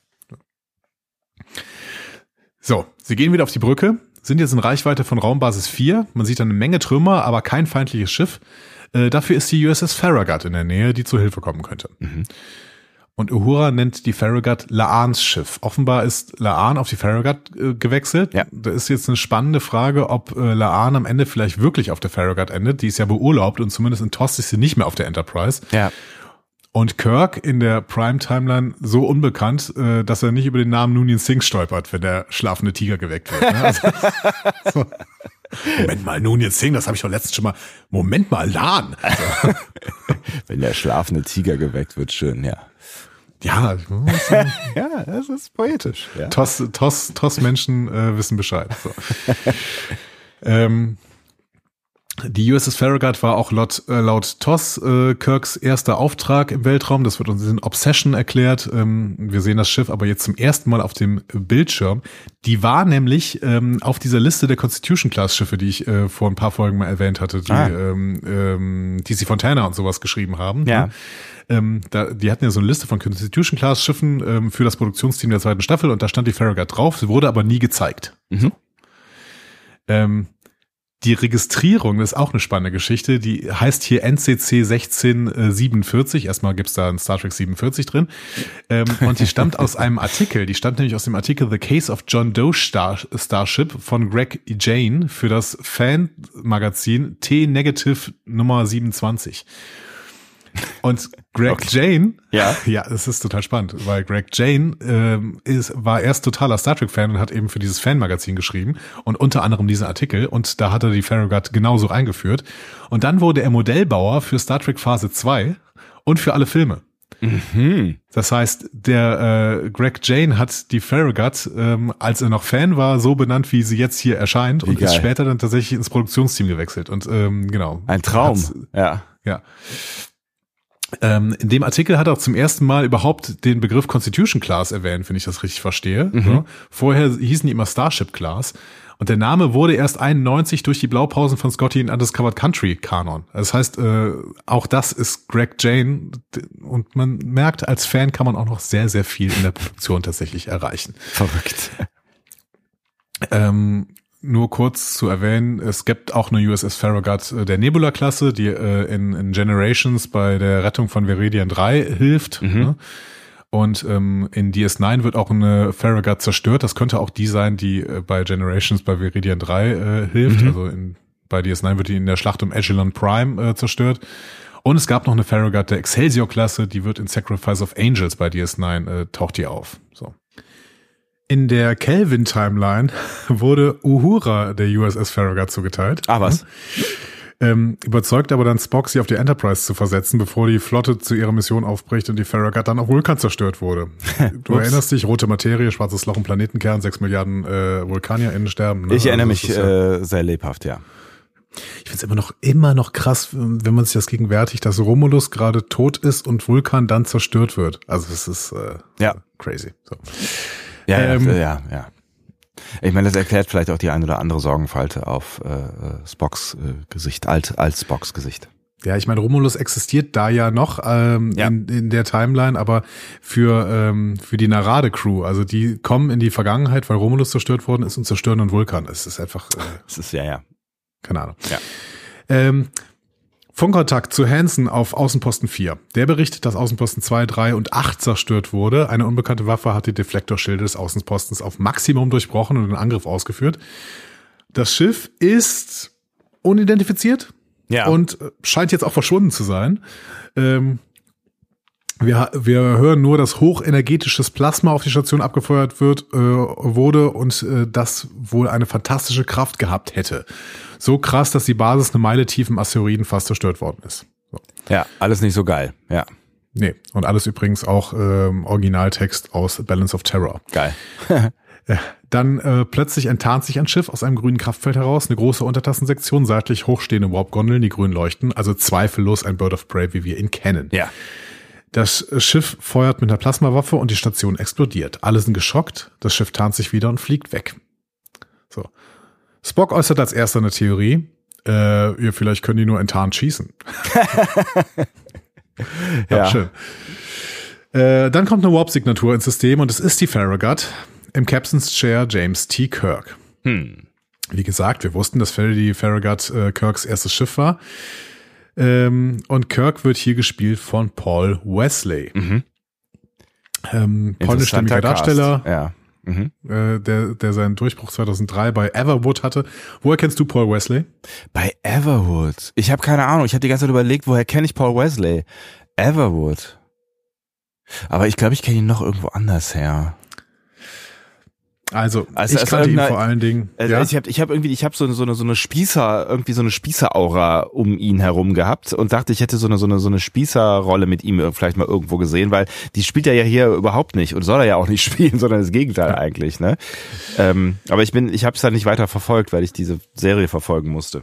So, sie gehen wieder auf die Brücke, sind jetzt in Reichweite von Raumbasis 4. Man sieht eine Menge Trümmer, aber kein feindliches Schiff. Äh, dafür ist die USS Farragut in der Nähe, die zu Hilfe kommen könnte. Mhm. Und Uhura nennt die Farragut Laans Schiff. Offenbar ist Laan auf die Farragut äh, gewechselt. Ja. Da ist jetzt eine spannende Frage, ob äh, Laan am Ende vielleicht wirklich auf der Farragut endet. Die ist ja beurlaubt und zumindest in TOS ist sie nicht mehr auf der Enterprise. Ja. Und Kirk in der Prime-Timeline so unbekannt, äh, dass er nicht über den Namen Noonien Singh stolpert, wenn der schlafende Tiger geweckt wird. Ne? Also, so. Moment mal, Noonien Singh, das habe ich doch letztens schon mal. Moment mal, Lan. Also, Wenn der schlafende Tiger geweckt wird, schön, ja. ja, Ja, das ist poetisch. Ja. Toss, Toss, Toss Menschen äh, wissen Bescheid. So. ähm, die USS Farragut war auch laut, äh, laut Toss äh, Kirks erster Auftrag im Weltraum. Das wird uns in Obsession erklärt. Ähm, wir sehen das Schiff aber jetzt zum ersten Mal auf dem Bildschirm. Die war nämlich ähm, auf dieser Liste der Constitution-Class-Schiffe, die ich äh, vor ein paar Folgen mal erwähnt hatte, die Ah. ähm, ähm, DC Fontana und sowas geschrieben haben. Ja. Ne? Ähm, da, die hatten ja so eine Liste von Constitution-Class-Schiffen ähm, für das Produktionsteam der zweiten Staffel und da stand die Farragut drauf. Sie wurde aber nie gezeigt. Mhm. Ähm, die Registrierung ist auch eine spannende Geschichte. Die heißt hier NCC 1647. Erstmal gibt's da ein Star Trek 47 drin. Ähm, und die stammt aus einem Artikel. Die stammt nämlich aus dem Artikel The Case of John Doe Star Starship von Greg Jane für das Fan-Magazin T-Negative Nummer 27. Und Greg Okay. Jane, Ja. ja, es ist total spannend, weil Greg Jane ähm, ist, war erst totaler Star Trek-Fan und hat eben für dieses Fanmagazin geschrieben und unter anderem diesen Artikel und da hat er die Farragut genauso eingeführt. Und dann wurde er Modellbauer für Star Trek Phase 2 und für alle Filme. Hm. Das heißt, der äh, Greg Jane hat die Farragut, ähm, als er noch Fan war, so benannt, wie sie jetzt hier erscheint und ist später dann tatsächlich ins Produktionsteam gewechselt. Und ähm, genau. Ein Traum. Ja. ja. Ähm, in dem Artikel hat er auch zum ersten Mal überhaupt den Begriff Constitution Class erwähnt, wenn ich das richtig verstehe. Ja. Vorher hießen die immer Starship Class. Und der Name wurde erst 91 durch die Blaupausen von Scotty in Undiscovered Country Kanon. Das heißt, äh, auch das ist Greg Jane. Und man merkt, als Fan kann man auch noch sehr, sehr viel in der Produktion tatsächlich erreichen. Verrückt. Ähm, nur kurz zu erwähnen, es gibt auch eine USS Farragut äh, der Nebula-Klasse, die äh, in, in Generations bei der Rettung von Veridian 3 hilft. Ne? Und ähm, in DS9 wird auch eine Farragut zerstört. Das könnte auch die sein, die äh, bei Generations bei Veridian 3 äh, hilft. Also in, bei DS9 wird die in der Schlacht um Echelon Prime äh, zerstört. Und es gab noch eine Farragut der Excelsior-Klasse, die wird in Sacrifice of Angels bei DS9 äh, taucht die auf. So. In der Kelvin-Timeline wurde Uhura der USS Farragut zugeteilt. Ah, was? Ähm, überzeugt aber dann Spock, sie auf die Enterprise zu versetzen, bevor die Flotte zu ihrer Mission aufbricht und die Farragut dann auf Vulkan zerstört wurde. Du erinnerst dich, rote Materie, schwarzes Loch im Planetenkern, sechs Milliarden äh, VulkanierInnen sterben. ne? Ich erinnere Also mich ja- äh, sehr lebhaft, ja. ich finde es immer noch, immer noch krass, wenn man sich das gegenwärtigt, dass Romulus gerade tot ist und Vulkan dann zerstört wird. Also das ist äh, Ja. crazy. So. Ja, Ähm, ja, ja, ja. Ich meine, das erklärt vielleicht auch die ein oder andere Sorgenfalte auf äh, äh, Spocks äh, Gesicht, alt, alt Spocks Gesicht. Ja, ich meine, Romulus existiert da ja noch ähm, Ja. In, in der Timeline, aber für, ähm, für die Narade-Crew, also die kommen in die Vergangenheit, weil Romulus zerstört worden ist und zerstören einen Vulkan. Es ist einfach, äh, Das ist ja, ja. keine Ahnung. Ja. Ähm, Funkkontakt zu Hansen auf Außenposten 4. Der berichtet, dass Außenposten 2, 3 und 8 zerstört wurde. Eine unbekannte Waffe hat die Deflektorschilde des Außenpostens auf Maximum durchbrochen und den Angriff ausgeführt. Das Schiff ist unidentifiziert Ja. und scheint jetzt auch verschwunden zu sein. Ähm, Wir, wir hören nur, dass hochenergetisches Plasma auf die Station abgefeuert wird, äh, wurde und äh, das wohl eine fantastische Kraft gehabt hätte. So krass, dass die Basis eine Meile tief im Asteroiden fast zerstört worden ist. So. Ja, alles nicht so geil. Ja, Nee, und alles übrigens auch ähm, Originaltext aus Balance of Terror. geil. Äh, Dann äh, plötzlich enttarnt sich ein Schiff aus einem grünen Kraftfeld heraus, eine große Untertassensektion, seitlich hochstehende Warp-Gondeln, die grün leuchten, also zweifellos ein Bird of Prey, wie wir ihn kennen. Ja. Das Schiff feuert mit einer Plasmawaffe und die Station explodiert. Alle sind geschockt, das Schiff tarnt sich wieder und fliegt weg. Spock äußert als erster eine Theorie. Äh, ja, vielleicht können die nur enttarnt schießen. Ja. schön. Äh, dann kommt eine Warp-Signatur ins System und es ist die Farragut. Im Captain's Chair James T. Kirk. Hm. Wie gesagt, wir wussten, dass Faraday Farragut äh, Kirks erstes Schiff war. Ähm, und Kirk wird hier gespielt von Paul Wesley. Mhm. Ähm, polnischstämmiger Interessanter Darsteller. Ja. Mhm. äh, der, der seinen Durchbruch 2003 bei Everwood hatte. Woher kennst du Paul Wesley? Bei Everwood. Ich habe keine Ahnung. Ich habe die ganze Zeit überlegt, woher kenne ich Paul Wesley? Everwood. Aber ich glaube, ich kenne ihn noch irgendwo anders her. Also, Also, ich also kannte ihn vor allen Dingen. Also ja? ich habe ich hab irgendwie, ich habe so eine, so eine so eine Spießer, irgendwie so eine Spießeraura um ihn herum gehabt und dachte, ich hätte so eine so eine so eine Spießerrolle mit ihm vielleicht mal irgendwo gesehen, weil die spielt er ja hier überhaupt nicht und soll er ja auch nicht spielen, sondern das Gegenteil eigentlich, ne? Ähm, aber ich bin, ich habe es dann nicht weiter verfolgt, weil ich diese Serie verfolgen musste.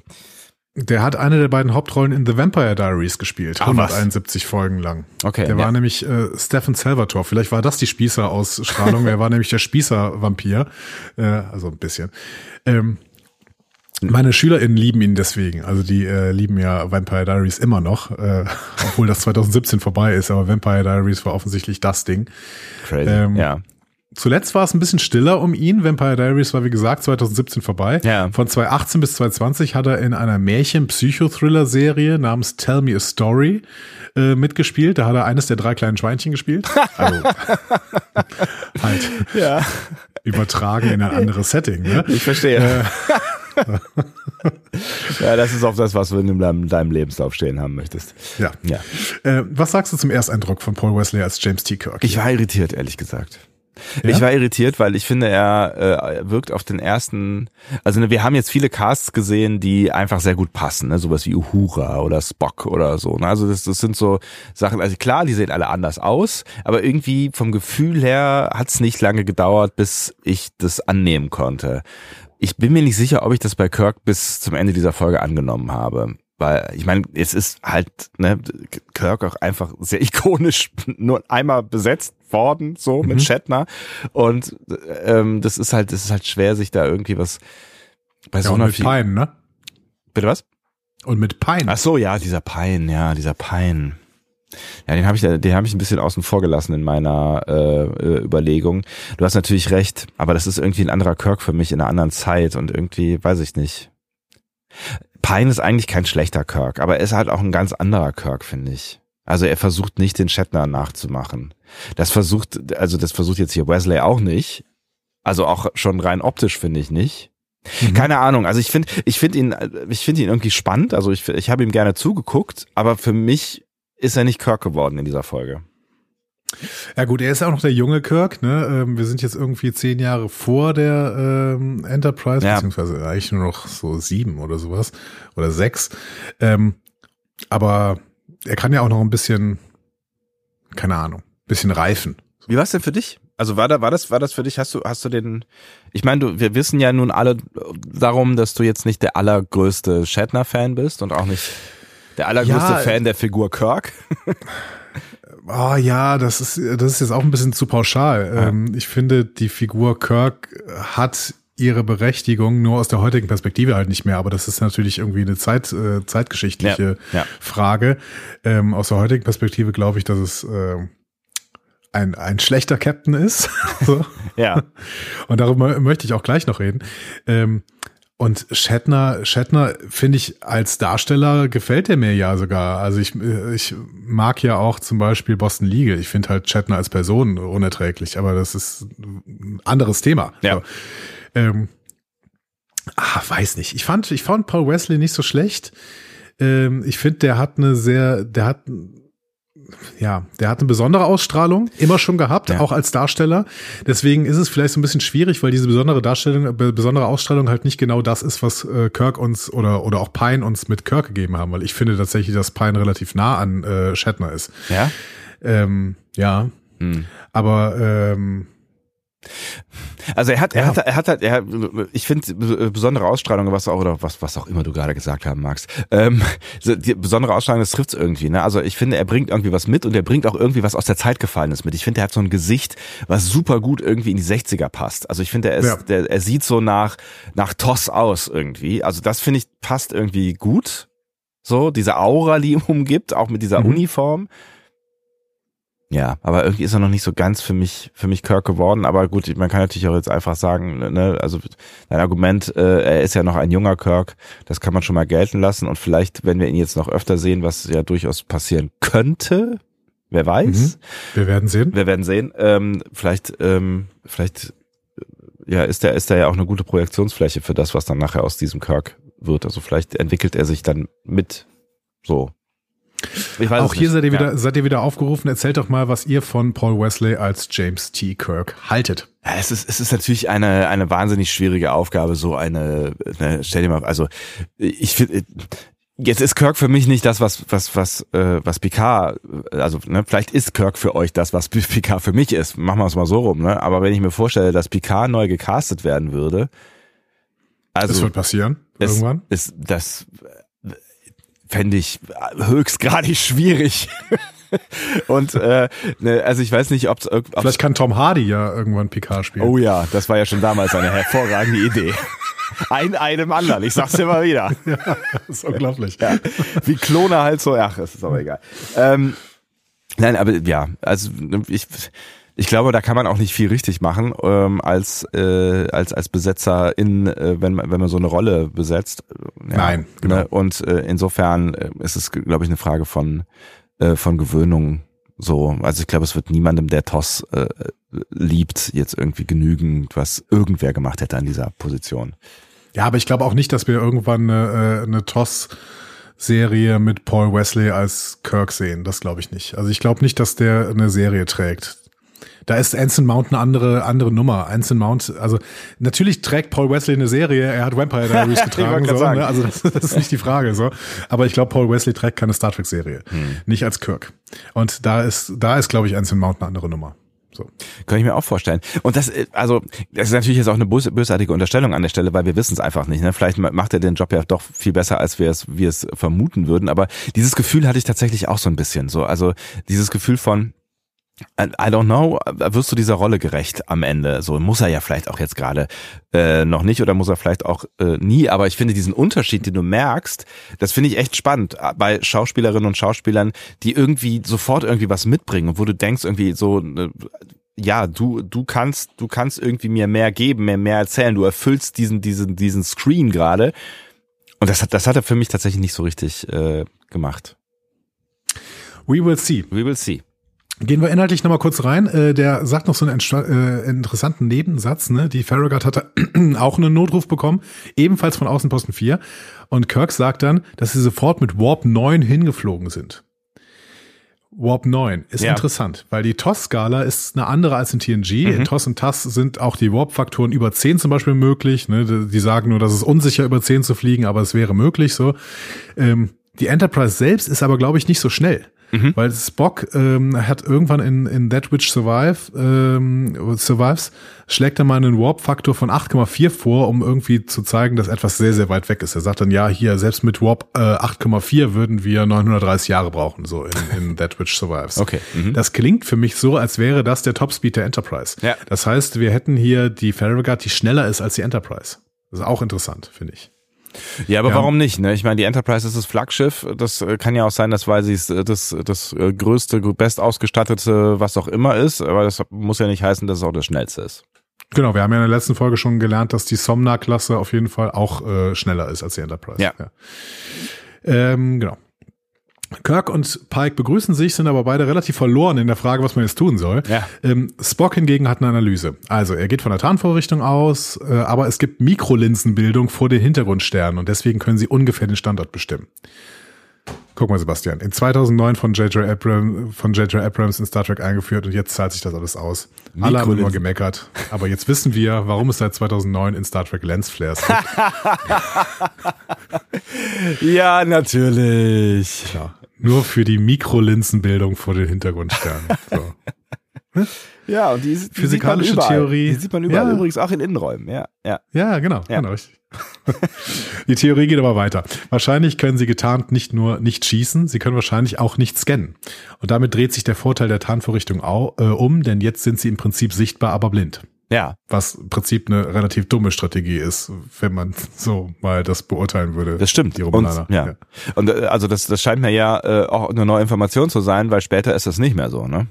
Der hat eine der beiden Hauptrollen in The Vampire Diaries gespielt. Ach, was? 171 Folgen lang. Okay, Der ja. war nämlich äh, Stephen Salvatore. Vielleicht war das die Spießer-Ausstrahlung. er war nämlich der Spießer-Vampir. Äh, also ein bisschen. Ähm, meine SchülerInnen lieben ihn deswegen. Also die äh, lieben ja Vampire Diaries immer noch, äh, obwohl das 2017 vorbei ist. Aber Vampire Diaries war offensichtlich das Ding. Crazy. Ähm, ja. Zuletzt war es ein bisschen stiller um ihn. Vampire Diaries war, wie gesagt, 2017 vorbei. Ja. Von 2018 bis 2020 hat er in einer Märchen-Psychothriller-Serie namens Tell Me a Story äh, mitgespielt. Da hat er eines der drei kleinen Schweinchen gespielt. Also halt Ja, übertragen in ein anderes Setting. Ne? ich verstehe. ja, das ist auch das, was du in deinem, deinem Lebenslauf stehen haben möchtest. Ja. Ja. Äh, was sagst du zum Ersteindruck von Paul Wesley als James T. Kirk? Ich war irritiert, ehrlich gesagt. Ja? Ich war irritiert, weil ich finde, er äh, wirkt auf den ersten, also ne, wir haben jetzt viele Casts gesehen, die einfach sehr gut passen, ne? sowas wie Uhura oder Spock oder so. Ne? Also das, das sind so Sachen, also klar, die sehen alle anders aus, aber irgendwie vom Gefühl her hat es nicht lange gedauert, bis ich das annehmen konnte. Ich bin mir nicht sicher, ob ich das bei Kirk bis zum Ende dieser Folge angenommen habe. Weil, ich meine, es ist halt, ne, Kirk auch einfach sehr ikonisch nur einmal besetzt worden, so mit Shatner. Und ähm, das ist halt, das ist halt schwer, sich da irgendwie was bei ja, so und einer mit Pine, ne? Bitte was? Und mit Pine. Ach so, ja, dieser Pein, ja, dieser Pein. Ja, den habe ich, den habe ich ein bisschen außen vor gelassen in meiner äh, äh, Überlegung. Du hast natürlich recht, aber das ist irgendwie ein anderer Kirk für mich in einer anderen Zeit und irgendwie weiß ich nicht. Pine ist eigentlich kein schlechter Kirk, aber er ist halt auch ein ganz anderer Kirk, finde ich. Also er versucht nicht den Shatner nachzumachen. Das versucht, also das versucht jetzt hier Wesley auch nicht. Also auch schon rein optisch finde ich nicht. Keine Ahnung. Also ich finde, ich finde ihn, ich finde ihn irgendwie spannend. Also ich, ich habe ihm gerne zugeguckt, aber für mich ist er nicht Kirk geworden in dieser Folge. Ja gut, er ist ja auch noch der junge Kirk. Ne? Ähm, wir sind jetzt irgendwie zehn Jahre vor der ähm, Enterprise, Ja. beziehungsweise eigentlich nur noch so sieben oder sowas oder sechs. Ähm, aber er kann ja auch noch ein bisschen, keine Ahnung, bisschen reifen. Wie war es denn für dich? Also war da, war das, war das für dich? Hast du, hast du den? Ich meine, du, wir wissen ja nun alle darum, dass du jetzt nicht der allergrößte Shatner-Fan bist und auch nicht der allergrößte Ja, Fan der Figur Kirk. Oh ja, das ist, das ist jetzt auch ein bisschen zu pauschal. Ähm, ich finde, die Figur Kirk hat ihre Berechtigung nur aus der heutigen Perspektive halt nicht mehr, aber das ist natürlich irgendwie eine Zeit, äh, zeitgeschichtliche Ja, ja. Frage. Ähm, aus der heutigen Perspektive glaube ich, dass es äh, ein, ein schlechter Captain ist. so. Ja. Und darüber möchte ich auch gleich noch reden. Ähm, und Shatner, Shatner finde ich als Darsteller gefällt er mir ja sogar. Also ich, ich mag ja auch zum Beispiel Boston Legal. Ich finde halt Shatner als Person unerträglich, aber das ist ein anderes Thema. Ja. So. Ähm, ah, weiß nicht. Ich fand, ich fand Paul Wesley nicht so schlecht. Ähm, ich finde, der hat eine sehr, der hat ja, der hat eine besondere Ausstrahlung, immer schon gehabt, Ja. auch als Darsteller. Deswegen ist es vielleicht so ein bisschen schwierig, weil diese besondere Darstellung, besondere Ausstrahlung halt nicht genau das ist, was äh, Kirk uns oder oder auch Pine uns mit Kirk gegeben haben, weil ich finde tatsächlich, dass Pine relativ nah an äh, Shatner ist. Ja? Ähm, ja, Hm. aber ähm, Also er hat, er Ja. hat, er hat halt, er, ich finde besondere Ausstrahlung, was auch oder was, was auch immer du gerade gesagt haben magst. Ähm, die besondere Ausstrahlung, das trifft's irgendwie. Ne? Also ich finde, er bringt irgendwie was mit und er bringt auch irgendwie was aus der Zeit gefallenes mit. Ich finde, er hat so ein Gesicht, was super gut irgendwie in die 60er passt. Also ich finde, er ist, Ja. der, er sieht so nach nach Toss aus irgendwie. Also das finde ich passt irgendwie gut. So diese Aura, die ihm umgibt, auch mit dieser Mhm. Uniform. Ja, aber irgendwie ist er noch nicht so ganz für mich, für mich Kirk geworden. Aber gut, man kann natürlich auch jetzt einfach sagen, ne, also dein Argument, äh, er ist ja noch ein junger Kirk, das kann man schon mal gelten lassen. Und vielleicht, wenn wir ihn jetzt noch öfter sehen, was ja durchaus passieren könnte, wer weiß, wir werden sehen. wir werden sehen. Ähm, vielleicht, ähm, vielleicht, äh, ja, ist er, ist er ja auch eine gute Projektionsfläche für das, was dann nachher aus diesem Kirk wird. Also vielleicht entwickelt er sich dann mit so. Ich weiß Auch es hier seid ihr Ja. wieder, seid ihr wieder aufgerufen. Erzählt doch mal, was ihr von Paul Wesley als James T. Kirk haltet. Ja, es ist, es ist natürlich eine, eine wahnsinnig schwierige Aufgabe, so eine, ne, stell dir mal, also ich finde, jetzt ist Kirk für mich nicht das, was, was, was, äh, was Picard, also ne, vielleicht ist Kirk für euch das, was Picard für mich ist. Machen wir es mal so rum, ne? Aber wenn ich mir vorstelle, dass Picard neu gecastet werden würde, Das also wird passieren. es, irgendwann. ist das fände ich höchstgradig schwierig. Und äh, ne, also ich weiß nicht, ob es Vielleicht kann Tom Hardy ja irgendwann Picard spielen. Oh ja, das war ja schon damals eine hervorragende Idee. Ein einem anderen, ich sag's immer wieder. das ist unglaublich. Ja. Wie Klone halt so, ach, es ist aber egal. Ähm, nein, aber ja, also ich, ich glaube, da kann man auch nicht viel richtig machen ähm, als äh, als als Besetzer in, äh, wenn man wenn man so eine Rolle besetzt. Ja, Nein, genau. Ne? Und äh, insofern äh, ist es, glaube ich, eine Frage von äh, von Gewöhnung. So, also ich glaube, es wird niemandem, der Toss äh, liebt, jetzt irgendwie genügen, was irgendwer gemacht hätte an dieser Position. Ja, aber ich glaube auch nicht, dass wir irgendwann eine, äh, eine TOS-Serie mit Paul Wesley als Kirk sehen. Das glaube ich nicht. Also ich glaube nicht, dass der eine Serie trägt. Da ist Anson Mount eine andere, andere Nummer. Anson Mount, also natürlich trägt Paul Wesley eine Serie, er hat Vampire Diaries getragen, so, ne? also das, das ist nicht die Frage. so. Aber ich glaube, Paul Wesley trägt keine Star Trek-Serie. Hm. Nicht als Kirk. Und da ist, da ist, glaube ich, Anson Mount eine andere Nummer. So. Kann ich mir auch vorstellen. Und das, äh, also, das ist natürlich jetzt auch eine bös- bösartige Unterstellung an der Stelle, weil wir wissen es einfach nicht. Ne? Vielleicht ma- macht er den Job ja doch viel besser, als wir es, wir es vermuten würden. Aber dieses Gefühl hatte ich tatsächlich auch so ein bisschen. So, also dieses Gefühl von, I don't know, wirst du dieser Rolle gerecht am Ende? So muss er ja vielleicht auch jetzt gerade äh, noch nicht oder muss er vielleicht auch äh, nie. Aber ich finde diesen Unterschied, den du merkst, das finde ich echt spannend äh, bei Schauspielerinnen und Schauspielern, die irgendwie sofort irgendwie was mitbringen und wo du denkst irgendwie so, äh, ja, du du kannst du kannst irgendwie mir mehr geben, mehr mehr erzählen. Du erfüllst diesen diesen diesen Screen gerade. Und das hat das hat er für mich tatsächlich nicht so richtig äh, gemacht. We will see. We will see. Gehen wir inhaltlich nochmal kurz rein. Äh, der sagt noch so einen äh, interessanten Nebensatz. Ne? Die Farragut hatte auch einen Notruf bekommen, ebenfalls von Außenposten 4. Und Kirk sagt dann, dass sie sofort mit Warp 9 hingeflogen sind. Warp 9 ist Ja. interessant, weil die TOS-Skala ist eine andere als in TNG. In TOS und TAS sind auch die Warp-Faktoren über 10 zum Beispiel möglich. Ne? Die die sagen nur, dass es unsicher über 10 zu fliegen, aber es wäre möglich so. Ähm, die Enterprise selbst ist aber, glaube ich, nicht so schnell. Weil Spock ähm, hat irgendwann in, in That Which Survive, ähm, Survives, schlägt er mal einen Warp-Faktor von 8,4 vor, um irgendwie zu zeigen, dass etwas sehr, sehr weit weg ist. Er sagt dann, ja, hier, selbst mit Warp äh, 8,4 würden wir 930 Jahre brauchen, so in, in That Which Survives. Okay. Mhm. Das klingt für mich so, als wäre das der Topspeed der Enterprise. Ja. Das heißt, wir hätten hier die Farragut, die schneller ist als die Enterprise. Das ist auch interessant, finde ich. Ja, aber Ja. warum nicht? Ne? Ich meine, die Enterprise ist das Flaggschiff. Das äh, kann ja auch sein, dass weil sie es, äh, das, das äh, größte, best ausgestattete, was auch immer ist. Aber das muss ja nicht heißen, dass es auch das schnellste ist. Genau, wir haben ja in der letzten Folge schon gelernt, dass die Somna-Klasse auf jeden Fall auch äh, schneller ist als die Enterprise. Ja. Ähm, genau. Kirk und Pike begrüßen sich, sind aber beide relativ verloren in der Frage, was man jetzt tun soll. Ja. Ähm, Spock hingegen hat eine Analyse. Also er geht von der Tarnvorrichtung aus, äh, aber es gibt Mikrolinsenbildung vor den Hintergrundsternen und deswegen können sie ungefähr den Standort bestimmen. Guck mal, Sebastian, in 2009 von J.J. Abrams, von J.J. Abrams in Star Trek eingeführt und jetzt zahlt sich das alles aus. Alle haben immer gemeckert. Aber jetzt wissen wir, warum es seit 2009 in Star Trek Lensflares gibt. ja, natürlich. Klar. Nur für die Mikrolinsenbildung vor den Hintergrundsternen. So. Ja, und die, die Physikalische sieht man überall. Theorie. Die sieht man überall Ja. übrigens auch in Innenräumen. Ja, ja. Ja, genau, Ja. genau. Die Theorie geht aber weiter. Wahrscheinlich können sie getarnt nicht nur nicht schießen, sie können wahrscheinlich auch nicht scannen. Und damit dreht sich der Vorteil der Tarnvorrichtung au, äh, um, denn jetzt sind sie im Prinzip sichtbar, aber blind. Ja, Was im Prinzip eine relativ dumme Strategie ist, wenn man so mal das beurteilen würde. das stimmt. Die Und, Romulaner. ja. Und äh, also das, das scheint mir ja äh, auch eine neue Information zu sein, weil später ist das nicht mehr so, ne?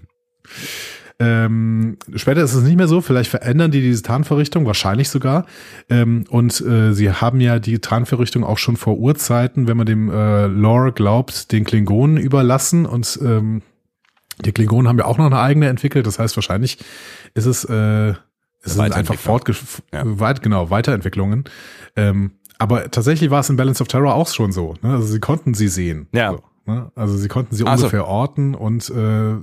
Ähm, später ist es nicht mehr so. Vielleicht verändern die diese Tarnvorrichtung, wahrscheinlich sogar. Ähm, und äh, sie haben ja die Tarnvorrichtung auch schon vor Urzeiten, wenn man dem äh, Lore glaubt, den Klingonen überlassen. Und ähm, die Klingonen haben ja auch noch eine eigene entwickelt. Das heißt, wahrscheinlich ist es, äh, es sind einfach fortge Ja. weit, genau, Weiterentwicklungen. Ähm, aber tatsächlich war es in Balance of Terror auch schon so. Ne? Also sie konnten sie sehen. Ja. So, ne? Also sie konnten sie Ach so. ungefähr orten und äh,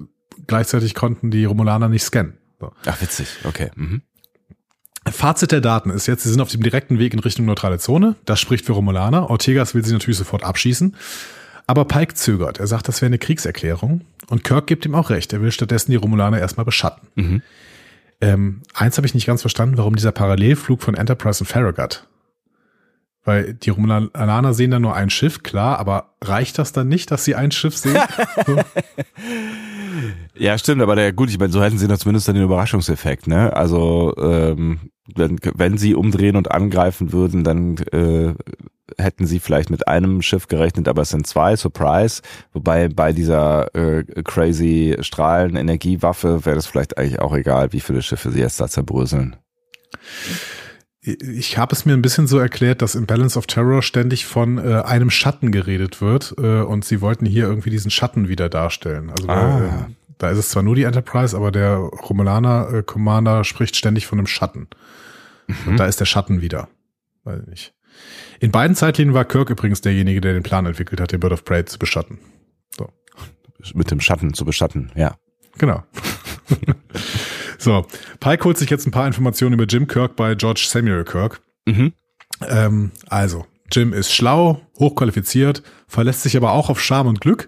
gleichzeitig konnten die Romulaner nicht scannen. So. Ach, witzig. Okay. Mhm. Fazit der Daten ist jetzt, sie sind auf dem direkten Weg in Richtung neutrale Zone. Das spricht für Romulaner. Ortegas will sie natürlich sofort abschießen. Aber Pike zögert. Er sagt, das wäre eine Kriegserklärung. Und Kirk gibt ihm auch recht. Er will stattdessen die Romulaner erstmal beschatten. Mhm. Ähm, eins habe ich nicht ganz verstanden, warum dieser Parallelflug von Enterprise und Farragut. Weil die Romulaner sehen da nur ein Schiff, klar, aber reicht das dann nicht, dass sie ein Schiff sehen? so. Ja, stimmt, aber der, gut, ich meine, so hätten sie noch zumindest dann den Überraschungseffekt, ne? Also, ähm, wenn, wenn sie umdrehen und angreifen würden, dann äh, hätten sie vielleicht mit einem Schiff gerechnet, aber es sind zwei, Surprise. Wobei bei dieser äh, crazy Strahlenenergiewaffe wäre das vielleicht eigentlich auch egal, wie viele Schiffe sie jetzt da zerbröseln. Ich habe es mir ein bisschen so erklärt, dass im Balance of Terror ständig von äh, einem Schatten geredet wird äh, und sie wollten hier irgendwie diesen Schatten wieder darstellen. Also weil, Ah. äh, da ist es zwar nur die Enterprise, aber der Romulaner äh, Commander spricht ständig von einem Schatten. Und da ist der Schatten wieder. Weiß ich nicht. In beiden Zeitlinien war Kirk übrigens derjenige, der den Plan entwickelt hat, den Bird of Prey zu beschatten. So. Mit dem Schatten zu beschatten, ja. Genau. so, Pike holt sich jetzt ein paar Informationen über Jim Kirk bei George Samuel Kirk. Mhm. Ähm, also, Jim ist schlau, hochqualifiziert, verlässt sich aber auch auf Charme und Glück,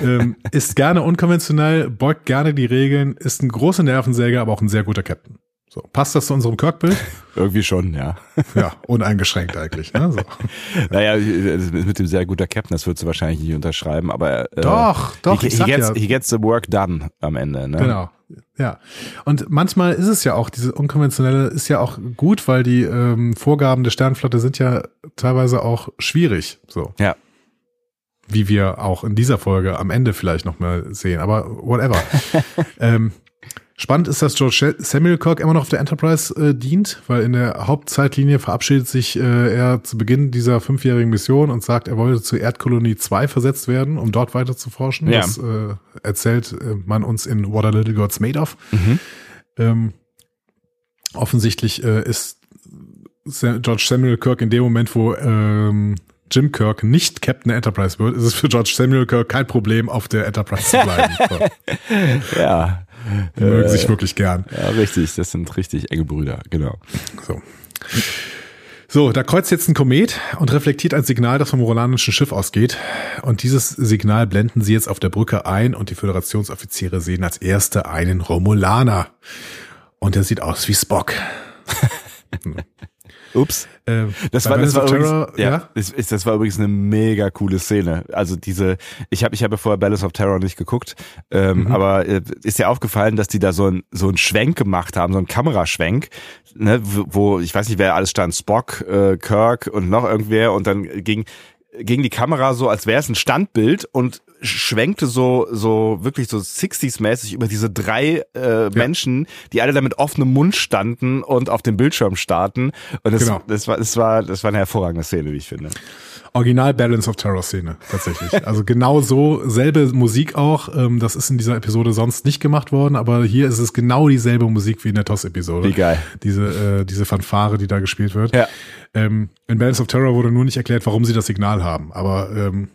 ähm, ist gerne unkonventionell, beugt gerne die Regeln, ist ein großer Nervensäger, aber auch ein sehr guter Captain. So, passt das zu unserem Kirk-Bild? Irgendwie schon, ja. Ja, uneingeschränkt eigentlich. Ne? So. Naja, mit dem sehr guter Captain, das würdest du wahrscheinlich nicht unterschreiben, aber äh, Doch, doch, he, he, gets, ja. he gets the work done am Ende, ne? Genau. Ja. Und manchmal ist es ja auch, diese unkonventionelle ist ja auch gut, weil die ähm, Vorgaben der Sternflotte sind ja teilweise auch schwierig. So. Ja. Wie wir auch in dieser Folge am Ende vielleicht noch mal sehen. Aber whatever. ähm, spannend ist, dass George Samuel Kirk immer noch auf der Enterprise äh, dient, weil in der Hauptzeitlinie verabschiedet sich äh, er zu Beginn dieser fünfjährigen Mission und sagt, er wollte zu Erdkolonie 2 versetzt werden, um dort weiter zu forschen. Ja. Das äh, erzählt äh, man uns in What Are Little Gods Made Of. Mhm. Ähm, offensichtlich äh, ist George Samuel Kirk in dem Moment, wo ähm, Jim Kirk nicht Captain der Enterprise wird, ist es für George Samuel Kirk kein Problem, auf der Enterprise zu bleiben. Ja. Die mögen sich wirklich gern. Ja, richtig. Das sind richtig enge Brüder, genau. So. So, da kreuzt jetzt ein Komet und reflektiert ein Signal, das vom rolanischen Schiff ausgeht. Und dieses Signal blenden sie jetzt auf der Brücke ein und die Föderationsoffiziere sehen als erste einen Romulaner. Und der sieht aus wie Spock. Ups. Äh, Das war, das war übrigens, Terror, ja, Das, ist, das war übrigens eine mega coole Szene. Also diese, ich habe ich habe vorher Balance of Terror nicht geguckt, ähm, Mhm. aber äh, ist dir aufgefallen, dass die da so ein so ein Schwenk gemacht haben, so ein Kameraschwenk, ne, wo, wo ich weiß nicht, wer alles stand, Spock, äh, Kirk und noch irgendwer und dann ging ging die Kamera so, als wäre es ein Standbild und schwenkte so so wirklich so 60s mäßig über diese drei äh, Menschen, die alle da mit offenem Mund standen und auf dem Bildschirm starten und das, Genau. das war das war das war eine hervorragende Szene, wie ich finde. Original Balance of Terror Szene, tatsächlich. Also genau so, selbe Musik auch. Ähm, das ist in dieser Episode sonst nicht gemacht worden, aber hier ist es genau dieselbe Musik wie in der TOS-Episode. Wie geil. Diese, äh, diese Fanfare, die da gespielt wird. Ja. Ähm, in Balance of Terror wurde nur nicht erklärt, warum sie das Signal haben. Aber ähm,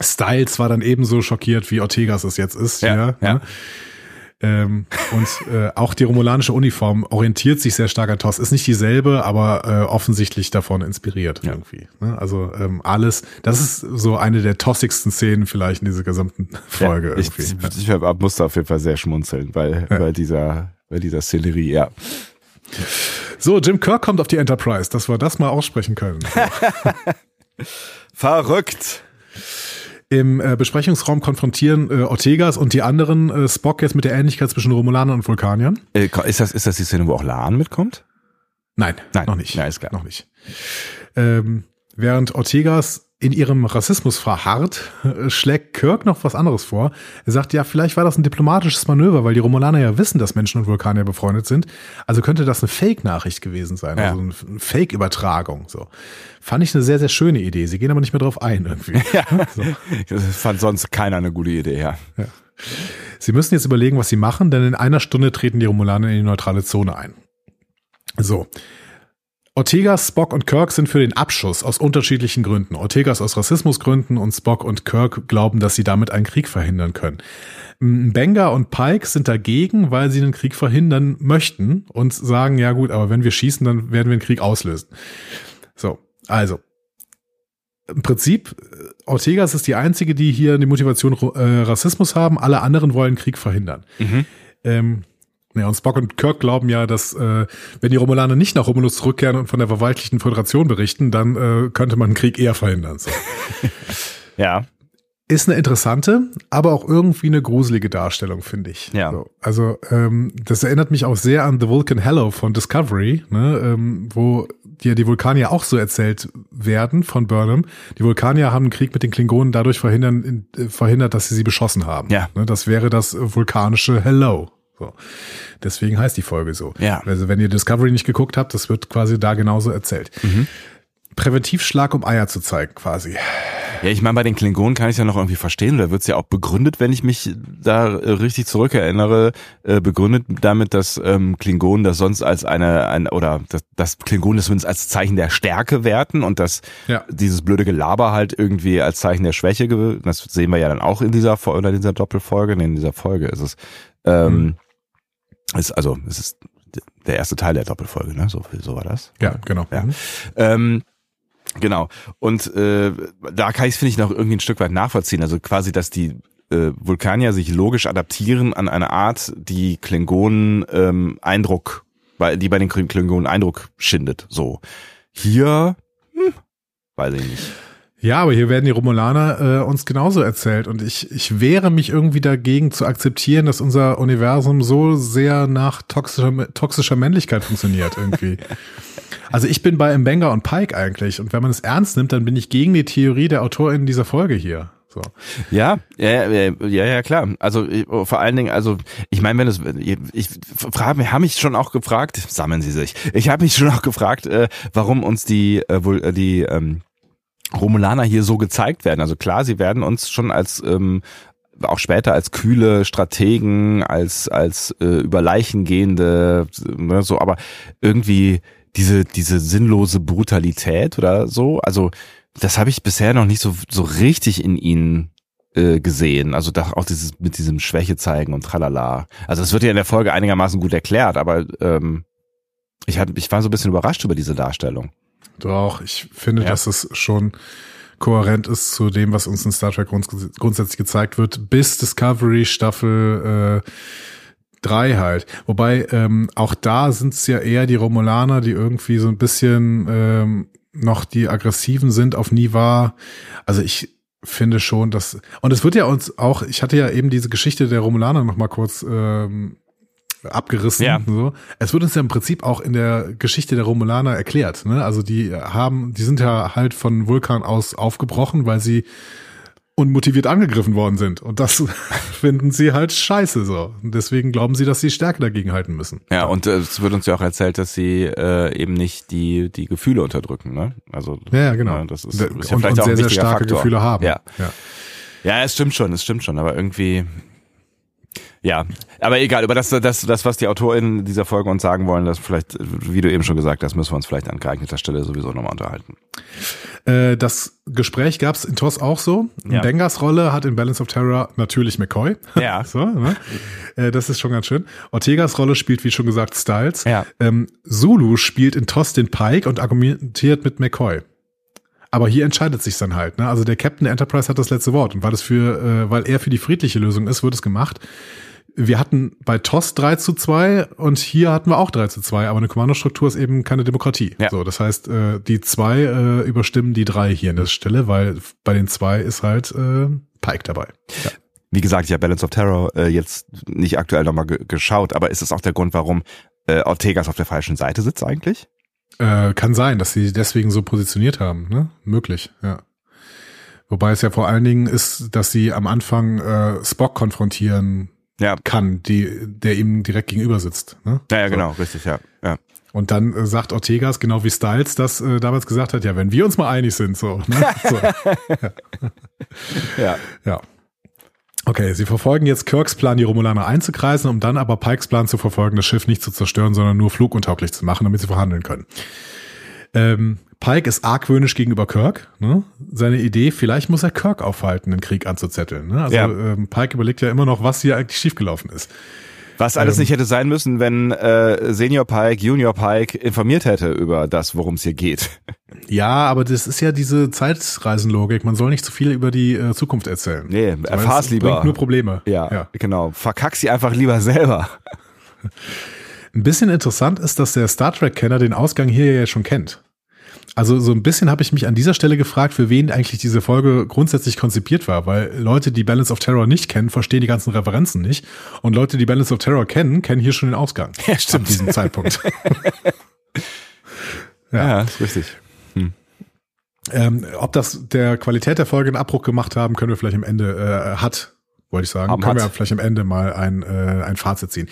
Styles war dann ebenso schockiert, wie Ortegas es jetzt ist. Ja, ja. ja. Ähm, und äh, auch die romulanische Uniform orientiert sich sehr stark an TOS. Ist nicht dieselbe, aber äh, offensichtlich davon inspiriert ja. irgendwie. Ne? Also ähm, alles, das ist so eine der tossigsten Szenen vielleicht in dieser gesamten Folge. Ja, irgendwie. Ich, ich, ich musste auf jeden Fall sehr schmunzeln bei, ja. bei dieser, bei dieser Szenerie, ja. So, Jim Kirk kommt auf die Enterprise, dass wir das mal aussprechen können. Verrückt im äh, Besprechungsraum konfrontieren äh, Ortegas und die anderen äh, Spock jetzt mit der Ähnlichkeit zwischen Romulanern und Vulkaniern. Äh, ist, das, ist das die Szene, wo auch Laan mitkommt? Nein, Nein, noch nicht. Ja, ist klar. Noch nicht. Ähm, während Ortegas in ihrem Rassismus verharrt, äh, schlägt Kirk noch was anderes vor. Er sagt, ja, vielleicht war das ein diplomatisches Manöver, weil die Romulaner ja wissen, dass Menschen und Vulkanier befreundet sind. Also könnte das eine Fake-Nachricht gewesen sein, ja. also eine Fake-Übertragung. So fand ich eine sehr, sehr schöne Idee. Sie gehen aber nicht mehr drauf ein irgendwie. Ja. So. Das fand sonst keiner eine gute Idee, ja. ja. Sie müssen jetzt überlegen, was sie machen, denn in einer Stunde treten die Romulaner in die neutrale Zone ein. So. Ortega, Spock und Kirk sind für den Abschuss aus unterschiedlichen Gründen. Ortegas aus Rassismusgründen und Spock und Kirk glauben, dass sie damit einen Krieg verhindern können. Benga und Pike sind dagegen, weil sie den Krieg verhindern möchten und sagen, ja gut, aber wenn wir schießen, dann werden wir den Krieg auslösen. So, also. Im Prinzip, Ortegas ist die einzige, die hier die Motivation äh, Rassismus haben. Alle anderen wollen Krieg verhindern. Mhm. Ähm, ja, und Spock und Kirk glauben ja, dass äh, wenn die Romulaner nicht nach Romulus zurückkehren und von der verwaltlichen Föderation berichten, dann äh, könnte man einen Krieg eher verhindern. So. ja. Ist eine interessante, aber auch irgendwie eine gruselige Darstellung, finde ich. Ja. So, also ähm, das erinnert mich auch sehr an The Vulcan Hello von Discovery, ne, ähm, wo die, die Vulkanier auch so erzählt werden von Burnham. Die Vulkanier haben einen Krieg mit den Klingonen dadurch verhindern, äh, verhindert, dass sie sie beschossen haben. Ja. Ne, das wäre das vulkanische Hello. So. Deswegen heißt die Folge so. Ja. Also wenn ihr Discovery nicht geguckt habt, das wird quasi da genauso erzählt. Mhm. Präventivschlag, um Eier zu zeigen, quasi. Ja, ich meine, bei den Klingonen kann ich ja noch irgendwie verstehen, da wird es ja auch begründet, wenn ich mich da richtig zurückerinnere, äh, begründet damit, dass ähm, Klingonen das sonst als eine, ein, oder dass, dass Klingonen das zumindest als Zeichen der Stärke werten und dass ja. dieses blöde Gelaber halt irgendwie als Zeichen der Schwäche, das sehen wir ja dann auch in dieser oder in dieser Doppelfolge, nee, in dieser Folge ist es. Ähm, mhm ist, also, es ist der erste Teil der Doppelfolge, ne? So, so war das. Ja, genau. Ja. Mhm. Ähm, genau. Und äh, da kann ich es, finde ich, noch irgendwie ein Stück weit nachvollziehen. Also quasi, dass die äh, Vulkanier sich logisch adaptieren an eine Art, die Klingonen ähm, Eindruck, bei, die bei den Klingonen Eindruck schindet. So. Hier, hm, weiß ich nicht. Ja, aber hier werden die Romulaner äh, uns genauso erzählt und ich, ich wehre mich irgendwie dagegen zu akzeptieren, dass unser Universum so sehr nach toxischer, toxischer Männlichkeit funktioniert irgendwie. also ich bin bei Mbenga und Pike eigentlich und wenn man es ernst nimmt, dann bin ich gegen die Theorie der Autorin dieser Folge hier. So. Ja, ja, ja, ja, ja, klar. Also vor allen Dingen, also ich meine, wenn es, ich frage, wir haben mich schon auch gefragt, sammeln Sie sich. Ich habe mich schon auch gefragt, äh, warum uns die, äh, wohl äh, die ähm, Romulaner hier so gezeigt werden. Also klar, sie werden uns schon als ähm, auch später als kühle Strategen, als als äh, über Leichen gehende, ne, so, aber irgendwie diese diese sinnlose Brutalität oder so, also das habe ich bisher noch nicht so so richtig in ihnen äh, gesehen. Also da auch dieses mit diesem Schwäche zeigen und tralala. Also das wird ja in der Folge einigermaßen gut erklärt, aber ähm, ich hab, ich war so ein bisschen überrascht über diese Darstellung. Doch, ich finde, ja. dass es schon kohärent ist zu dem, was uns in Star Trek grunds grundsätzlich gezeigt wird, bis Discovery Staffel äh, 3 halt. Wobei ähm, auch da sind es ja eher die Romulaner, die irgendwie so ein bisschen ähm, noch die aggressiven sind auf Niva. Also ich finde schon, dass und es wird ja uns auch. Ich hatte ja eben diese Geschichte der Romulaner noch mal kurz ähm, abgerissen. Ja. So. Es wird uns ja im Prinzip auch in der Geschichte der Romulaner erklärt. Ne? Also die haben, die sind ja halt von Vulkan aus aufgebrochen, weil sie unmotiviert angegriffen worden sind. Und das finden sie halt scheiße so. Und deswegen glauben sie, dass sie Stärke dagegen halten müssen. Ja, und äh, es wird uns ja auch erzählt, dass sie äh, eben nicht die, die Gefühle unterdrücken. Ne? Also, ja, ja genau. Ja, das ist, ist ja und, vielleicht und auch sehr, sehr starke Faktor. Gefühle haben. Ja. ja. Ja, es stimmt schon, es stimmt schon, aber irgendwie Ja, aber egal, über das, das, das, was die AutorInnen dieser Folge uns sagen wollen, das vielleicht, wie du eben schon gesagt hast, müssen wir uns vielleicht an geeigneter Stelle sowieso nochmal unterhalten. Äh, das Gespräch gab es in TOS auch so. Ja. Bengas Rolle hat in Balance of Terror natürlich McCoy. Ja. so, ne? äh, das ist schon ganz schön. Ortegas Rolle spielt, wie schon gesagt, Styles. Ja. Ähm, Zulu spielt in TOS den Pike und argumentiert mit McCoy. Aber hier entscheidet sich dann halt. Ne? Also der Captain der Enterprise hat das letzte Wort. Und weil, es für, äh, weil er für die friedliche Lösung ist, wird es gemacht. Wir hatten bei TOS 3 zu 2 und hier hatten wir auch 3 zu 2, aber eine Kommandostruktur ist eben keine Demokratie. Ja. So, das heißt, äh, die zwei äh, überstimmen die drei hier an der Stelle, weil bei den zwei ist halt äh, Pike dabei. Wie gesagt, ich habe Balance of Terror äh, jetzt nicht aktuell nochmal ge geschaut, aber ist es auch der Grund, warum äh, Ortegas auf der falschen Seite sitzt eigentlich? Äh, kann sein, dass sie deswegen so positioniert haben, ne? Möglich, ja. Wobei es ja vor allen Dingen ist, dass sie am Anfang äh, Spock konfrontieren Ja. kann, die, der ihm direkt gegenüber sitzt. Ne? Ja, ja, So. genau, richtig, ja. ja. Und dann äh, sagt Ortegas, genau wie Styles das äh, damals gesagt hat, ja, wenn wir uns mal einig sind, so. Ne? so Ja. ja. Okay, sie verfolgen jetzt Kirks Plan, die Romulaner einzukreisen, um dann aber Pikes Plan zu verfolgen, das Schiff nicht zu zerstören, sondern nur fluguntauglich zu machen, damit sie verhandeln können. Ähm, Pike ist argwöhnisch gegenüber Kirk. Ne? Seine Idee, vielleicht muss er Kirk aufhalten, den Krieg anzuzetteln. Ne? Also Ja. ähm, Pike überlegt ja immer noch, was hier eigentlich schiefgelaufen ist. Was alles Ähm. nicht hätte sein müssen, wenn äh, Senior Pike, Junior Pike informiert hätte über das, worum es hier geht. Ja, aber das ist ja diese Zeitreisenlogik. Man soll nicht zu viel über die äh, Zukunft erzählen. Nee, Weil erfahr's es lieber. Bringt nur Probleme. Ja, ja. genau. Verkack sie einfach lieber selber. Ein bisschen interessant ist, dass der Star Trek-Kenner den Ausgang hier ja schon kennt. Also so ein bisschen habe ich mich an dieser Stelle gefragt, für wen eigentlich diese Folge grundsätzlich konzipiert war, weil Leute, die Balance of Terror nicht kennen, verstehen die ganzen Referenzen nicht und Leute, die Balance of Terror kennen, kennen hier schon den Ausgang. Ja, stimmt. Ab diesem Zeitpunkt. Ja, ist richtig. ähm, ob das der Qualität der Folge einen Abbruch gemacht haben, können wir vielleicht am Ende äh, hat, wollte ich sagen, Haben können wir hat. vielleicht am Ende mal ein, äh, ein Fazit ziehen.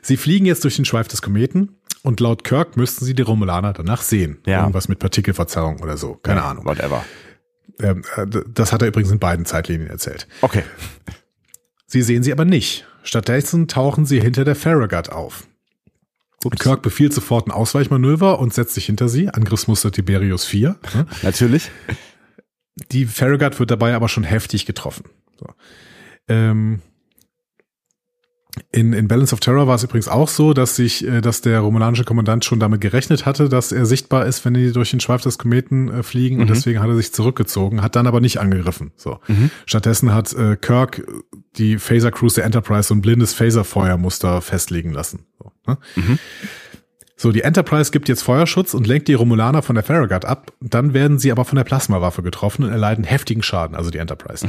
Sie fliegen jetzt durch den Schweif des Kometen und laut Kirk müssten sie die Romulaner danach sehen. Ja. Irgendwas mit Partikelverzerrung oder so. Keine Ja, Ahnung. Whatever. Ähm, äh, das hat er übrigens in beiden Zeitlinien erzählt. Okay. Sie sehen sie aber nicht. Stattdessen tauchen sie hinter der Farragut auf. Kirk befiehlt sofort ein Ausweichmanöver und setzt sich hinter sie. Angriffsmuster Tiberius 4. ne? Natürlich. Die Farragut wird dabei aber schon heftig getroffen. So. Ähm, in, in Balance of Terror war es übrigens auch so, dass sich, äh, dass der romulanische Kommandant schon damit gerechnet hatte, dass er sichtbar ist, wenn die durch den Schweif des Kometen äh, fliegen und Mhm. deswegen hat er sich zurückgezogen, hat dann aber nicht angegriffen. So. Mhm. Stattdessen hat äh, Kirk die Phaser Cruise der Enterprise so ein blindes Phaserfeuermuster festlegen lassen. So, ne? Mhm. so, die Enterprise gibt jetzt Feuerschutz und lenkt die Romulaner von der Farragut ab. Dann werden sie aber von der Plasmawaffe getroffen und erleiden heftigen Schaden, also die Enterprise.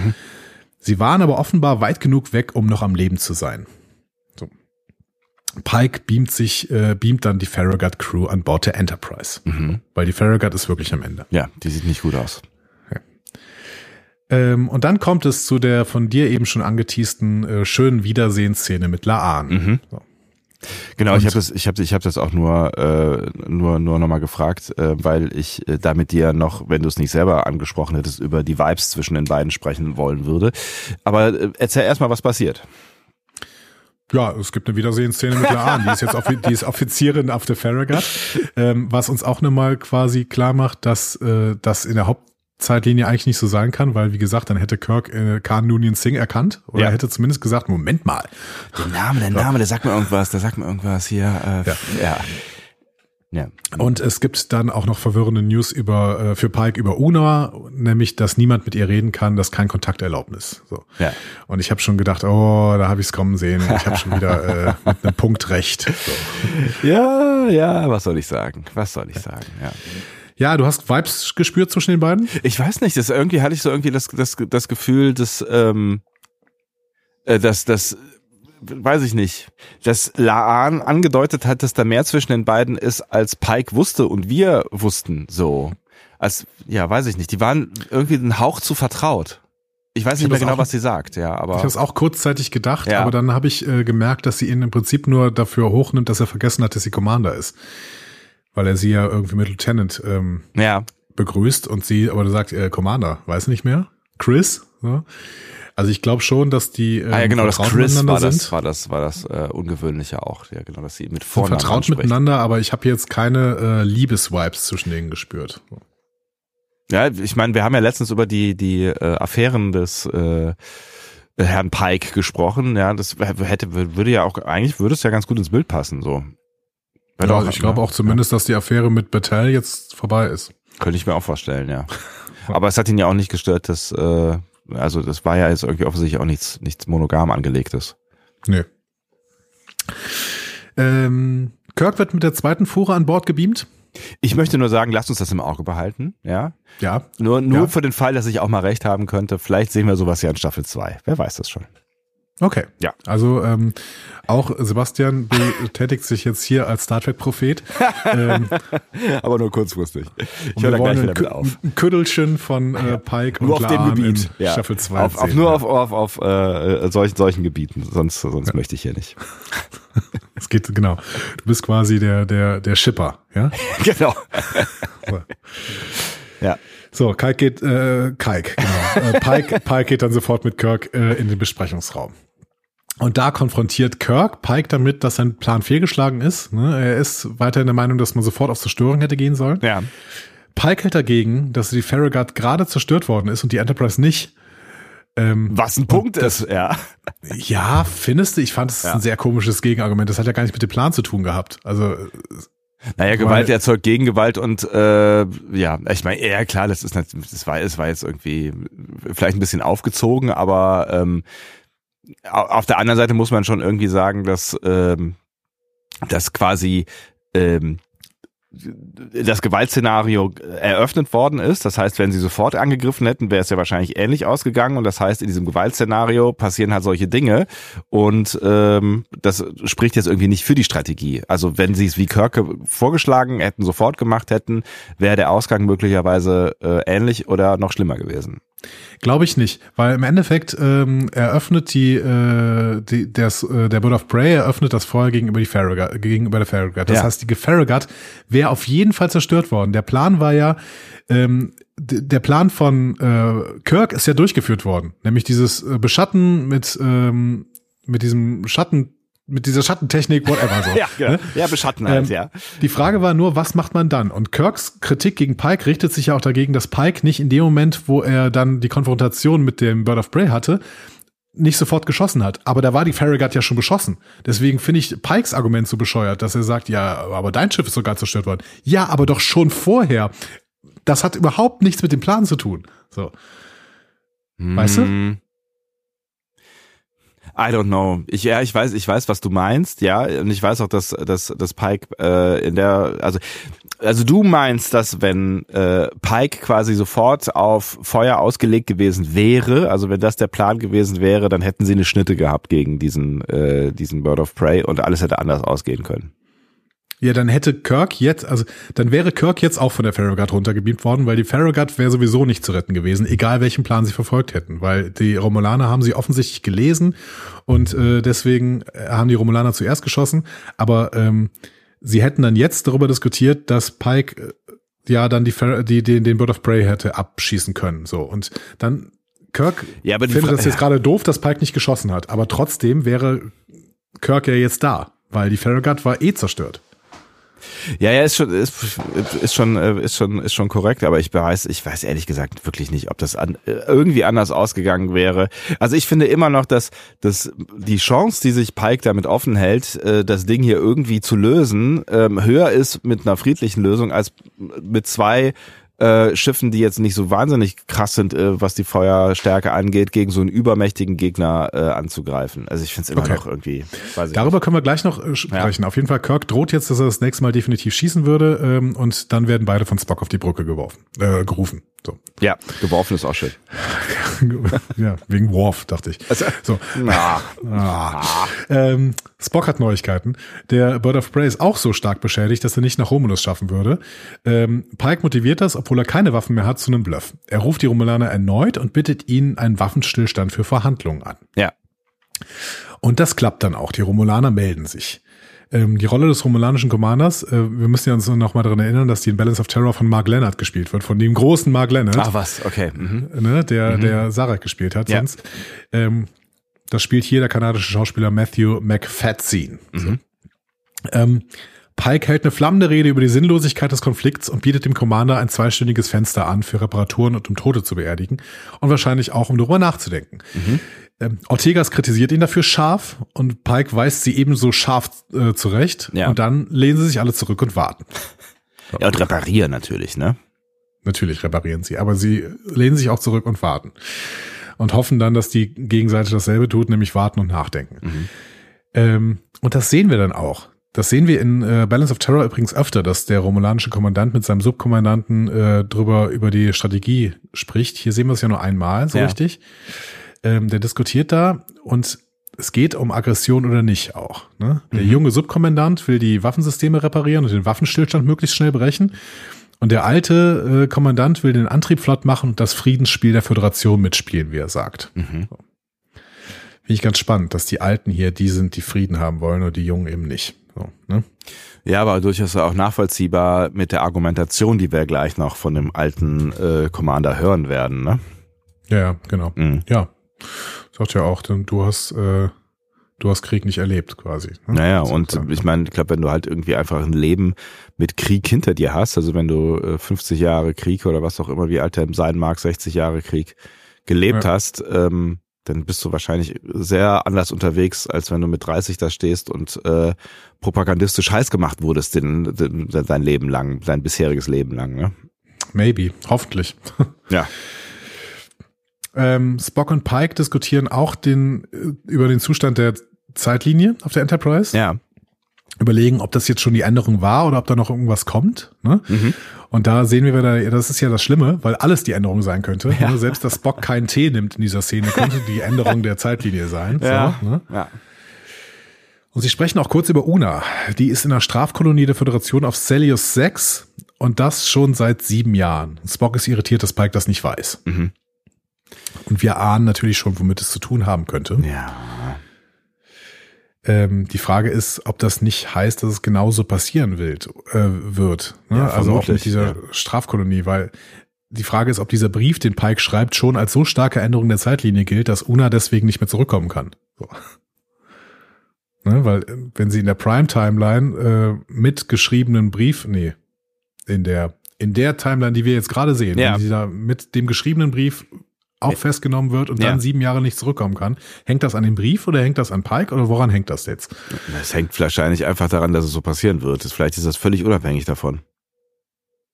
Sie waren aber offenbar weit genug weg, um noch am Leben zu sein. Pike beamt sich, äh, beamt dann die Farragut Crew an Bord der Enterprise. Mhm. Weil die Farragut ist wirklich am Ende. Ja, die sieht nicht gut aus. Ähm, und dann kommt es zu der von dir eben schon angeteasten äh, schönen Wiedersehensszene mit Laan. Mhm. So. Genau, Und- ich habe das, ich habe, ich habe das auch nur, äh, nur, nur nochmal gefragt, äh, weil ich äh, damit dir noch, wenn du es nicht selber angesprochen hättest, über die Vibes zwischen den beiden sprechen wollen würde. Aber äh, erzähl erstmal, was passiert. Ja, es gibt eine Wiedersehensszene mit Laan. Die ist jetzt die ist Offizierin auf der Farragut, ähm, was uns auch nochmal quasi klar macht, dass äh, das in der Hauptzeitlinie eigentlich nicht so sein kann, weil wie gesagt, dann hätte Kirk äh, Khan Noonien Singh erkannt oder Ja. hätte zumindest gesagt, Moment mal, Der Name, der Name, der sagt mir irgendwas, der sagt mir irgendwas hier. Äh, Ja. ja. Ja. Und es gibt dann auch noch verwirrende News über äh, für Pike über Una, nämlich dass niemand mit ihr reden kann, dass kein Kontakt erlaubt ist. So. Ja. Und ich habe schon gedacht, oh, da habe ich es kommen sehen. Ich habe schon wieder äh, mit einem Punkt recht. So. Ja, ja, was soll ich sagen? Was soll ich sagen? Ja. Ja, du hast Vibes gespürt zwischen den beiden? Ich weiß nicht, das irgendwie hatte ich so irgendwie das, das, das Gefühl, dass, ähm, äh, dass, dass, weiß ich nicht, dass Laan angedeutet hat, dass da mehr zwischen den beiden ist, als Pike wusste und wir wussten, so. Als, ja, weiß ich nicht, die waren irgendwie einen Hauch zu vertraut. Ich weiß Ich nicht mehr genau, auch- was sie sagt, ja, Ich aber. habe es auch kurzzeitig gedacht, Ja. aber dann habe ich äh, gemerkt, dass sie ihn im Prinzip nur dafür hochnimmt, dass er vergessen hat, dass sie Commander ist. Weil er sie ja irgendwie mit Lieutenant ähm, Ja, begrüßt und sie aber sagt, äh, Commander, weiß nicht mehr. Chris. So. Also ich glaube schon, dass die ähm, ah ja, genau, das Chris miteinander war das, sind. war das, war das äh, Ungewöhnliche auch. Ja, genau, dass sie mit Sind Vornamen vertraut anspricht. miteinander, aber ich habe jetzt keine äh, Liebesvibes zwischen denen gespürt. Ja, ich meine, wir haben ja letztens über die die äh, Affären des äh, Herrn Pike gesprochen. Ja, das hätte würde ja auch eigentlich würde es ja ganz gut ins Bild passen. So. Ja, doch- ich glaube auch zumindest, dass die Affäre mit Battelle jetzt vorbei ist. Könnte ich mir auch vorstellen, ja. Aber es hat ihn ja auch nicht gestört, dass äh, also das war ja jetzt irgendwie offensichtlich auch nichts nichts monogam angelegtes. Nee. Ähm, Kirk wird mit der zweiten Fuhre an Bord gebeamt. Ich möchte nur sagen, lasst uns das im Auge behalten, ja. Ja. Nur nur Ja. für den Fall, dass ich auch mal recht haben könnte. Vielleicht sehen wir sowas ja in Staffel 2. Wer weiß das schon. Okay. Ja. Also ähm, auch Sebastian betätigt sich jetzt hier als Star Trek Prophet. ähm, Aber nur kurzfristig. Ich höre gleich wieder mit auf. Ein Küttelchen von äh, Pike Nur und auf dem Gebiet. Ja. Staffel 2 Auf, auf, nur ja. auf, auf, auf äh, solchen, solchen Gebieten. Sonst, sonst möchte ich hier nicht. Es geht genau. Du bist quasi der der der Shipper, ja? genau. So. Ja. So, Kike geht, äh, Kike, genau. Äh, Pike, Pike geht dann sofort mit Kirk äh, in den Besprechungsraum. Und da konfrontiert Kirk Pike damit, dass sein Plan fehlgeschlagen ist. Ne? Er ist weiterhin der Meinung, dass man sofort auf Zerstörung hätte gehen sollen. Ja. Pike hält dagegen, dass die Farragut gerade zerstört worden ist und die Enterprise nicht. Ähm, Was ein Punkt ist, ja. ja, findest du? Ich fand es Ja. ein sehr komisches Gegenargument. Das hat ja gar nichts mit dem Plan zu tun gehabt. Also Naja, Gewalt Weil- erzeugt Gegengewalt und äh, ja, ich meine, ja klar, das ist das war, es war jetzt irgendwie vielleicht ein bisschen aufgezogen, aber ähm, au- auf der anderen Seite muss man schon irgendwie sagen, dass ähm, dass quasi ähm, das Gewaltszenario eröffnet worden ist. Das heißt, wenn sie sofort angegriffen hätten, wäre es ja wahrscheinlich ähnlich ausgegangen. Und das heißt, in diesem Gewaltszenario passieren halt solche Dinge. Und ähm, das spricht jetzt irgendwie nicht für die Strategie. Also wenn sie es wie Kirke vorgeschlagen hätten, sofort gemacht hätten, wäre der Ausgang möglicherweise äh, ähnlich oder noch schlimmer gewesen. Glaube ich nicht, weil im Endeffekt ähm, eröffnet die, äh, die das, äh, der Bird of Prey eröffnet das Feuer gegenüber die Farragut, gegenüber der Farragut. Das Ja. heißt, die Farragut wäre auf jeden Fall zerstört worden. Der Plan war ja, ähm, der Plan von äh, Kirk ist ja durchgeführt worden, nämlich dieses äh, Beschatten mit ähm, mit diesem Schatten, mit dieser Schattentechnik, whatever so. ne? ja beschatten halt, Ähm, ja. Die Frage war nur, was macht man dann? Und Kirks Kritik gegen Pike richtet sich ja auch dagegen, dass Pike nicht in dem Moment, wo er dann die Konfrontation mit dem Bird of Prey hatte, nicht sofort geschossen hat. Aber da war die Farragut ja schon beschossen. Deswegen finde ich Pikes Argument so bescheuert, dass er sagt, ja, aber dein Schiff ist sogar zerstört worden. Ja, aber doch schon vorher. Das hat überhaupt nichts mit dem Plan zu tun. So. Weißt du? I don't know. Ich, ja, ich weiß, ich weiß, was du meinst, ja, und ich weiß auch, dass, dass, dass Pike äh, in der, also, also du meinst, dass wenn äh, Pike quasi sofort auf Feuer ausgelegt gewesen wäre, also wenn das der Plan gewesen wäre, dann hätten sie eine Schnitte gehabt gegen diesen, äh, diesen Bird of Prey und alles hätte anders ausgehen können. Ja, dann hätte Kirk jetzt, also dann wäre Kirk jetzt auch von der Farragut runtergebeamt worden, weil die Farragut wäre sowieso nicht zu retten gewesen, egal welchen Plan sie verfolgt hätten, weil die Romulaner haben sie offensichtlich gelesen und äh, deswegen haben die Romulaner zuerst geschossen, aber ähm, sie hätten dann jetzt darüber diskutiert, dass Pike äh, ja dann die, Far die den, den Bird of Prey hätte abschießen können, so und dann Kirk Ja, aber findet Fra- das jetzt gerade doof, dass Pike nicht geschossen hat, aber trotzdem wäre Kirk ja jetzt da, weil die Farragut war eh zerstört. Ja, ja, ist schon, ist, ist schon, äh, ist schon, ist schon korrekt, aber ich weiß, ich weiß ehrlich gesagt wirklich nicht, ob das an, äh, irgendwie anders ausgegangen wäre. Also ich finde immer noch, dass, dass die Chance, die sich Pike damit offen hält, äh, das Ding hier irgendwie zu lösen, ähm, höher ist mit einer friedlichen Lösung als mit zwei äh, Schiffen, die jetzt nicht so wahnsinnig krass sind, äh, was die Feuerstärke angeht, gegen so einen übermächtigen Gegner äh, anzugreifen. Also ich finde es immer Okay. noch irgendwie. Weiß ich Darüber können wir gleich noch äh, sprechen. Auf jeden Fall, Kirk droht jetzt, dass er das nächste Mal definitiv schießen würde ähm, und dann werden beide von Spock auf die Brücke geworfen, äh, gerufen. So. nicht. Ja, geworfen ist auch schön. ja, wegen Worf, dachte ich. So. Na, Ah. Ähm, Spock hat Neuigkeiten. Der Bird of Prey ist auch so stark beschädigt, dass er nicht nach Romulus schaffen würde. Ähm, Pike motiviert das, obwohl er keine Waffen mehr hat, zu einem Bluff. Er ruft die Romulaner erneut und bittet ihnen einen Waffenstillstand für Verhandlungen an. ja. Und das klappt dann auch. Die Romulaner melden sich. Ähm, die Rolle des romulanischen Commanders, äh, wir müssen ja uns noch mal daran erinnern, dass die in Balance of Terror von Mark Leonard gespielt wird, von dem großen Mark Leonard. Ach was, okay. Mhm. Ne, der, der Sarah gespielt hat Ja. sonst. Ähm, das spielt hier der kanadische Schauspieler Matthew McFadzean. So. Ähm, Pike hält eine flammende Rede über die Sinnlosigkeit des Konflikts und bietet dem Commander ein zweistündiges Fenster an für Reparaturen und um Tote zu beerdigen und wahrscheinlich auch, um darüber nachzudenken. Ähm, Ortegas kritisiert ihn dafür scharf und Pike weist sie ebenso scharf äh, zurecht Ja. und dann lehnen sie sich alle zurück und warten. Ja, und reparieren natürlich, ne? Natürlich reparieren sie, aber sie lehnen sich auch zurück und warten. Und hoffen dann, dass die Gegenseite dasselbe tut, nämlich warten und nachdenken. Ähm, und das sehen wir dann auch. Das sehen wir in äh, Balance of Terror übrigens öfter, dass der romulanische Kommandant mit seinem Subkommandanten äh, drüber über die Strategie spricht. Hier sehen wir es ja nur einmal, so Ja. richtig. Ähm, der diskutiert da und es geht um Aggression oder nicht auch. Ne? Der junge Subkommandant will die Waffensysteme reparieren und den Waffenstillstand möglichst schnell brechen. Und der alte äh, Kommandant will den Antrieb flott machen und das Friedensspiel der Föderation mitspielen, wie er sagt. Mhm. So. Finde ich ganz spannend, dass die Alten hier die sind, die Frieden haben wollen und die Jungen eben nicht. So, ne? Ja, aber durchaus auch nachvollziehbar mit der Argumentation, die wir gleich noch von dem alten äh, Commander hören werden, ne? Ja, ja, genau. Mhm. Ja. Sagt ja auch, denn du hast, äh, du hast Krieg nicht erlebt, quasi. ne? Naja, und klar. ich meine, ich glaube, wenn du halt irgendwie einfach ein Leben mit Krieg hinter dir hast, also wenn du äh, 50 Jahre Krieg oder was auch immer, wie alt er sein mag, 60 Jahre Krieg gelebt Ja. hast, ähm, dann bist du wahrscheinlich sehr anders unterwegs, als wenn du mit 30 da stehst und äh, propagandistisch heiß gemacht wurdest den, den, dein Leben lang, dein bisheriges Leben lang. Ne? Maybe, hoffentlich. Ja. Ähm, Spock und Pike diskutieren auch den, äh, über den Zustand der Zeitlinie auf der Enterprise. Ja. Überlegen, ob das jetzt schon die Änderung war oder ob da noch irgendwas kommt. Ne? Mhm. Und da sehen wir wieder, das ist ja das Schlimme, weil alles die Änderung sein könnte. Ne? Selbst dass Spock keinen Tee nimmt in dieser Szene, könnte die Änderung der Zeitlinie sein. Ja. So, ne? ja. Und sie sprechen auch kurz über Una. Die ist in der Strafkolonie der Föderation auf Celius 6 und das schon seit sieben Jahren. Spock ist irritiert, dass Pike das nicht weiß. Mhm. Und wir ahnen natürlich schon, womit es zu tun haben könnte. Ja. Ähm, die Frage ist, ob das nicht heißt, dass es genauso passieren will, äh, wird. Ne? Ja, also auch mit dieser ja. Strafkolonie, weil die Frage ist, ob dieser Brief, den Pike schreibt, schon als so starke Änderung der Zeitlinie gilt, dass Una deswegen nicht mehr zurückkommen kann. So. Ne? Weil äh, wenn sie in der Prime-Timeline äh, mit geschriebenen Brief, nee, in der in der Timeline, die wir jetzt gerade sehen, Ja. wenn sie da mit dem geschriebenen Brief auch festgenommen wird und Ja. dann sieben Jahre nicht zurückkommen kann. Hängt das an dem Brief oder hängt das an Pike oder woran hängt das jetzt? Das hängt wahrscheinlich einfach daran, dass es so passieren wird. Vielleicht ist das völlig unabhängig davon.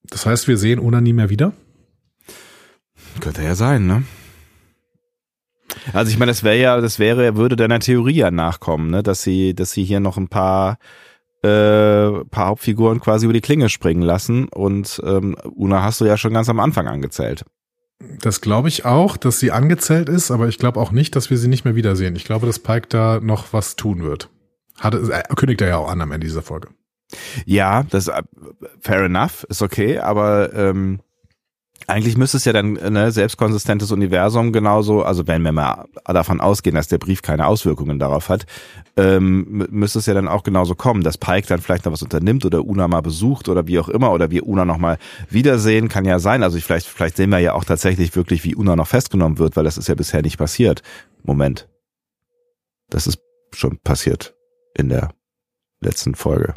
Das heißt, wir sehen Una nie mehr wieder? Könnte ja sein, ne? Also ich meine, das wäre ja, das wäre, würde deiner Theorie ja nachkommen, ne? Dass sie, dass sie hier noch ein paar, äh, paar Hauptfiguren quasi über die Klinge springen lassen und ähm, Una hast du ja schon ganz am Anfang angezählt. Das glaube ich auch, dass sie angezählt ist, aber ich glaube auch nicht, dass wir sie nicht mehr wiedersehen. Ich glaube, dass Pike da noch was tun wird. Hat, äh, kündigt er ja auch an am Ende dieser Folge. Ja, das äh, fair enough, ist okay, aber ähm, eigentlich müsste es ja dann ne, selbstkonsistentes Universum genauso, also wenn wir mal davon ausgehen, dass der Brief keine Auswirkungen darauf hat, ähm, mü- müsste es ja dann auch genauso kommen, dass Pike dann vielleicht noch was unternimmt oder Una mal besucht oder wie auch immer oder wir Una noch mal wiedersehen, kann ja sein. Also ich, vielleicht, vielleicht sehen wir ja auch tatsächlich wirklich, wie Una noch festgenommen wird, weil das ist ja bisher nicht passiert. Moment. Das ist schon passiert in der letzten Folge.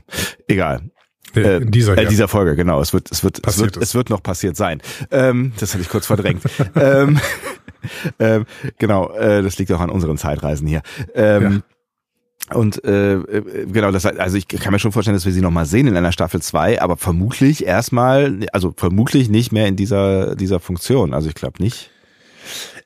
Egal. Äh, in dieser, Äh, ja. dieser Folge, genau. Es wird, es wird, es wird, es wird noch passiert sein. Ähm, das hatte ich kurz verdrängt. ähm, ähm, genau, äh, das liegt auch an unseren Zeitreisen hier. Ähm, Und äh, äh, genau, das also ich kann mir schon vorstellen, dass wir sie noch mal sehen in einer Staffel 2, aber vermutlich erstmal, also vermutlich nicht mehr in dieser dieser Funktion. Also ich glaube nicht.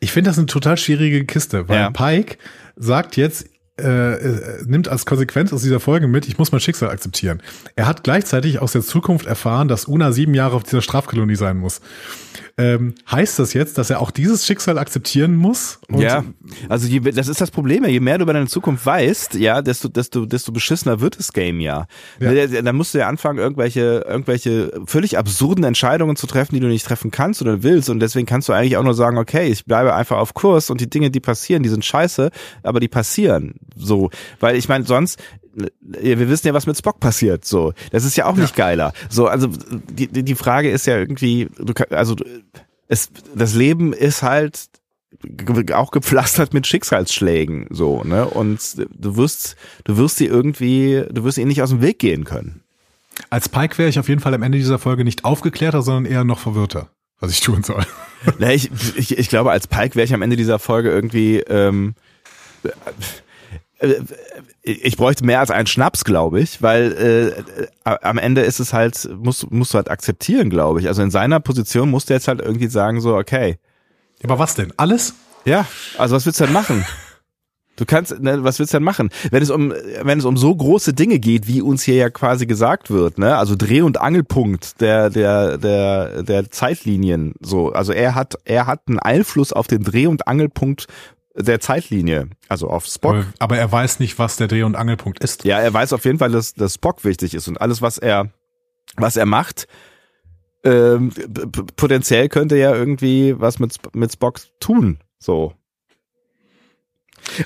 Ich finde das eine total schwierige Kiste, weil Ja. Pike sagt jetzt, äh, äh, nimmt als Konsequenz aus dieser Folge mit, ich muss mein Schicksal akzeptieren. Er hat gleichzeitig aus der Zukunft erfahren, dass Una sieben Jahre auf dieser Strafkolonie sein muss. Ähm, heißt das jetzt, dass er auch dieses Schicksal akzeptieren muss? Ja, also je, das ist das Problem, je mehr du über deine Zukunft weißt, ja, desto, desto, desto beschissener wird das Game ja. Ja. Ne, Dann musst du ja anfangen, irgendwelche, irgendwelche völlig absurden Entscheidungen zu treffen, die du nicht treffen kannst oder willst. Und deswegen kannst du eigentlich auch nur sagen, okay, ich bleibe einfach auf Kurs und die Dinge, die passieren, die sind scheiße, aber die passieren. So. Weil ich meine, sonst, wir wissen ja, was mit Spock passiert. So, das ist ja auch nicht geiler. So, also die die Frage ist ja irgendwie, du kann, also es das Leben ist halt auch gepflastert mit Schicksalsschlägen so ne und du wirst du wirst sie irgendwie du wirst ihnen nicht aus dem Weg gehen können Als Pike wäre ich auf jeden Fall am Ende dieser Folge nicht aufgeklärter, sondern eher noch verwirrter, was ich tun soll. Na, ich, ich, ich glaube, als Pike wäre ich am Ende dieser Folge irgendwie. Ähm, äh, ich bräuchte mehr als einen Schnaps, glaube ich, weil äh, äh, am Ende ist es halt, musst, musst du halt akzeptieren, glaube ich. Also in seiner Position musst du jetzt halt irgendwie sagen, so, okay, Aber was denn? Alles? ja, also was willst du denn machen? Du kannst, ne, was willst du denn machen? Wenn es um, wenn es um so große Dinge geht, wie uns hier ja quasi gesagt wird, ne, also Dreh- und Angelpunkt der, der, der, der Zeitlinien, so, also er hat, er hat einen Einfluss auf den Dreh- und Angelpunkt der Zeitlinie, also auf Spock. Aber, aber er weiß nicht, was der Dreh- und Angelpunkt ist. Ja, er weiß auf jeden Fall, dass, dass Spock wichtig ist und alles, was er, was er macht, ähm, potenziell könnte ja irgendwie was mit, mit Spock tun, so.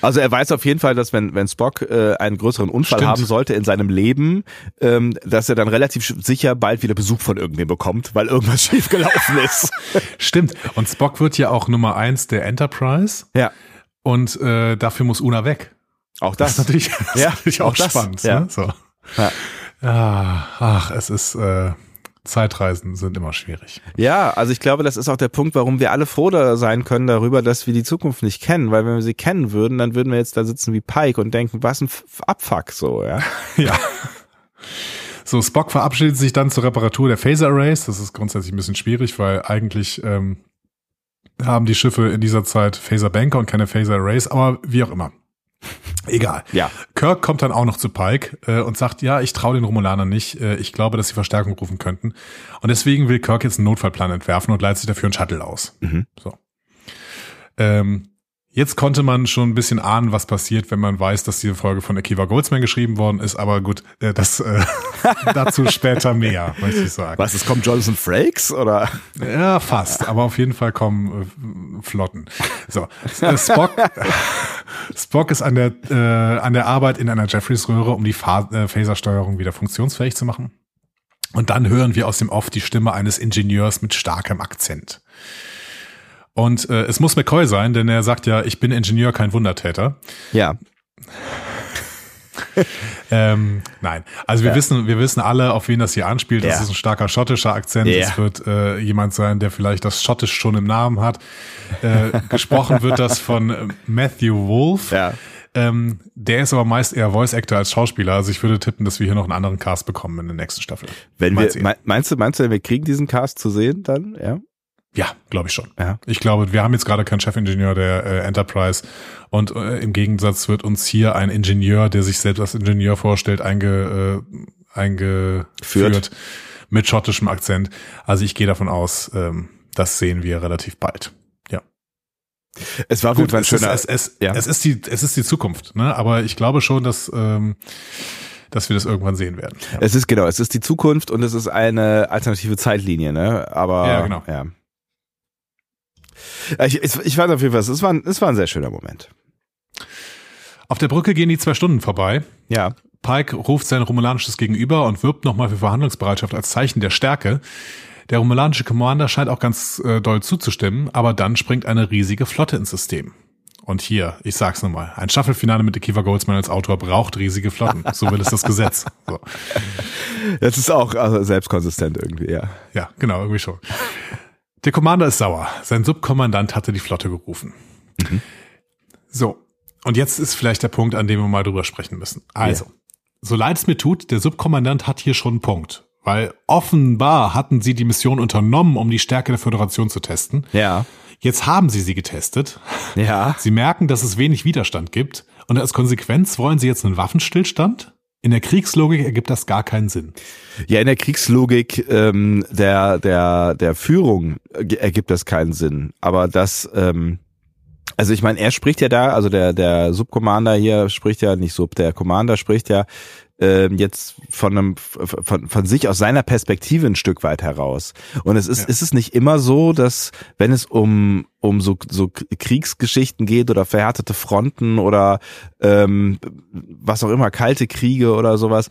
Also er weiß auf jeden Fall, dass wenn, wenn Spock äh, einen größeren Unfall Stimmt. haben sollte in seinem Leben, ähm, dass er dann relativ sicher bald wieder Besuch von irgendwem bekommt, weil irgendwas schiefgelaufen ist. Stimmt. Und Spock wird ja auch Nummer eins der Enterprise ja, und äh, dafür muss Una weg. auch Das, das. ist natürlich, das Ja, ist natürlich auch auch, das, spannend. ja. Ne? So. Ja. Ah, ach, es ist äh, Zeitreisen sind immer schwierig. Ja, also ich glaube, das ist auch der Punkt, warum wir alle froh da sein können darüber, dass wir die Zukunft nicht kennen, weil wenn wir sie kennen würden, dann würden wir jetzt da sitzen wie Pike und denken, was ein Abfuck so, ja. Ja. So, Spock verabschiedet sich dann zur Reparatur der Phaser Arrays. Das ist grundsätzlich ein bisschen schwierig, weil eigentlich ähm, haben die Schiffe in dieser Zeit Phaser Banker und keine Phaser Arrays, aber wie auch immer. Egal. Ja. Kirk kommt dann auch noch zu Pike äh, und sagt, ja, ich traue den Romulanern nicht. Äh, ich glaube, dass sie Verstärkung rufen könnten. Und deswegen will Kirk jetzt einen Notfallplan entwerfen und leitet sich dafür einen Shuttle aus. Mhm. So. Ähm, jetzt konnte man schon ein bisschen ahnen, was passiert, wenn man weiß, dass diese Folge von Akiva Goldsman geschrieben worden ist. Aber gut, äh, das äh, dazu später mehr, möchte ich sagen. Was, es kommt Jonathan Frakes oder? Ja, fast. Aber auf jeden Fall kommen äh, Flotten. So, äh, Spock, Spock ist an der, äh, an der Arbeit in einer Jeffreys-Röhre, um die Fa äh, Phasersteuerung wieder funktionsfähig zu machen. Und dann hören wir aus dem Off die Stimme eines Ingenieurs mit starkem Akzent. Und äh, es muss McCoy sein, denn er sagt ja, ich bin Ingenieur, kein Wundertäter. Ja. Ähm, nein, also wir Ja. wissen, wir wissen alle, auf wen das hier anspielt. Das Ja. ist ein starker schottischer Akzent. Ja. Es wird äh, jemand sein, der vielleicht das Schottisch schon im Namen hat. Äh, gesprochen wird das von äh, Matthew Wolf. Ja. Ähm, der ist aber meist eher Voice Actor als Schauspieler. Also ich würde tippen, dass wir hier noch einen anderen Cast bekommen in der nächsten Staffel. Wenn Mal wir, meinst du, meinst du, wir kriegen diesen Cast zu sehen dann? Ja. Ja, glaube ich schon. Ja. Ich glaube, wir haben jetzt gerade keinen Chefingenieur der äh, Enterprise und äh, im Gegensatz wird uns hier ein Ingenieur, der sich selbst als Ingenieur vorstellt, einge, äh, eingeführt Führt. mit schottischem Akzent. Also ich gehe davon aus, ähm, das sehen wir relativ bald. Ja. Es war gut, ein es, ist, schöner. es, es, ja. es ist die, es ist die Zukunft, ne? Aber ich glaube schon, dass, ähm, dass wir das irgendwann sehen werden. Ja. Es ist genau, es ist die Zukunft und es ist eine alternative Zeitlinie, ne? Aber Ja, genau. Ja. Ich, ich, ich fand auf jeden Fall, es war, ein- es war ein sehr schöner Moment. Auf der Brücke gehen die zwei Stunden vorbei. Ja. Pike ruft sein romulanisches Gegenüber und wirbt nochmal für Verhandlungsbereitschaft als Zeichen der Stärke. Der romulanische Commander scheint auch ganz äh, doll zuzustimmen, aber dann springt eine riesige Flotte ins System. Und hier, ich sag's nochmal, ein Staffelfinale mit Akiva Goldsman als Autor braucht riesige Flotten. So will es das Gesetz. So. Das ist auch also, selbstkonsistent irgendwie, ja. Ja, genau, irgendwie schon. Der Commander ist sauer. Sein Subkommandant hatte die Flotte gerufen. So. Und jetzt ist vielleicht der Punkt, an dem wir mal drüber sprechen müssen. Also, so leid es mir tut, der Subkommandant hat hier schon einen Punkt. Weil offenbar hatten sie die Mission unternommen, um die Stärke der Föderation zu testen. Ja. Jetzt haben sie sie getestet. Ja. Sie merken, dass es wenig Widerstand gibt. Und als Konsequenz wollen sie jetzt einen Waffenstillstand? In der Kriegslogik ergibt das gar keinen Sinn. Ja, in der Kriegslogik ähm, der, der, der Führung ergibt das keinen Sinn. Aber das, ähm, also ich meine, er spricht ja da, also der, der Subcommander hier spricht ja, nicht Sub, der Commander spricht ja äh, jetzt von einem von, von sich aus seiner Perspektive ein Stück weit heraus. Und es ist ja. ist es nicht immer so, dass wenn es um um so so Kriegsgeschichten geht oder verhärtete Fronten oder ähm, was auch immer kalte Kriege oder sowas,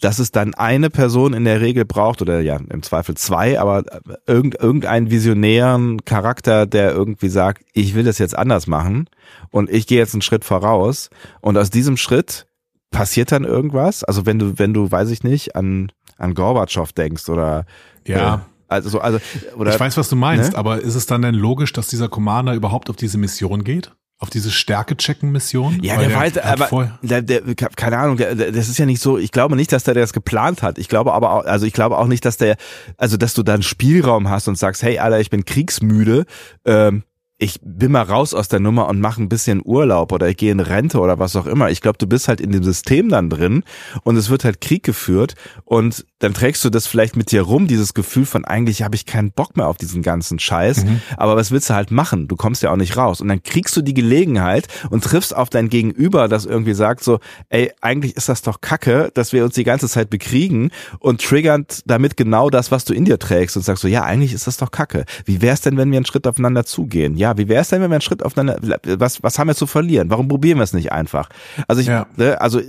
dass es dann eine Person in der Regel braucht oder ja im Zweifel zwei, aber irgend, irgendeinen visionären Charakter, der irgendwie sagt, ich will das jetzt anders machen und ich gehe jetzt einen Schritt voraus und aus diesem Schritt passiert dann irgendwas. Also wenn du wenn du weiß ich nicht an an Gorbatschow denkst oder ja äh, also so also oder ich weiß was du meinst, ne? aber ist es dann denn logisch, dass dieser Commander überhaupt auf diese Mission geht? auf diese Stärke-Checken-Mission? Ja, der, der weiß, aber der, der, keine Ahnung, der, das ist ja nicht so, ich glaube nicht, dass der das geplant hat. Ich glaube aber auch, also ich glaube auch nicht, dass der, also dass du da einen Spielraum hast und sagst, hey Alter, ich bin kriegsmüde, ähm, ich bin mal raus aus der Nummer und mache ein bisschen Urlaub oder ich gehe in Rente oder was auch immer. Ich glaube, du bist halt in dem System dann drin und es wird halt Krieg geführt und dann trägst du das vielleicht mit dir rum, dieses Gefühl von eigentlich habe ich keinen Bock mehr auf diesen ganzen Scheiß, mhm. aber was willst du halt machen? Du kommst ja auch nicht raus und dann kriegst du die Gelegenheit und triffst auf dein Gegenüber, das irgendwie sagt so, ey, eigentlich ist das doch Kacke, dass wir uns die ganze Zeit bekriegen und triggernd damit genau das, was du in dir trägst und sagst so, ja, eigentlich ist das doch Kacke. Wie wär's denn, wenn wir einen Schritt aufeinander zugehen? Ja, ja, wie wäre es denn, wenn wir einen Schritt aufeinander, was, was haben wir zu verlieren? Warum probieren wir es nicht einfach? Also ich, ja. ne, also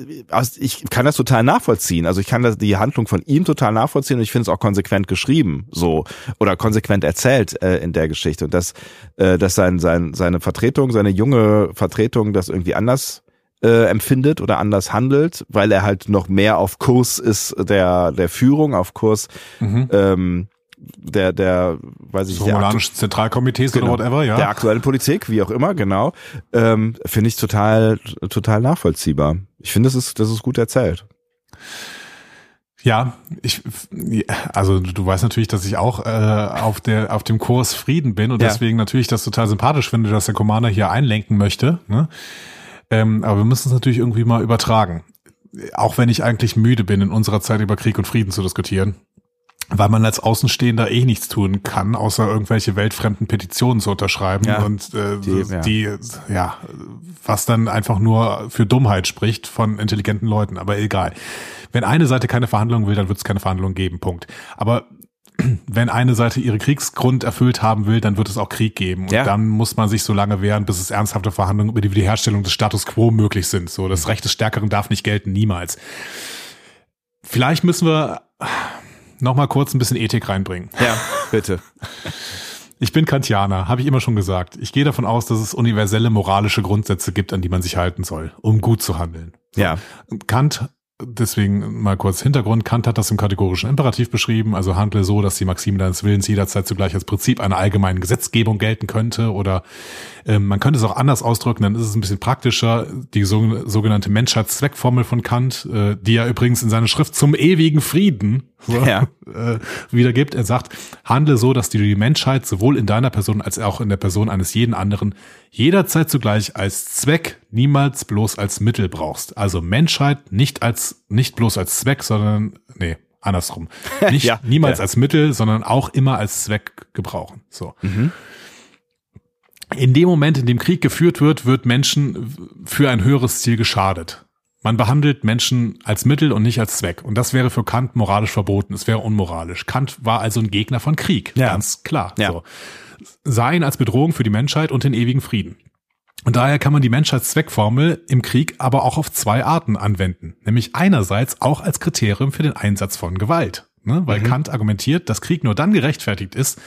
ich kann das total nachvollziehen. Also ich kann das, die Handlung von ihm total nachvollziehen und ich finde es auch konsequent geschrieben, so oder konsequent erzählt äh, in der Geschichte und dass, äh, dass sein, sein, seine Vertretung, seine junge Vertretung das irgendwie anders äh, empfindet oder anders handelt, weil er halt noch mehr auf Kurs ist der der Führung, auf Kurs mhm. ähm, der, der, weiß ich nicht. Zentralkomitees genau, oder whatever, ja. Der aktuellen Politik, wie auch immer, genau. Ähm, finde ich total, total nachvollziehbar. Ich finde, das ist, das ist gut erzählt. Ja, ich, also du weißt natürlich, dass ich auch äh, auf der auf dem Kurs Frieden bin und ja. deswegen natürlich das total sympathisch finde, dass der Commander hier einlenken möchte. Ne? Ähm, aber wir müssen es natürlich irgendwie mal übertragen. Auch wenn ich eigentlich müde bin, in unserer Zeit über Krieg und Frieden zu diskutieren weil man als Außenstehender eh nichts tun kann, außer irgendwelche weltfremden Petitionen zu unterschreiben ja, und äh, die, ja. die, ja, was dann einfach nur für Dummheit spricht von intelligenten Leuten, aber egal. Wenn eine Seite keine Verhandlungen will, dann wird es keine Verhandlungen geben, Punkt. Aber wenn eine Seite ihre Kriegsgrund erfüllt haben will, dann wird es auch Krieg geben. Und ja. dann muss man sich so lange wehren, bis es ernsthafte Verhandlungen über die Wiederherstellung des Status quo möglich sind. So, das Recht des Stärkeren darf nicht gelten, niemals. Vielleicht müssen wir noch mal kurz ein bisschen Ethik reinbringen. Ja, bitte. Ich bin Kantianer, habe ich immer schon gesagt. Ich gehe davon aus, dass es universelle moralische Grundsätze gibt, an die man sich halten soll, um gut zu handeln. Ja. Kant Deswegen mal kurz Hintergrund. Kant hat das im kategorischen Imperativ beschrieben, also handle so, dass die Maxime deines Willens jederzeit zugleich als Prinzip einer allgemeinen Gesetzgebung gelten könnte. Oder äh, man könnte es auch anders ausdrücken, dann ist es ein bisschen praktischer. Die so, sogenannte Menschheitszweckformel von Kant, äh, die er übrigens in seiner Schrift zum ewigen Frieden so, ja. äh, wiedergibt. Er sagt, handle so, dass du die Menschheit sowohl in deiner Person als auch in der Person eines jeden anderen jederzeit zugleich als Zweck, niemals bloß als Mittel brauchst. Also Menschheit nicht als, nicht bloß als Zweck, sondern, nee, andersrum. Nicht, ja, niemals ja. als Mittel, sondern auch immer als Zweck gebrauchen. So. Mhm. In dem Moment, in dem Krieg geführt wird, wird Menschen für ein höheres Ziel geschadet. Man behandelt Menschen als Mittel und nicht als Zweck. Und das wäre für Kant moralisch verboten. Es wäre unmoralisch. Kant war also ein Gegner von Krieg. Ja. Ganz klar. Ja. So sah ihn als Bedrohung für die Menschheit und den ewigen Frieden. Und daher kann man die Menschheitszweckformel im Krieg aber auch auf zwei Arten anwenden, nämlich einerseits auch als Kriterium für den Einsatz von Gewalt. Ne? Weil mhm. Kant argumentiert, dass Krieg nur dann gerechtfertigt ist,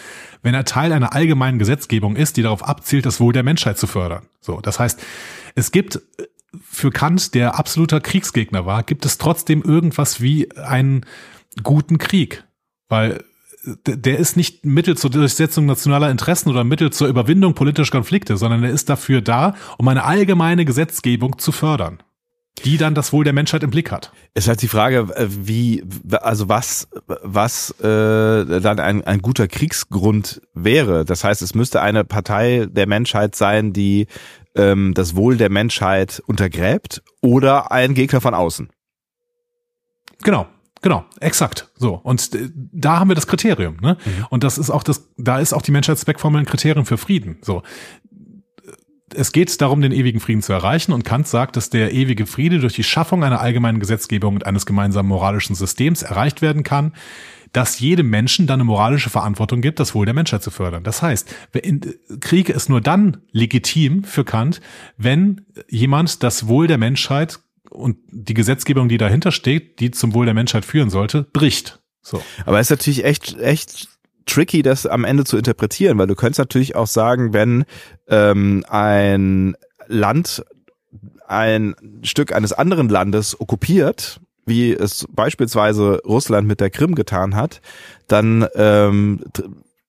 wenn er Teil einer allgemeinen Gesetzgebung ist, die darauf abzielt, das Wohl der Menschheit zu fördern. So, das heißt, es gibt für Kant, der absoluter Kriegsgegner war, gibt es trotzdem irgendwas wie einen guten Krieg. Weil der ist nicht Mittel zur Durchsetzung nationaler Interessen oder Mittel zur Überwindung politischer Konflikte, sondern er ist dafür da, um eine allgemeine Gesetzgebung zu fördern die dann das Wohl der Menschheit im Blick hat. Es ist halt die Frage, äh, wie, also was, was äh, dann ein, ein guter Kriegsgrund wäre. Das heißt, es müsste eine Partei der Menschheit sein, die ähm, das Wohl der Menschheit untergräbt oder ein Gegner von außen. Genau. Genau, exakt. So. Und äh, da haben wir das Kriterium, ne? Mhm. Und das ist auch das, da ist auch die Menschheitszweckformel ein Kriterium für Frieden. So. Es geht darum, den ewigen Frieden zu erreichen und Kant sagt, dass der ewige Friede durch die Schaffung einer allgemeinen Gesetzgebung und eines gemeinsamen moralischen Systems erreicht werden kann, dass jedem Menschen dann eine moralische Verantwortung gibt, das Wohl der Menschheit zu fördern. Das heißt, Krieg ist nur dann legitim für Kant, wenn jemand das Wohl der Menschheit und die Gesetzgebung, die dahinter steht, die zum Wohl der Menschheit führen sollte, bricht. So. Aber es ist natürlich echt, echt tricky, das am Ende zu interpretieren, weil du könntest natürlich auch sagen, wenn ähm, ein Land ein Stück eines anderen Landes okkupiert, wie es beispielsweise Russland mit der Krim getan hat, dann ähm,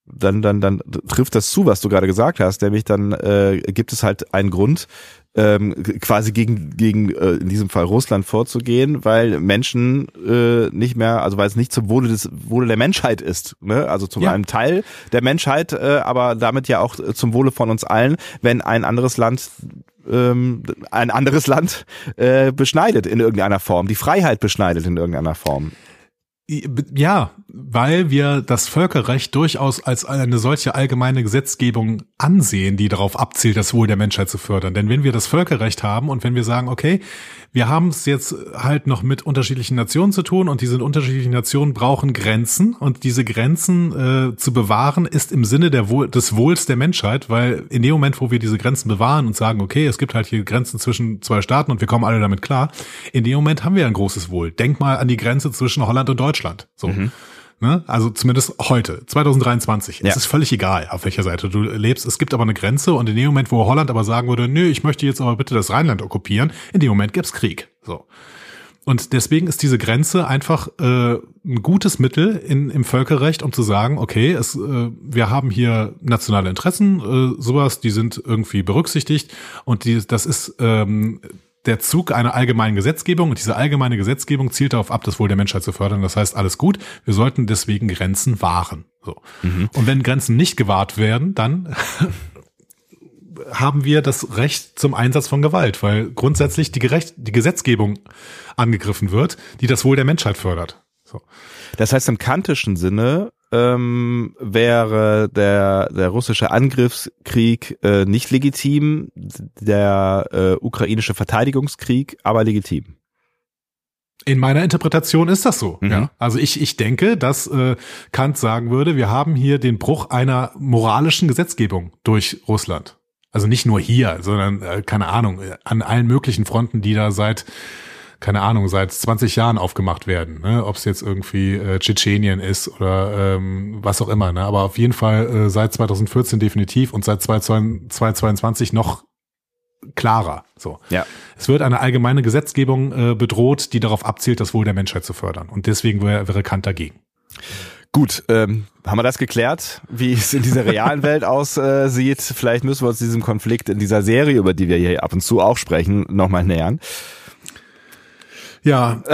dann dann dann trifft das zu, was du gerade gesagt hast, nämlich dann äh, gibt es halt einen Grund, ähm, quasi gegen gegen äh, in diesem Fall Russland vorzugehen, weil Menschen äh, nicht mehr, also weil es nicht zum Wohle des Wohle der Menschheit ist, ne? also zum ja. einem Teil der Menschheit, äh, aber damit ja auch zum Wohle von uns allen, wenn ein anderes Land ähm, ein anderes Land äh, beschneidet in irgendeiner Form, die Freiheit beschneidet in irgendeiner Form. Ja, weil wir das Völkerrecht durchaus als eine solche allgemeine Gesetzgebung ansehen, die darauf abzielt, das Wohl der Menschheit zu fördern. Denn wenn wir das Völkerrecht haben und wenn wir sagen, okay, wir haben es jetzt halt noch mit unterschiedlichen Nationen zu tun und diese unterschiedlichen Nationen brauchen Grenzen und diese Grenzen äh, zu bewahren ist im Sinne der Wohl, des Wohls der Menschheit, weil in dem Moment, wo wir diese Grenzen bewahren und sagen, okay, es gibt halt hier Grenzen zwischen zwei Staaten und wir kommen alle damit klar, in dem Moment haben wir ein großes Wohl. Denk mal an die Grenze zwischen Holland und Deutschland. So. Mhm. Ne? Also zumindest heute, 2023. Ja. Es ist völlig egal, auf welcher Seite du lebst. Es gibt aber eine Grenze und in dem Moment, wo Holland aber sagen würde, nö, ich möchte jetzt aber bitte das Rheinland okkupieren, in dem Moment gibt's Krieg. So. Und deswegen ist diese Grenze einfach äh, ein gutes Mittel in, im Völkerrecht, um zu sagen, okay, es, äh, wir haben hier nationale Interessen, äh, sowas, die sind irgendwie berücksichtigt und die, das ist ähm, der Zug einer allgemeinen Gesetzgebung und diese allgemeine Gesetzgebung zielt darauf ab, das Wohl der Menschheit zu fördern. Das heißt, alles gut. Wir sollten deswegen Grenzen wahren. So. Mhm. Und wenn Grenzen nicht gewahrt werden, dann haben wir das Recht zum Einsatz von Gewalt, weil grundsätzlich die, Gerecht die Gesetzgebung angegriffen wird, die das Wohl der Menschheit fördert. So. Das heißt im kantischen Sinne ähm, wäre der, der russische Angriffskrieg äh, nicht legitim, der äh, ukrainische Verteidigungskrieg aber legitim. In meiner Interpretation ist das so. Mhm. Ja. Also ich, ich denke, dass äh, Kant sagen würde, wir haben hier den Bruch einer moralischen Gesetzgebung durch Russland. Also nicht nur hier, sondern, äh, keine Ahnung, an allen möglichen Fronten, die da seit keine Ahnung, seit 20 Jahren aufgemacht werden. Ne? Ob es jetzt irgendwie äh, Tschetschenien ist oder ähm, was auch immer. Ne? Aber auf jeden Fall äh, seit 2014 definitiv und seit 2022 noch klarer. So. Ja. Es wird eine allgemeine Gesetzgebung äh, bedroht, die darauf abzielt, das Wohl der Menschheit zu fördern. Und deswegen wäre, wäre Kant dagegen. Gut, ähm, haben wir das geklärt, wie es in dieser realen Welt aussieht? Vielleicht müssen wir uns diesem Konflikt in dieser Serie, über die wir hier ab und zu auch sprechen, nochmal nähern. Ja.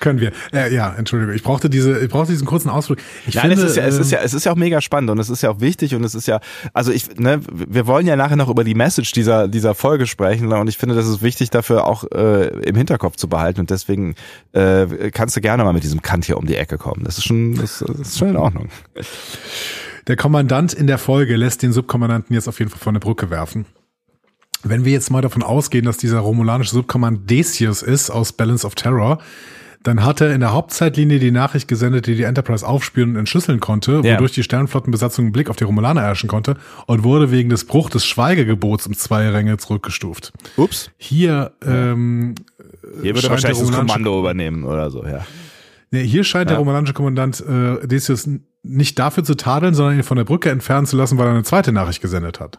Können wir. Äh, ja, Entschuldigung. Ich brauchte diese, ich brauchte diesen kurzen Ausflug. Ich Nein, finde, es ist ja, es ist ja, es ist ja auch mega spannend und es ist ja auch wichtig und es ist ja, also ich, ne, wir wollen ja nachher noch über die Message dieser dieser Folge sprechen und ich finde, das ist wichtig dafür auch äh, im Hinterkopf zu behalten und deswegen äh, kannst du gerne mal mit diesem Kant hier um die Ecke kommen. Das ist schon, das, das ist schon in Ordnung. Der Kommandant in der Folge lässt den Subkommandanten jetzt auf jeden Fall von der Brücke werfen. Wenn wir jetzt mal davon ausgehen, dass dieser romulanische Subkommand Decius ist aus Balance of Terror, dann hat er in der Hauptzeitlinie die Nachricht gesendet, die die Enterprise aufspüren und entschlüsseln konnte, ja. wodurch die Sternflottenbesatzung einen Blick auf die Romulaner erschen konnte und wurde wegen des Bruch des Schweigegebots um zwei Ränge zurückgestuft. Ups. Hier, ähm, hier würde wahrscheinlich das Kommando übernehmen oder so, ja. Nee, hier scheint ja. der romulanische Kommandant äh, Decius nicht dafür zu tadeln, sondern ihn von der Brücke entfernen zu lassen, weil er eine zweite Nachricht gesendet hat.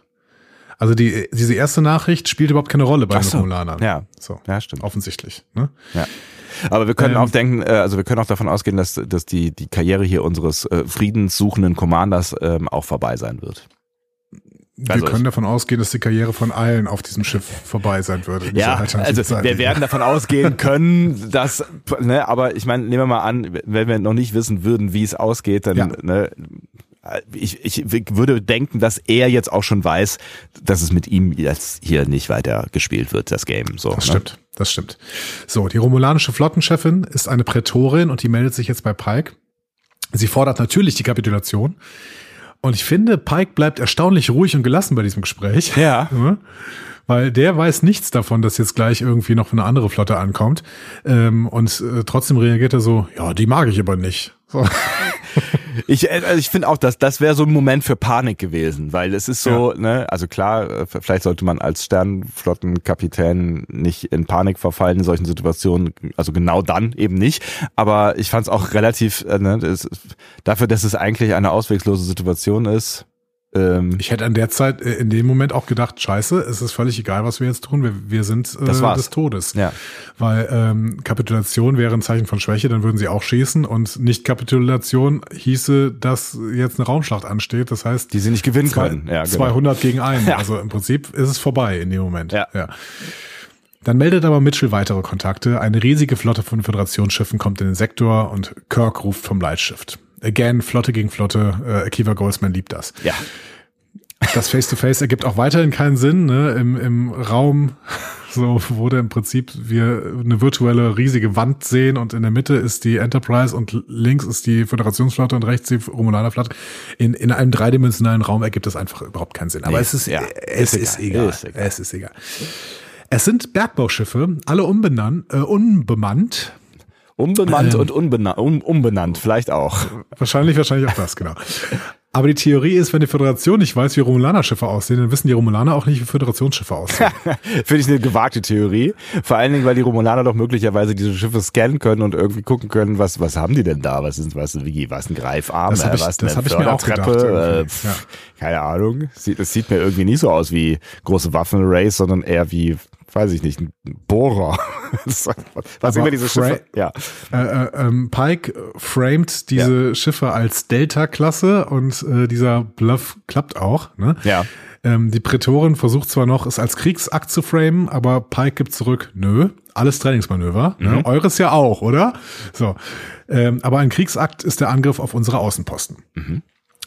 Also die, diese erste Nachricht spielt überhaupt keine Rolle bei den so. Romulanern. Ja. So. Ja, stimmt. Offensichtlich. Ne? Ja. Aber wir können ähm, auch denken, äh, also wir können auch davon ausgehen, dass, dass die, die Karriere hier unseres äh, friedenssuchenden Commanders ähm, auch vorbei sein wird. Wir also können davon ausgehen, dass die Karriere von allen auf diesem Schiff vorbei sein würde. Ja, also wir werden davon ausgehen können, dass, ne, aber ich meine, nehmen wir mal an, wenn wir noch nicht wissen würden, wie es ausgeht, dann, ja. ne, ich, ich würde denken, dass er jetzt auch schon weiß, dass es mit ihm jetzt hier nicht weiter gespielt wird, das Game. So, das ne? stimmt, das stimmt. So, die romulanische Flottenchefin ist eine Prätorin und die meldet sich jetzt bei Pike. Sie fordert natürlich die Kapitulation. Und ich finde, Pike bleibt erstaunlich ruhig und gelassen bei diesem Gespräch. Ja. Weil der weiß nichts davon, dass jetzt gleich irgendwie noch eine andere Flotte ankommt. Ähm, und äh, trotzdem reagiert er so, ja, die mag ich aber nicht. So. Ich, äh, also ich finde auch, dass das wäre so ein Moment für Panik gewesen, weil es ist so, ne, also klar, äh, vielleicht sollte man als Sternflottenkapitän nicht in Panik verfallen in solchen Situationen, also genau dann eben nicht. Aber ich fand es auch relativ, äh, ne, das, dafür, dass es eigentlich eine auswegslose Situation ist, ähm, Ich hätte an der Zeit, äh, in dem Moment auch gedacht, scheiße, es ist völlig egal, was wir jetzt tun. Wir, wir sind äh, des Todes. Ja. Weil ähm, Kapitulation wäre ein Zeichen von Schwäche, dann würden sie auch schießen. Und Nicht-Kapitulation hieße, dass jetzt eine Raumschlacht ansteht. Das heißt, die sie nicht gewinnen zwei, können. Ja, genau. 200 gegen einen. Ja. Also im Prinzip ist es vorbei in dem Moment. Ja. Dann meldet aber Mitchell weitere Kontakte. Eine riesige Flotte von Föderationsschiffen kommt in den Sektor und Kirk ruft vom Lightshift. Again, Flotte gegen Flotte. Äh, Akiva Goldsman liebt das. Ja. Das Face-to-Face ergibt auch weiterhin keinen Sinn. Ne? Im, Im Raum so wurde im Prinzip wir eine virtuelle riesige Wand sehen und in der Mitte ist die Enterprise und links ist die Föderationsflotte und rechts die Romulanerflotte. In, in einem dreidimensionalen Raum ergibt das einfach überhaupt keinen Sinn. Aber Nee, es ist, ja, es ist egal. ist egal. Es ist egal. Es sind Bergbauschiffe, alle unbenannt, äh, unbemannt. Unbemannt Ähm. und um, umbenannt, vielleicht auch. Wahrscheinlich, wahrscheinlich auch das, genau. Aber die Theorie ist, wenn die Föderation nicht weiß, wie Romulaner-Schiffe aussehen, dann wissen die Romulaner auch nicht, wie Föderationsschiffe aussehen. Finde ich eine gewagte Theorie. Vor allen Dingen, weil die Romulaner doch möglicherweise diese Schiffe scannen können und irgendwie gucken können, was, was haben die denn da? Was ist, was, wie, was ein Greifarm? Das hab ich- was das hab ich mir auch gedacht Äh, pff, Keine Ahnung. Sieht, es sieht mir irgendwie nicht so aus wie große Waffenrace, sondern eher wie, weiß ich nicht, ein Bohrer. was Aber immer diese Fra- Schiffe, ja. äh, äh, ähm, Pike framed diese Schiffe als Delta-Klasse und äh, dieser Bluff klappt auch. Ne? Ja. Ähm, die Prätorin versucht zwar noch, es als Kriegsakt zu framen, aber Pike gibt zurück, nö, alles Trainingsmanöver. Mhm. Ne? Eures ja auch, oder? So. Ähm, aber ein Kriegsakt ist der Angriff auf unsere Außenposten. Mhm.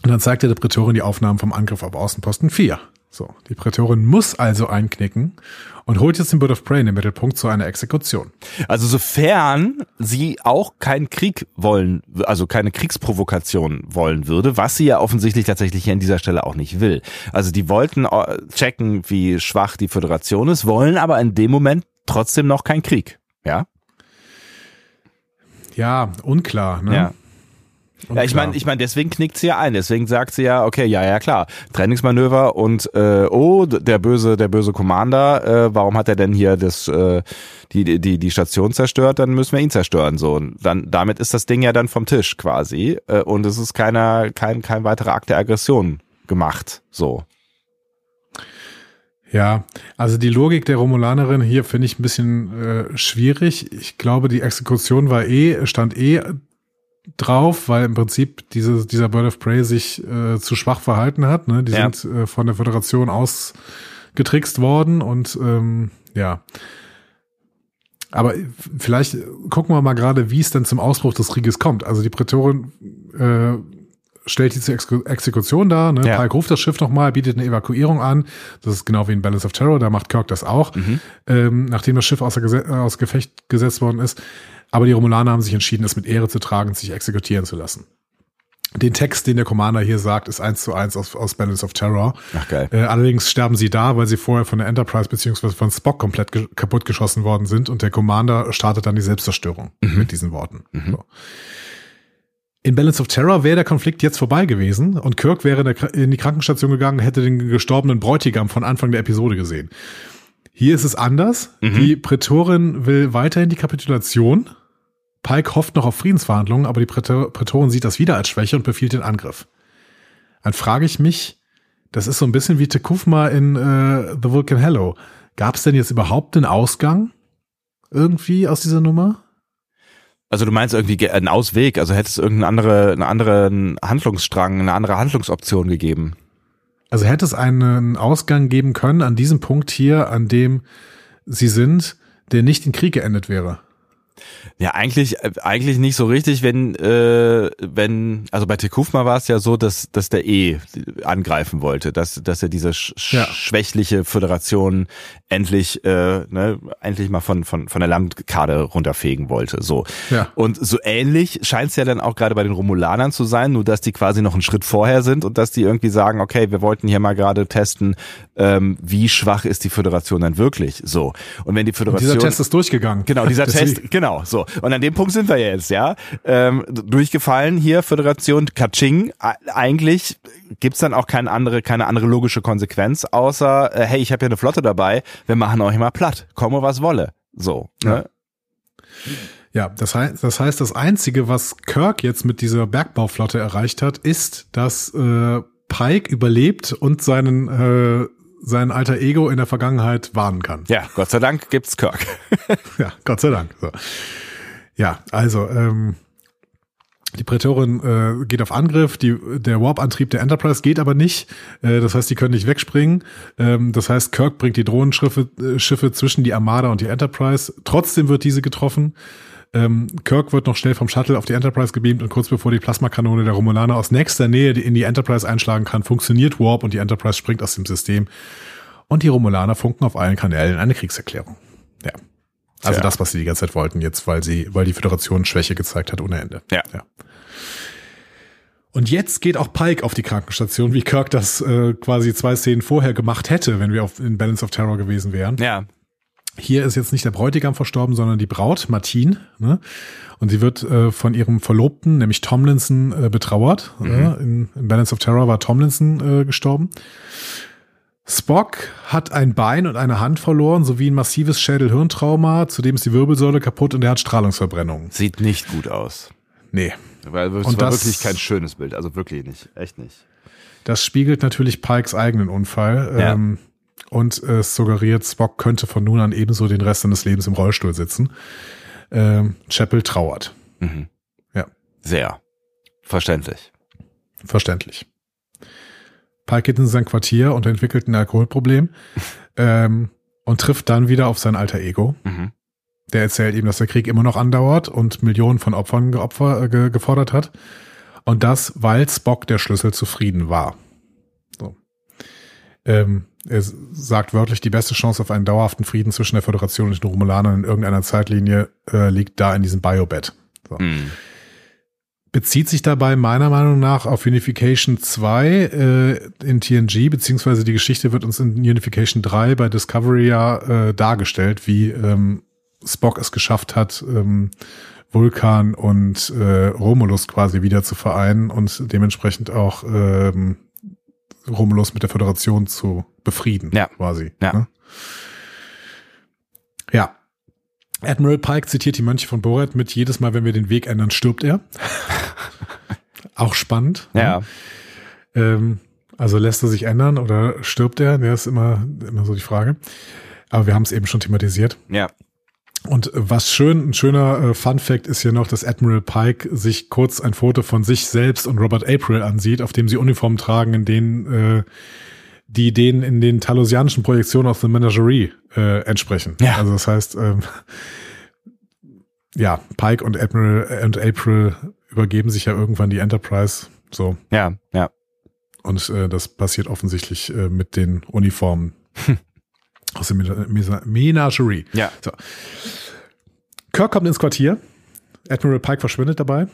Und dann zeigt er der Prätorin die Aufnahmen vom Angriff auf Außenposten 4. So, die Prätorin muss also einknicken und holt jetzt den Bird of Prey in den Mittelpunkt zu einer Exekution. Also sofern sie auch keinen Krieg wollen, also keine Kriegsprovokation wollen würde, was sie ja offensichtlich tatsächlich hier an dieser Stelle auch nicht will. Also die wollten äh, checken, wie schwach die Föderation ist, wollen aber in dem Moment trotzdem noch keinen Krieg. Ja? Ja, unklar. Ne? Ja. Ja, ich meine, ich meine, deswegen knickt sie ja ein. Deswegen sagt sie ja, okay, ja, ja, klar, Trainingsmanöver und äh, oh, der böse, der böse Commander, äh, warum hat er denn hier das, äh, die, die, die Station zerstört? Dann müssen wir ihn zerstören. So, und dann, damit ist das Ding ja dann vom Tisch quasi äh, und es ist keiner, kein, kein weiterer Akt der Aggression gemacht. So. Ja, also die Logik der Romulanerin hier finde ich ein bisschen äh, schwierig. Ich glaube, die Exekution war eh, stand eh drauf, weil im Prinzip diese, dieser Bird of Prey sich äh, zu schwach verhalten hat. Ne? Die Ja. sind äh, von der Föderation ausgetrickst worden und ähm, ja. Aber vielleicht gucken wir mal gerade, wie es denn zum Ausbruch des Krieges kommt. Also die Prätorin äh, stellt diese Exek Exekution dar. Ne? Ja. Pike ruft das Schiff nochmal, bietet eine Evakuierung an. Das ist genau wie in Balance of Terror, da macht Kirk das auch, ähm, nachdem das Schiff außer Gese aus Gefecht gesetzt worden ist. Aber die Romulaner haben sich entschieden, es mit Ehre zu tragen und sich exekutieren zu lassen. Den Text, den der Commander hier sagt, ist eins zu eins aus, aus Balance of Terror. Ach, geil. Äh, allerdings sterben sie da, weil sie vorher von der Enterprise beziehungsweise von Spock komplett ge kaputt geschossen worden sind und der Commander startet dann die Selbstzerstörung mit diesen Worten. So. In Balance of Terror wäre der Konflikt jetzt vorbei gewesen und Kirk wäre in, die Krankenstation gegangen, hätte den gestorbenen Bräutigam von Anfang der Episode gesehen. Hier ist es anders. Die Prätorin will weiterhin die Kapitulation. Pike hofft noch auf Friedensverhandlungen, aber die Prätor Prätorin sieht das wieder als Schwäche und befiehlt den Angriff. Dann frage ich mich, das ist so ein bisschen wie Tekufma in äh, The Vulcan Hello. Gab es denn jetzt überhaupt einen Ausgang irgendwie aus dieser Nummer? Also du meinst irgendwie ge- einen Ausweg, also hätte es irgendeinen andere, einen anderen Handlungsstrang, eine andere Handlungsoption gegeben. Also hätte es einen Ausgang geben können an diesem Punkt hier, an dem sie sind, der nicht in Krieg geendet wäre. Ja, eigentlich, äh, eigentlich nicht so richtig, wenn, äh, wenn, also bei Tekufma war es ja so, dass, dass der E angreifen wollte, dass, dass er diese sch Ja. schwächliche Föderation endlich, äh, ne, endlich mal von, von, von der Landkarte runterfegen wollte, so. Ja. Und so ähnlich scheint es ja dann auch gerade bei den Romulanern zu sein, nur dass die quasi noch einen Schritt vorher sind und dass die irgendwie sagen, okay, wir wollten hier mal gerade testen, ähm, wie schwach ist die Föderation dann wirklich, so. Und wenn die Föderation Dieser Test ist durchgegangen. Genau, dieser Deswegen- Test, genau, so. Und an dem Punkt sind wir jetzt, ja. Ähm, durchgefallen hier, Föderation Kaching. Eigentlich gibt's dann auch keine andere, keine andere logische Konsequenz, außer, äh, hey, ich habe hier eine Flotte dabei, wir machen euch mal platt, komme was wolle. So. Ne? Ja, das heißt, das heißt, das Einzige, was Kirk jetzt mit dieser Bergbauflotte erreicht hat, ist, dass äh, Pike überlebt und seinen, äh, sein alter Ego in der Vergangenheit warnen kann. Ja, Gott sei Dank gibt's Kirk. Ja, Gott sei Dank. So. Ja, also ähm, die Prätorin äh, geht auf Angriff, die, der Warp-Antrieb der Enterprise geht aber nicht. Äh, das heißt, die können nicht wegspringen. Ähm, das heißt, Kirk bringt die Drohnenschiffe äh, Schiffe zwischen die Armada und die Enterprise. Trotzdem wird diese getroffen. Ähm, Kirk wird noch schnell vom Shuttle auf die Enterprise gebeamt und kurz bevor die Plasmakanone der Romulaner aus nächster Nähe in die Enterprise einschlagen kann, funktioniert Warp und die Enterprise springt aus dem System. Und die Romulaner funken auf allen Kanälen eine Kriegserklärung. Ja. Also Tja. das, was sie die ganze Zeit wollten, jetzt, weil sie, weil die Föderation Schwäche gezeigt hat ohne Ende. Ja. ja. Und jetzt geht auch Pike auf die Krankenstation, wie Kirk das äh, quasi zwei Szenen vorher gemacht hätte, wenn wir auf, in Balance of Terror gewesen wären. Ja. Hier ist jetzt nicht der Bräutigam verstorben, sondern die Braut, Martine. Ne? Und sie wird äh, von ihrem Verlobten, nämlich Tomlinson, äh, betrauert. Ne? In, in Balance of Terror war Tomlinson äh, gestorben. Spock hat ein Bein und eine Hand verloren, sowie ein massives Schädel-Hirntrauma. Zudem ist die Wirbelsäule kaputt und er hat Strahlungsverbrennung. Sieht nicht gut aus. Nee. Weil es Und war das- wirklich kein schönes Bild. Also wirklich nicht. Echt nicht. Das spiegelt natürlich Pikes eigenen Unfall. Ja. Ähm, und äh, es suggeriert, Spock könnte von nun an ebenso den Rest seines Lebens im Rollstuhl sitzen. Ähm, Chapel trauert. Mhm. Ja. Sehr. Verständlich. Verständlich. Pike geht in sein Quartier und entwickelt ein Alkoholproblem ähm, und trifft dann wieder auf sein alter Ego. Mhm. Der erzählt ihm, dass der Krieg immer noch andauert und Millionen von Opfern geopfer, äh, ge, gefordert hat. Und das, weil Spock der Schlüssel zu Frieden war. So. Ähm, er sagt wörtlich, die beste Chance auf einen dauerhaften Frieden zwischen der Föderation und den Romulanern in irgendeiner Zeitlinie äh, liegt da in diesem Biobed. So Mhm. bezieht sich dabei meiner Meinung nach auf Unification 2 äh, in TNG, beziehungsweise die Geschichte wird uns in Unification 3 bei Discovery ja äh, dargestellt, wie ähm, Spock es geschafft hat, ähm, Vulkan und äh, Romulus quasi wieder zu vereinen und dementsprechend auch ähm, Romulus mit der Föderation zu befrieden, Ja. quasi. Ja. Ne? Ja. Admiral Pike zitiert die Mönche von Borat mit jedes Mal, wenn wir den Weg ändern, stirbt er. Auch spannend. Ja. Ähm, also lässt er sich ändern oder stirbt er? Ja, ist immer, immer so die Frage. Aber wir haben es eben schon thematisiert. Ja. Und äh, was schön, ein schöner äh, Fun Fact ist hier noch, dass Admiral Pike sich kurz ein Foto von sich selbst und Robert April ansieht, auf dem sie Uniformen tragen, in denen äh, die denen in den talosianischen Projektionen aus The Menagerie äh, entsprechen. Ja. Also das heißt, ähm, ja, Pike und Admiral und April übergeben sich ja irgendwann die Enterprise. So. Ja. Ja. Und äh, das passiert offensichtlich äh, mit den Uniformen aus der Menagerie. Ja. So. Kirk kommt ins Quartier. Admiral Pike verschwindet dabei.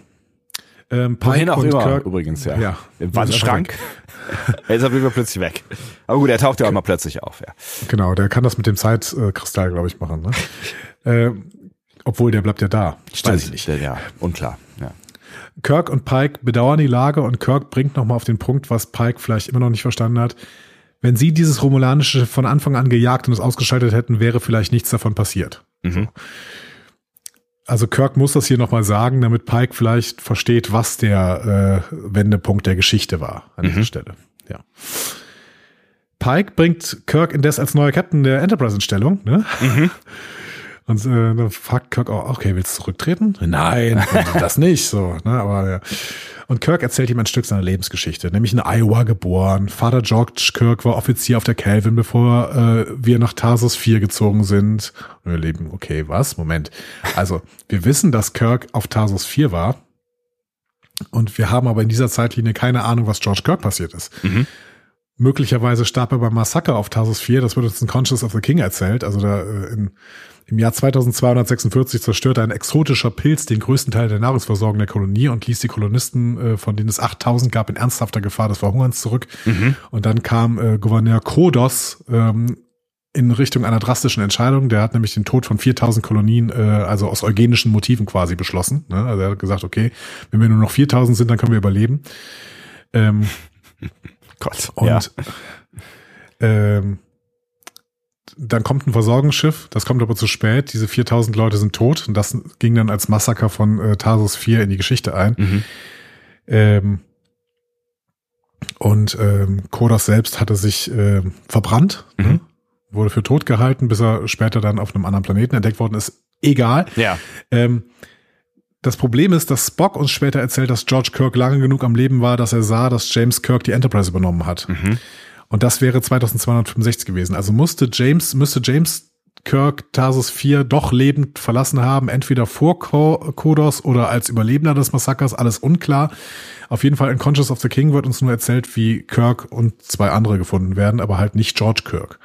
Ähm, Pike Wohin auch und immer Kirk, übrigens, ja. Ja. Im Wandschrank. er ist auf jeden Fall plötzlich weg. Aber gut, er taucht ja auch mal plötzlich auf, ja. Genau, der kann das mit dem Zeitkristall, glaube ich, machen. Ne? ähm, obwohl, der bleibt ja da. Weiß ich nicht. Ja, unklar. Ja. Kirk und Pike bedauern die Lage und Kirk bringt nochmal auf den Punkt, was Pike vielleicht immer noch nicht verstanden hat. Wenn sie dieses Romulanische von Anfang an gejagt und es ausgeschaltet hätten, wäre vielleicht nichts davon passiert. Mhm. Also Kirk muss das hier nochmal sagen, damit Pike vielleicht versteht, was der äh, Wendepunkt der Geschichte war an dieser Stelle. Ja. Pike bringt Kirk indes als neuer Captain der Enterprise in Stellung. Ne? Und äh, dann fragt Kirk auch, okay, willst du zurücktreten? Nein, das nicht, so, ne, aber ja. Und Kirk erzählt ihm ein Stück seiner Lebensgeschichte, nämlich in Iowa geboren. Vater George Kirk war Offizier auf der Calvin, bevor äh, wir nach Tarsus 4 gezogen sind. Und wir leben, okay, was? Moment. Also, wir wissen, dass Kirk auf Tarsus 4 war. Und wir haben aber in dieser Zeitlinie keine Ahnung, was George Kirk passiert ist. Mhm. Möglicherweise starb er beim Massaker auf Tarsus 4, das wird uns in Conscious of the King erzählt. Also da äh, in, im Jahr 2246 zerstörte ein exotischer Pilz den größten Teil der Nahrungsversorgung der Kolonie und ließ die Kolonisten, äh, von denen es 8000 gab, in ernsthafter Gefahr des Verhungerns zurück. Und dann kam äh, Gouverneur Kodos ähm, in Richtung einer drastischen Entscheidung. Der hat nämlich den Tod von 4000 Kolonien, äh, also aus eugenischen Motiven quasi beschlossen. Ne? Also er hat gesagt, okay, wenn wir nur noch 4000 sind, dann können wir überleben. Ähm, Gott. und ja. ähm, dann kommt ein Versorgungsschiff, das kommt aber zu spät. Diese 4000 Leute sind tot und das ging dann als Massaker von äh, Tarsus 4 in die Geschichte ein. Mhm. Ähm, und ähm, Kodos selbst hatte sich äh, verbrannt, Mhm. ne? wurde für tot gehalten, bis er später dann auf einem anderen Planeten entdeckt worden ist. Egal. Ja. Ähm, das Problem ist, dass Spock uns später erzählt, dass George Kirk lange genug am Leben war, dass er sah, dass James Kirk die Enterprise übernommen hat. Mhm. Und das wäre 2265 gewesen. Also musste James, müsste James Kirk Tarsus 4 doch lebend verlassen haben, entweder vor Ko- Kodos oder als Überlebender des Massakers, alles unklar. Auf jeden Fall in Conscious of the King wird uns nur erzählt, wie Kirk und zwei andere gefunden werden, aber halt nicht George Kirk.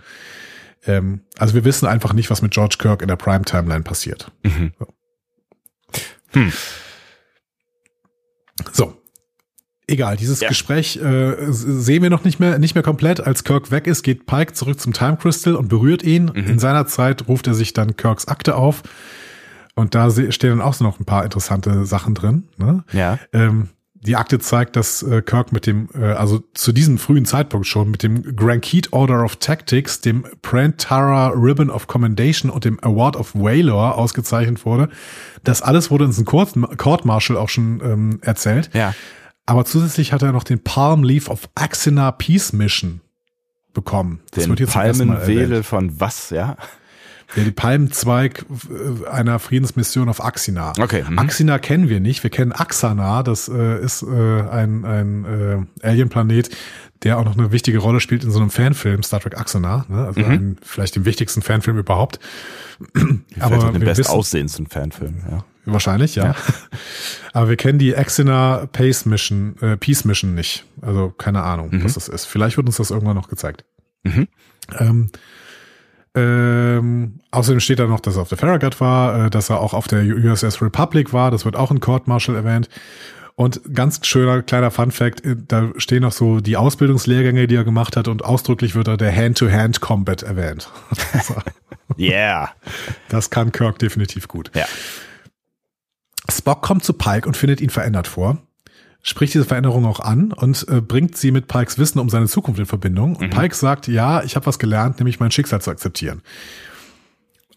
Ähm, also wir wissen einfach nicht, was mit George Kirk in der Prime-Timeline passiert. Mhm. So. Hm. So. Egal, dieses Ja. Gespräch äh, sehen wir noch nicht mehr, nicht mehr komplett. Als Kirk weg ist, geht Pike zurück zum Time Crystal und berührt ihn. Mhm. In seiner Zeit ruft er sich dann Kirks Akte auf. Und da stehen dann auch so noch ein paar interessante Sachen drin. Ne? Ja. Ähm, die Akte zeigt, dass äh, Kirk mit dem, äh, also zu diesem frühen Zeitpunkt schon, mit dem Grankeet Order of Tactics, dem Prantara Ribbon of Commendation und dem Award of Valor ausgezeichnet wurde. Das alles wurde uns ein Court, Court Martial auch schon ähm, erzählt. Ja. Aber zusätzlich hat er noch den Palm Leaf of Axina Peace Mission bekommen. Das Den wird jetzt. Palmenwedel von was, ja? Ja, die Palmenzweig äh, einer Friedensmission auf Axina. Okay, mhm. Axina kennen wir nicht. Wir kennen Axana. Das äh, ist äh, ein, ein äh, Alien-Planet, der auch noch eine wichtige Rolle spielt in so einem Fanfilm, Star Trek Axana. Ne? Also Mhm. ein, vielleicht den wichtigsten Fanfilm überhaupt. Aber den wir best wissen- aussehendsten Fanfilm, ja. Wahrscheinlich, ja. Aber wir kennen die Axina Pace Mission, äh, Peace Mission nicht. Also keine Ahnung, was das ist. Vielleicht wird uns das irgendwann noch gezeigt. Mhm. Ähm, ähm, außerdem steht da noch, dass er auf der Farragut war, äh, dass er auch auf der USS Republic war. Das wird auch in Court Martial erwähnt. Und ganz schöner kleiner Fun Fact, äh, da stehen noch so die Ausbildungslehrgänge, die er gemacht hat und ausdrücklich wird da der Hand-to-Hand-Combat erwähnt. Yeah. das kann Kirk definitiv gut. Ja. Spock kommt zu Pike und findet ihn verändert vor, spricht diese Veränderung auch an und äh, bringt sie mit Pikes Wissen um seine Zukunft in Verbindung. Und Pike sagt, ja, ich habe was gelernt, nämlich mein Schicksal zu akzeptieren.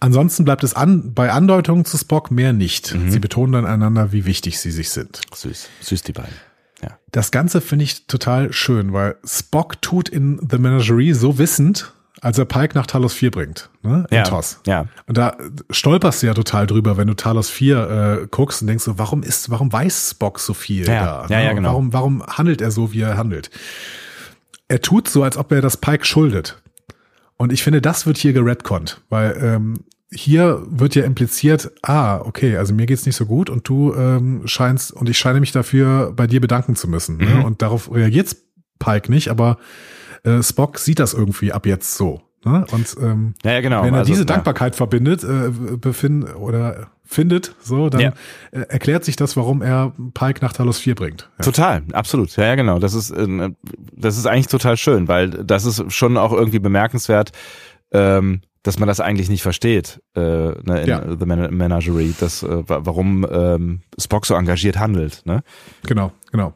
Ansonsten bleibt es an, bei Andeutungen zu Spock mehr nicht. Sie betonen dann einander, wie wichtig sie sich sind. Süß. Süß die beiden. Ja. Das Ganze finde ich total schön, weil Spock tut in The Menagerie so wissend, als er Pike nach Talos 4 bringt, ne? In Ja. TOS. Ja. Und da stolperst du ja total drüber, wenn du Talos 4 äh, guckst und denkst so, warum ist, warum weiß Spock so viel Ja, da? ja, ja, Und genau. Warum, warum handelt er so, wie er handelt? Er tut so, als ob er das Pike schuldet. Und ich finde, das wird hier geredconnt, weil ähm, hier wird ja impliziert, ah, okay, also mir geht's nicht so gut und du ähm, scheinst, und ich scheine mich dafür bei dir bedanken zu müssen. Mhm. Ne? Und darauf reagiert Pike nicht, aber äh, Spock sieht das irgendwie ab jetzt so. Ne? Und ähm, Ja, ja, genau. wenn er Also, diese ja. Dankbarkeit verbindet, äh, befind, oder findet, so, dann Ja. äh, erklärt sich das, warum er Pike nach Talos 4 bringt. Ja. Total, absolut. Ja, ja, genau. Das ist, äh, das ist eigentlich total schön, weil das ist schon auch irgendwie bemerkenswert, ähm, dass man das eigentlich nicht versteht äh, ne, in Ja. The Men Menagerie, dass, äh, wa- warum ähm, Spock so engagiert handelt. Ne? Genau, genau.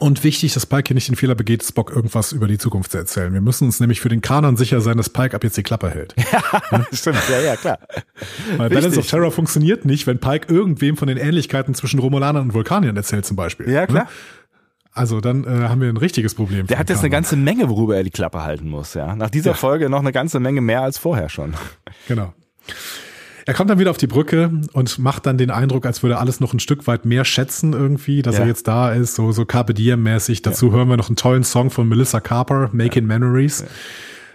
Und wichtig, dass Pike hier nicht den Fehler begeht, Spock irgendwas über die Zukunft zu erzählen. Wir müssen uns nämlich für den Kanon sicher sein, dass Pike ab jetzt die Klappe hält. Stimmt, ja, ja, klar. Weil Richtig. Balance of Terror funktioniert nicht, wenn Pike irgendwem von den Ähnlichkeiten zwischen Romulanern und Vulkaniern erzählt zum Beispiel. Ja, klar. Ne? Also dann äh, haben wir ein richtiges Problem. Der hat jetzt eine Kanon. ganze Menge, worüber er die Klappe halten muss. Ja, Nach dieser Ja. Folge noch eine ganze Menge mehr als vorher schon. Genau. Er kommt dann wieder auf die Brücke und macht dann den Eindruck, als würde alles noch ein Stück weit mehr schätzen irgendwie, dass Ja. er jetzt da ist, so, so Carpe Diem mäßig. Dazu hören wir noch einen tollen Song von Melissa Carper, Making Memories.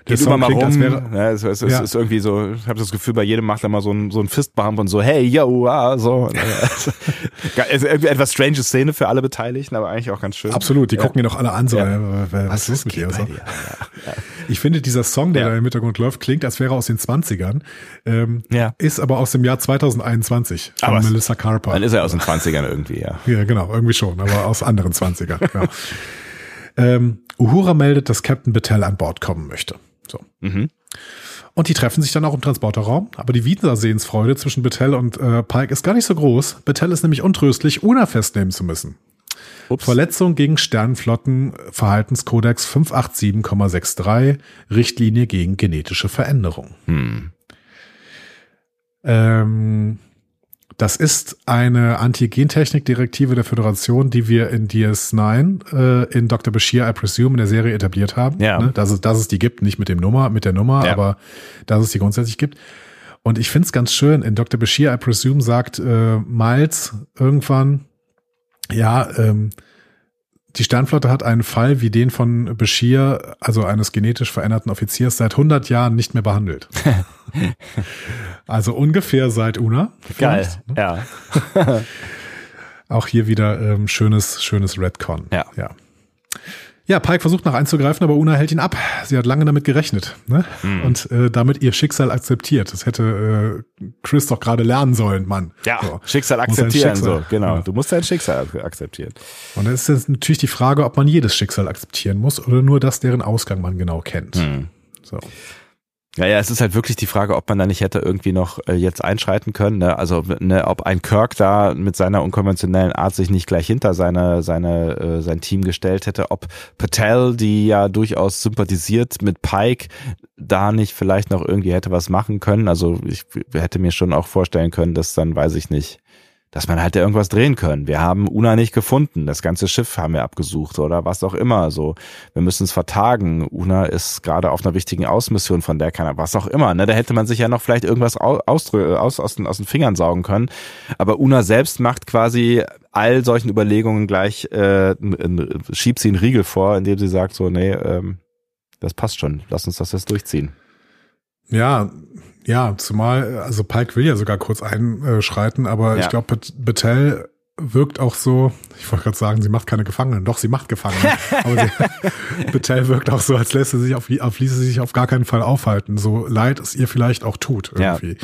Geht immer mal rum. wäre, ja, es, es, es Ja. ist irgendwie so, ich habe das Gefühl, bei jedem macht er mal so ein, so ein Fistbump und so, hey, yo, ah, so. also irgendwie etwas strange Szene für alle Beteiligten, aber eigentlich auch ganz schön. Absolut, die Ja. gucken ihn doch alle an, so, Ja. äh, was, was ist mit dir? So. Ich finde, dieser Song, der da im Hintergrund läuft, klingt, als wäre er aus den 20ern, ähm, Ja. ist aber aus dem Jahr 2021 von Aber Melissa Carper. Dann ist er aus den 20ern irgendwie, ja. Ja, genau, irgendwie schon, aber aus anderen 20ern. Ja. ähm, Uhura meldet, dass Captain Battelle an Bord kommen möchte. So. Mhm. Und die treffen sich dann auch im Transporterraum. Aber die Wiedersehensfreude zwischen Battelle und äh, Pike ist gar nicht so groß. Battelle ist nämlich untröstlich, Una festnehmen zu müssen. Ups. Verletzung gegen Sternflotten Verhaltenskodex 587,63 Richtlinie gegen genetische Veränderung. Hm. Ähm, das ist eine Antigentechnik-Direktive der Föderation, die wir in DS9 äh, in Dr. Bashir, I presume, in der Serie etabliert haben. Ja. Ne? Dass, es, dass es die gibt, nicht mit dem Nummer, mit der Nummer, Ja. aber dass es die grundsätzlich gibt. Und ich finde es ganz schön, in Dr. Bashir, I presume, sagt äh, Miles irgendwann, ja, ähm, die Sternflotte hat einen Fall wie den von Bashir, also eines genetisch veränderten Offiziers, seit 100 Jahren nicht mehr behandelt. also ungefähr seit Una. Geil. ne? Ja. Auch hier wieder ähm, schönes, schönes Redcon. Ja. ja. Ja, Pike versucht nach einzugreifen, aber Una hält ihn ab. Sie hat lange damit gerechnet ne? Hm. und äh, damit ihr Schicksal akzeptiert. Das hätte äh, Chris doch gerade lernen sollen, Mann. Ja, So. Schicksal akzeptieren, Schicksal. so, genau. Ja. Du musst dein Schicksal ak- akzeptieren. Und dann ist jetzt natürlich die Frage, ob man jedes Schicksal akzeptieren muss oder nur das, deren Ausgang man genau kennt. Hm. So. Ja, ja, es ist halt wirklich die Frage, ob man da nicht hätte irgendwie noch äh, jetzt einschreiten können. Ne? Also, ne, ob ein Kirk da mit seiner unkonventionellen Art sich nicht gleich hinter seine, seine, äh, sein Team gestellt hätte, ob Patel, die ja durchaus sympathisiert mit Pike, da nicht vielleicht noch irgendwie hätte was machen können. Also ich hätte mir schon auch vorstellen können, dass dann, weiß ich nicht, dass man halt da irgendwas drehen können. Wir haben Una nicht gefunden. Das ganze Schiff haben wir abgesucht oder was auch immer. So, wir müssen es vertagen. Una ist gerade auf einer wichtigen Außenmission, von der keiner, was auch immer. Ne, da hätte man sich ja noch vielleicht irgendwas aus, aus, aus, aus, den, aus den Fingern saugen können. Aber Una selbst macht quasi all solchen Überlegungen gleich, äh, schiebt sie einen Riegel vor, indem sie sagt so, nee, ähm, das passt schon. Lass uns das jetzt durchziehen. Ja, ja, zumal, also Pike will ja sogar kurz einschreiten, aber Ja. ich glaube, Battelle wirkt auch so, ich wollte gerade sagen, sie macht keine Gefangenen. Doch, sie macht Gefangene. aber sie, Battelle wirkt auch so, als lässt sie sich auf, auf ließe sie sich auf gar keinen Fall aufhalten. So leid es ihr vielleicht auch tut, Ja. irgendwie.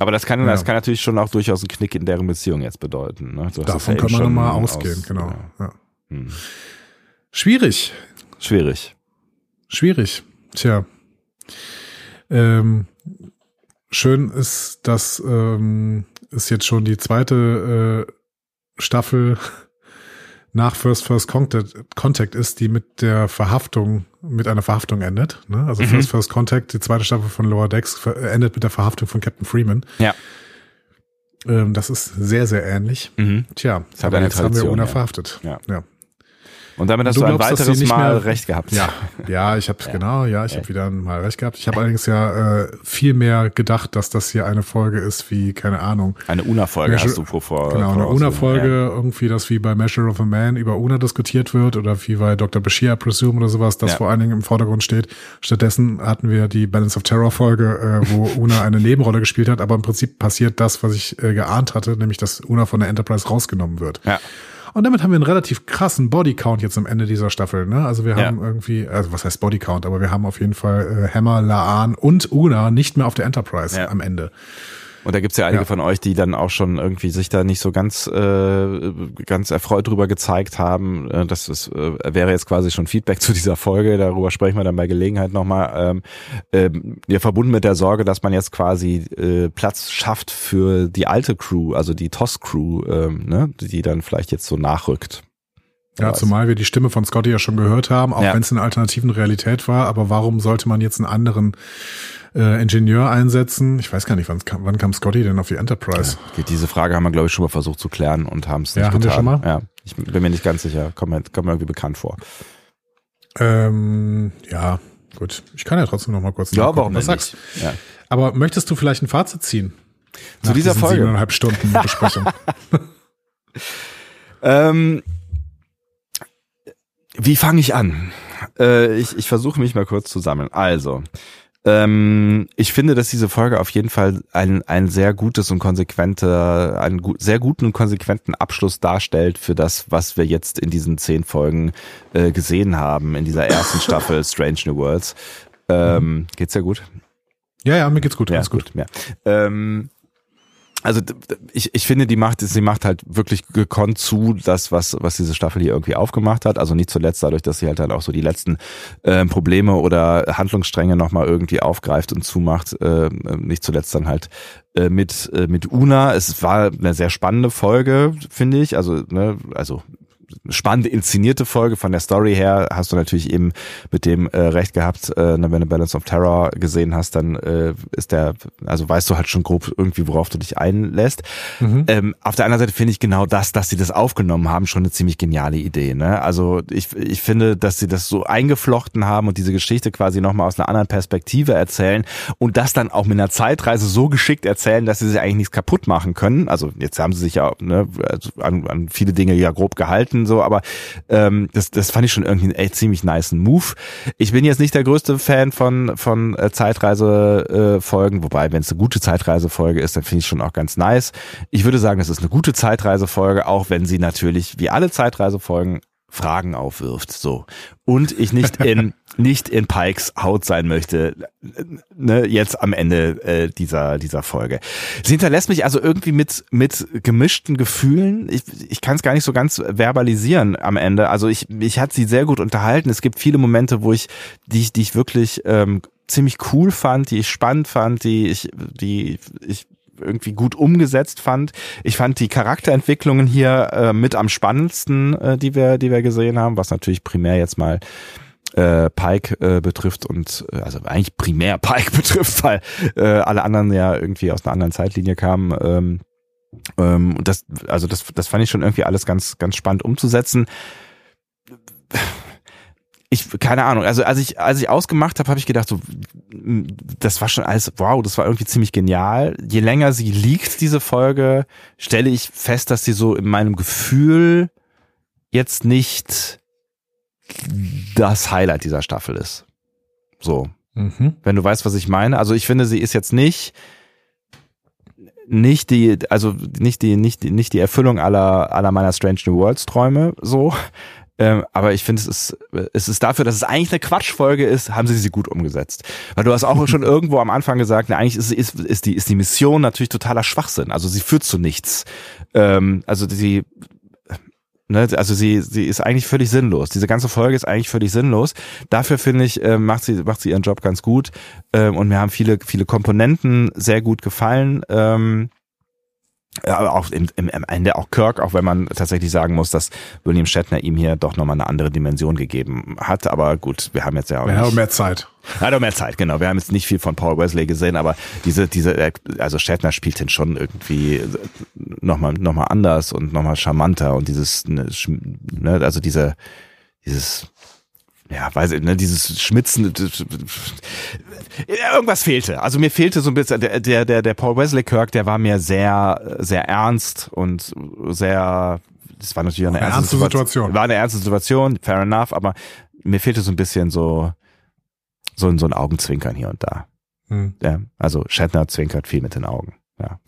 Aber das kann, Ja. das kann natürlich schon auch durchaus einen Knick in deren Beziehung jetzt bedeuten. Ne? Davon ja kann man schon nochmal ausgehen, aus- genau. Ja. Ja. Hm. Schwierig. Schwierig. Schwierig. Tja. Ähm, schön ist, dass ähm, es jetzt schon die zweite äh, Staffel nach First First Contact, Contact ist, die mit der Verhaftung, mit einer Verhaftung endet. Ne? Also Mhm. First First Contact, die zweite Staffel von Lower Decks, endet mit der Verhaftung von Captain Freeman. Ja. Ähm, das ist sehr, sehr ähnlich. Mhm. Tja, Das hat aber jetzt haben wir Tradition, Una ja. verhaftet. Ja. ja. Und damit hast Du du, ein glaubst, sie weiteres Mal mehr- recht gehabt. Ja, ja, ich habe Ja. genau, ja, ich habe wieder mal recht gehabt. Ich habe allerdings ja äh, viel mehr gedacht, dass das hier eine Folge ist wie keine Ahnung. Eine UNA-Folge hast du vor, Genau, eine. Una-Folge, irgendwie, dass wie bei Measure of a Man über Una diskutiert wird oder wie bei Dr. Bashir, I presume oder sowas, das Ja. vor allen Dingen im Vordergrund steht. Stattdessen hatten wir die Balance of Terror-Folge, äh, wo Una eine Nebenrolle gespielt hat, aber im Prinzip passiert das, was ich äh, geahnt hatte, nämlich dass Una von der Enterprise rausgenommen wird. Ja. Und damit haben wir einen relativ krassen Bodycount jetzt am Ende dieser Staffel. Ne? Also wir Ja. haben irgendwie, also was heißt Bodycount, aber wir haben auf jeden Fall äh, Hammer, Laan und Una nicht mehr auf der Enterprise Ja. am Ende. Und da gibt's ja einige Ja. von euch, die dann auch schon irgendwie sich da nicht so ganz äh, ganz erfreut drüber gezeigt haben. Äh, Das ist, äh, wäre jetzt quasi schon Feedback zu dieser Folge. Darüber sprechen wir dann bei Gelegenheit nochmal. Ähm, ähm, ja, verbunden mit der Sorge, dass man jetzt quasi äh, Platz schafft für die alte Crew, also die TOS-Crew, ähm, ne, die dann vielleicht jetzt so nachrückt. Ja, weiß. zumal wir die Stimme von Scotty ja schon gehört haben, auch Ja. wenn es in alternativen Realität war. Aber warum sollte man jetzt einen anderen äh, Ingenieur einsetzen? Ich weiß gar nicht, wann kam, wann kam Scotty denn auf die Enterprise? Okay, diese Frage haben wir, glaube ich, schon mal versucht zu klären und haben es Ja, nicht haben wir getan. schon mal? Ja, ich bin mir nicht ganz sicher. Kommt mir, kommt mir irgendwie bekannt vor. Ähm, ja, Gut, ich kann ja trotzdem noch mal kurz Ja, warum was sagst. nicht? Ja. Aber möchtest du vielleicht ein Fazit ziehen? Zu dieser Folge? Siebeneinhalb Stunden Besprechung. Ähm, wie fange ich an? Äh, ich ich versuche mich mal kurz zu sammeln. Also, ähm, ich finde, dass diese Folge auf jeden Fall ein, ein sehr gutes und konsequenter, einen gut, sehr guten und konsequenten Abschluss darstellt für das, was wir jetzt in diesen zehn Folgen äh, gesehen haben, in dieser ersten Staffel Strange New Worlds. Ähm, geht's ja gut? ja, ja, mir geht's gut, Ja, ganz gut. gut. Ja. Ähm, also ich, ich finde, die macht, sie macht halt wirklich gekonnt zu, das, was, was diese Staffel hier irgendwie aufgemacht hat. Also nicht zuletzt dadurch, dass sie halt dann auch so die letzten ähm, Probleme oder Handlungsstränge nochmal irgendwie aufgreift und zumacht. Äh, nicht zuletzt dann halt äh, mit, äh, mit Una. Es war eine sehr spannende Folge, finde ich. Also, ne, also spannende inszenierte Folge von der Story her hast du natürlich eben mit dem äh, recht gehabt, äh, wenn du Balance of Terror gesehen hast, dann äh, ist der, also weißt du halt schon grob irgendwie, worauf du dich einlässt. Ähm, auf der anderen Seite finde ich genau das, dass sie das aufgenommen haben, schon eine ziemlich geniale Idee. Ne? Also ich, ich finde, dass sie das so eingeflochten haben und diese Geschichte quasi nochmal aus einer anderen Perspektive erzählen und das dann auch mit einer Zeitreise so geschickt erzählen, dass sie sich eigentlich nichts kaputt machen können. Also jetzt haben sie sich ja ne, also an, an viele Dinge ja grob gehalten, so, aber ähm, das, das fand ich schon irgendwie einen echt ziemlich nice Move. Ich bin jetzt nicht der größte Fan von, von äh, Zeitreise-Folgen, wobei, wenn es eine gute Zeitreisefolge ist, dann finde ich schon auch ganz nice. Ich würde sagen, es ist eine gute Zeitreisefolge, auch wenn sie natürlich, wie alle Zeitreisefolgen, Fragen aufwirft, so. Und ich nicht in, nicht in Pikes Haut sein möchte, ne, jetzt am Ende äh, dieser, dieser Folge. Sie hinterlässt mich also irgendwie mit, mit gemischten Gefühlen. Ich, ich kann es gar nicht so ganz verbalisieren am Ende. Also ich, ich hat sie sehr gut unterhalten. Es gibt viele Momente, wo ich, die ich, die ich wirklich ähm, ziemlich cool fand, die ich spannend fand, die ich, die ich irgendwie gut umgesetzt fand. Ich fand die Charakterentwicklungen hier äh, mit am spannendsten, äh, die wir, die wir gesehen haben, was natürlich primär jetzt mal äh, Pike äh, betrifft und äh, also eigentlich primär Pike betrifft, weil äh, alle anderen ja irgendwie aus einer anderen Zeitlinie kamen. Ähm, ähm, das, also das, das fand ich schon irgendwie alles ganz, ganz spannend umzusetzen. Ich, keine Ahnung, also als ich, als ich ausgemacht habe, habe ich gedacht, so, das war schon alles, wow, das war irgendwie ziemlich genial. Je länger sie liegt, diese Folge, stelle ich fest, dass sie so in meinem Gefühl jetzt nicht das Highlight dieser Staffel ist. So, Mhm. wenn du weißt, was ich meine. Also ich finde, sie ist jetzt nicht nicht die, also nicht die, nicht die, nicht die Erfüllung aller aller meiner Strange New Worlds Träume so. Ähm, aber ich finde, es ist, es ist dafür, dass es eigentlich eine Quatschfolge ist, haben sie sie gut umgesetzt. Weil du hast auch schon irgendwo am Anfang gesagt, na, eigentlich ist, ist, ist, die, ist die Mission natürlich totaler Schwachsinn. Also sie führt zu nichts. Ähm, also die, Ne, also sie, sie ist eigentlich völlig sinnlos. Diese ganze Folge ist eigentlich völlig sinnlos. Dafür finde ich, äh, macht sie, macht sie ihren Job ganz gut. Ähm, und mir haben viele, viele Komponenten sehr gut gefallen. Ähm, aber auch im, im, am Ende auch Kirk, auch wenn man tatsächlich sagen muss, dass William Shatner ihm hier doch nochmal eine andere Dimension gegeben hat. Aber gut, wir haben jetzt ja auch Wir haben mehr Zeit. er hat auch mehr Zeit, genau. Wir haben jetzt nicht viel von Paul Wesley gesehen, aber diese, diese, also Shatner spielt den schon irgendwie nochmal, noch mal anders und nochmal charmanter und dieses, ne, ne, also diese, dieses, ja, weiß ich, ne, dieses Schmitzen, irgendwas fehlte. Also mir fehlte so ein bisschen, der, der, der, der Paul Wesley Kirk, der war mir sehr, sehr ernst und sehr, das war natürlich eine, Eine ernste, ernste Situation. War eine ernste Situation, fair enough, aber mir fehlte so ein bisschen so, so, ein- so ein Augenzwinkern hier und da. Hm. Ja, also Shatner zwinkert viel mit den Augen. Ja.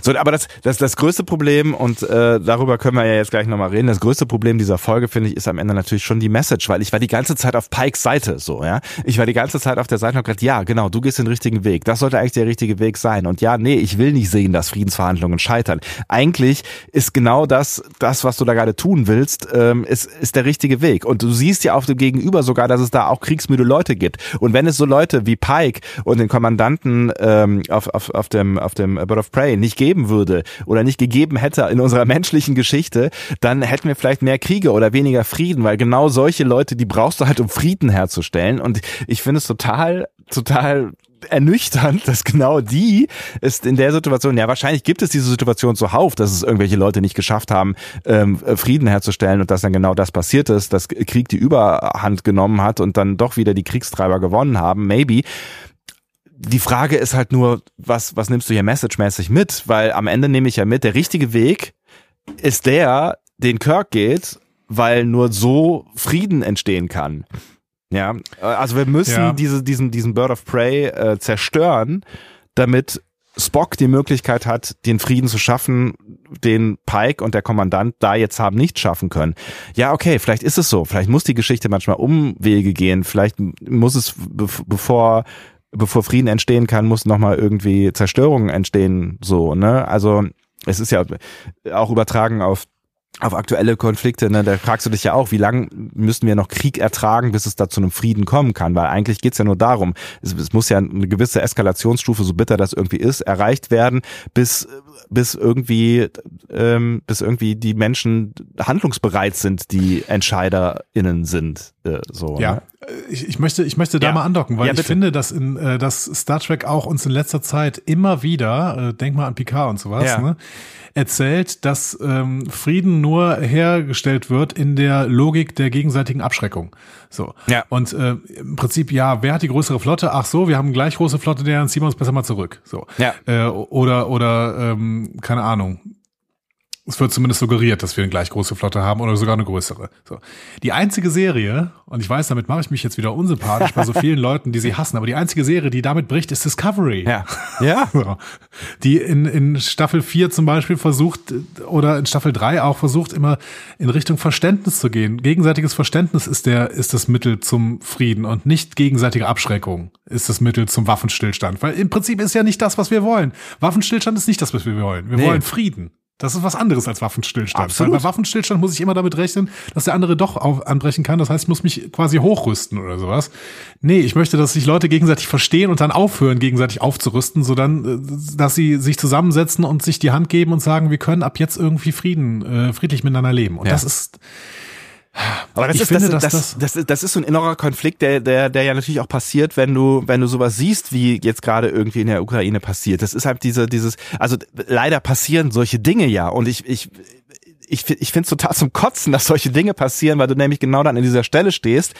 So, aber das, das, das größte Problem, und äh, darüber können wir ja jetzt gleich nochmal reden, das größte Problem dieser Folge, finde ich, ist am Ende natürlich schon die Message, weil ich war die ganze Zeit auf Pikes Seite so, ja. Ich war die ganze Zeit auf der Seite und hab gedacht, ja, genau, du gehst den richtigen Weg. Das sollte eigentlich der richtige Weg sein. Und ja, nee, ich will nicht sehen, dass Friedensverhandlungen scheitern. Eigentlich ist genau das, das, was du da gerade tun willst, ähm, ist, ist der richtige Weg. Und du siehst ja auf dem Gegenüber sogar, dass es da auch kriegsmüde Leute gibt. Und wenn es so Leute wie Pike und den Kommandanten ähm, auf, auf, auf dem, auf dem Bird of Prey nicht geben würde oder nicht gegeben hätte in unserer menschlichen Geschichte, dann hätten wir vielleicht mehr Kriege oder weniger Frieden, weil genau solche Leute, die brauchst du halt, um Frieden herzustellen. Und ich finde es total, total ernüchternd, dass genau die ist in der Situation, ja wahrscheinlich gibt es diese Situation zuhauf, dass es irgendwelche Leute nicht geschafft haben, ähm, Frieden herzustellen und dass dann genau das passiert ist, dass Krieg die Überhand genommen hat und dann doch wieder die Kriegstreiber gewonnen haben, maybe die Frage ist halt nur, was, was nimmst du hier messagemäßig mit? Weil am Ende nehme ich ja mit, der richtige Weg ist der, den Kirk geht, weil nur so Frieden entstehen kann. Ja, also wir müssen ja. diese, diesen, diesen Bird of Prey äh, zerstören, damit Spock die Möglichkeit hat, den Frieden zu schaffen, den Pike und der Kommandant da jetzt haben nicht schaffen können. Ja, okay, vielleicht ist es so. Vielleicht muss die Geschichte manchmal Umwege gehen. Vielleicht muss es, bevor bevor Frieden entstehen kann, muss nochmal irgendwie Zerstörung entstehen, so, ne? Also, es ist ja auch übertragen auf auf aktuelle Konflikte, ne, da fragst du dich ja auch, wie lange müssen wir noch Krieg ertragen, bis es da zu einem Frieden kommen kann? Weil eigentlich geht's ja nur darum, es, es, muss ja eine gewisse Eskalationsstufe, so bitter das irgendwie ist, erreicht werden, bis bis irgendwie ähm, bis irgendwie die Menschen handlungsbereit sind, die EntscheiderInnen sind. Äh, so, ja, ne? ich, ich möchte ich möchte da ja. mal andocken, weil ja, ich finde, dass in äh, dass Star Trek auch uns in letzter Zeit immer wieder, äh, denk mal an Picard und sowas, ja. ne? erzählt, dass ähm, Frieden nur hergestellt wird in der Logik der gegenseitigen Abschreckung. So. Ja. Und äh, im Prinzip, ja, wer hat die größere Flotte? Ach so, wir haben gleich große Flotte, der dann ziehen wir uns besser mal zurück. So. Ja. Äh, oder, oder, ähm, keine Ahnung es wird zumindest suggeriert, dass wir eine gleich große Flotte haben oder sogar eine größere. So. Die einzige Serie, und ich weiß, damit mache ich mich jetzt wieder unsympathisch bei so vielen Leuten, die sie hassen, aber die einzige Serie, die damit bricht, ist Discovery. Ja. Ja. So. Die in, in Staffel 4 zum Beispiel versucht, oder in Staffel 3 auch versucht, immer in Richtung Verständnis zu gehen. Gegenseitiges Verständnis ist der, ist das Mittel zum Frieden und nicht gegenseitige Abschreckung ist das Mittel zum Waffenstillstand. Weil im Prinzip ist ja nicht das, was wir wollen. Waffenstillstand ist nicht das, was wir wollen. Wir nee. wollen Frieden. Das ist was anderes als Waffenstillstand. Absolut. Weil bei Waffenstillstand muss ich immer damit rechnen, dass der andere doch auf, anbrechen kann. Das heißt, ich muss mich quasi hochrüsten oder sowas. Nee, ich möchte, dass sich Leute gegenseitig verstehen und dann aufhören, gegenseitig aufzurüsten, so dann, äh, dass sie sich zusammensetzen und sich die Hand geben und sagen, wir können ab jetzt irgendwie Frieden, äh, friedlich miteinander leben. Und ja. das ist, aber das ich ist, finde, das, das, das, das, das ist so ein innerer Konflikt, der, der, der ja natürlich auch passiert, wenn du, wenn du sowas siehst, wie jetzt gerade irgendwie in der Ukraine passiert. Das ist halt diese, dieses, also leider passieren solche Dinge ja. Und ich, ich, ich, ich finde es total zum Kotzen, dass solche Dinge passieren, weil du nämlich genau dann an dieser Stelle stehst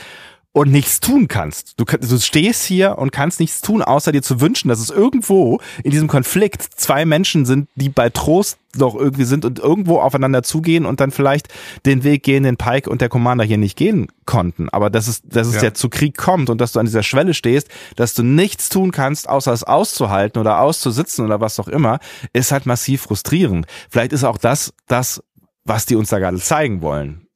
und nichts tun kannst. Du, du stehst hier und kannst nichts tun, außer dir zu wünschen, dass es irgendwo in diesem Konflikt zwei Menschen sind, die bei Trost noch irgendwie sind und irgendwo aufeinander zugehen und dann vielleicht den Weg gehen, den Pike und der Commander hier nicht gehen konnten. Aber dass es, dass es ja. ja zu Krieg kommt und dass du an dieser Schwelle stehst, dass du nichts tun kannst, außer es auszuhalten oder auszusitzen oder was auch immer, ist halt massiv frustrierend. Vielleicht ist auch das, das, was die uns da gerade zeigen wollen.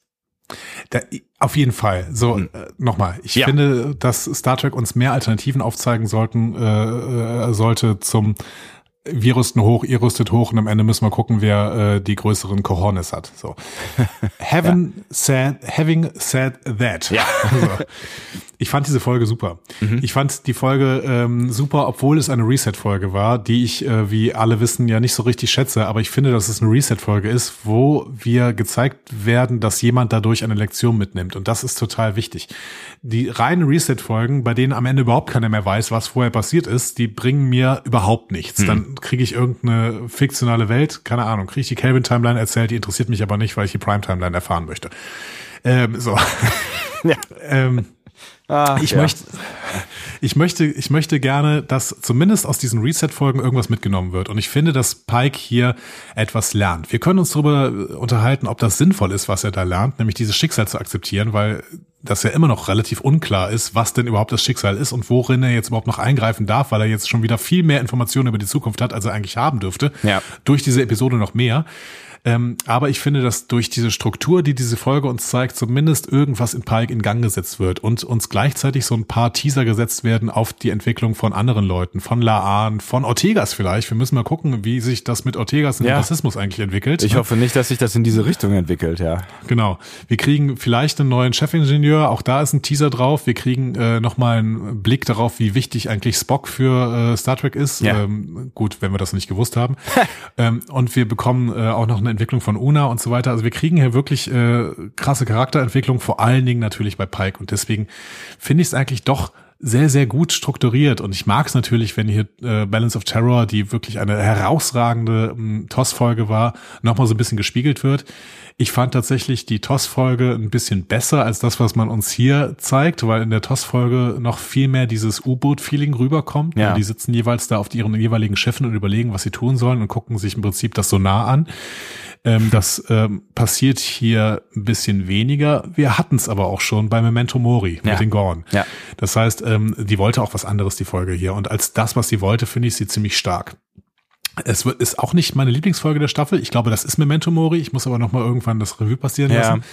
Da, auf jeden Fall. So, hm. äh, nochmal. Ich ja. finde, dass Star Trek uns mehr Alternativen aufzeigen sollten, äh, äh, sollte zum wir rüsten hoch, ihr rüstet hoch und am Ende müssen wir gucken, wer äh, die größeren Cojones hat. So. Having ja. said, having said that. Ja. Also, ich fand diese Folge super. Mhm. Ich fand die Folge ähm, super, obwohl es eine Reset-Folge war, die ich, äh, wie alle wissen, ja nicht so richtig schätze. Aber ich finde, dass es eine Reset-Folge ist, wo wir gezeigt werden, dass jemand dadurch eine Lektion mitnimmt. Und das ist total wichtig. Die reinen Reset-Folgen, bei denen am Ende überhaupt keiner mehr weiß, was vorher passiert ist, die bringen mir überhaupt nichts. Mhm. Dann kriege ich irgendeine fiktionale Welt, keine Ahnung, kriege ich die Kelvin-Timeline erzählt, die interessiert mich aber nicht, weil ich die Prime-Timeline erfahren möchte. Ähm, so. ja. ähm, Ah, ich ja. möchte, ich möchte, ich möchte gerne, dass zumindest aus diesen Reset-Folgen irgendwas mitgenommen wird. Und ich finde, dass Pike hier etwas lernt. Wir können uns darüber unterhalten, ob das sinnvoll ist, was er da lernt, nämlich dieses Schicksal zu akzeptieren, weil das ja immer noch relativ unklar ist, was denn überhaupt das Schicksal ist und worin er jetzt überhaupt noch eingreifen darf, weil er jetzt schon wieder viel mehr Informationen über die Zukunft hat, als er eigentlich haben dürfte. Ja. Durch diese Episode noch mehr. Ähm, aber ich finde, dass durch diese Struktur, die diese Folge uns zeigt, zumindest irgendwas in Pike in Gang gesetzt wird und uns gleichzeitig so ein paar Teaser gesetzt werden auf die Entwicklung von anderen Leuten, von Laan, von Ortegas vielleicht. Wir müssen mal gucken, wie sich das mit Ortegas und ja. Rassismus eigentlich entwickelt. Ich hoffe nicht, dass sich das in diese Richtung entwickelt, ja. Genau. Wir kriegen vielleicht einen neuen Chefingenieur, auch da ist ein Teaser drauf. Wir kriegen äh, nochmal einen Blick darauf, wie wichtig eigentlich Spock für äh, Star Trek ist. Ja. Ähm, gut, wenn wir das nicht gewusst haben. ähm, und wir bekommen äh, auch noch eine Entwicklung von Una und so weiter. Also wir kriegen hier wirklich äh, krasse Charakterentwicklung, vor allen Dingen natürlich bei Pike. Und deswegen finde ich es eigentlich doch sehr, sehr gut strukturiert. Und ich mag es natürlich, wenn hier äh, Balance of Terror, die wirklich eine herausragende ähm, TOS-Folge war, nochmal so ein bisschen gespiegelt wird. Ich fand tatsächlich die TOS-Folge ein bisschen besser als das, was man uns hier zeigt, weil in der TOS-Folge noch viel mehr dieses U-Boot-Feeling rüberkommt. Ja. Die sitzen jeweils da auf ihren jeweiligen Schiffen und überlegen, was sie tun sollen und gucken sich im Prinzip das so nah an. Ähm, das ähm, passiert hier ein bisschen weniger. Wir hatten es aber auch schon bei Memento Mori Ja. mit den Gorn. Ja. Das heißt, ähm, die wollte auch was anderes, die Folge hier. Und als das, was sie wollte, finde ich sie ziemlich stark. Es ist auch nicht meine Lieblingsfolge der Staffel. Ich glaube, das ist Memento Mori. Ich muss aber noch mal irgendwann das Revue passieren Ja. lassen.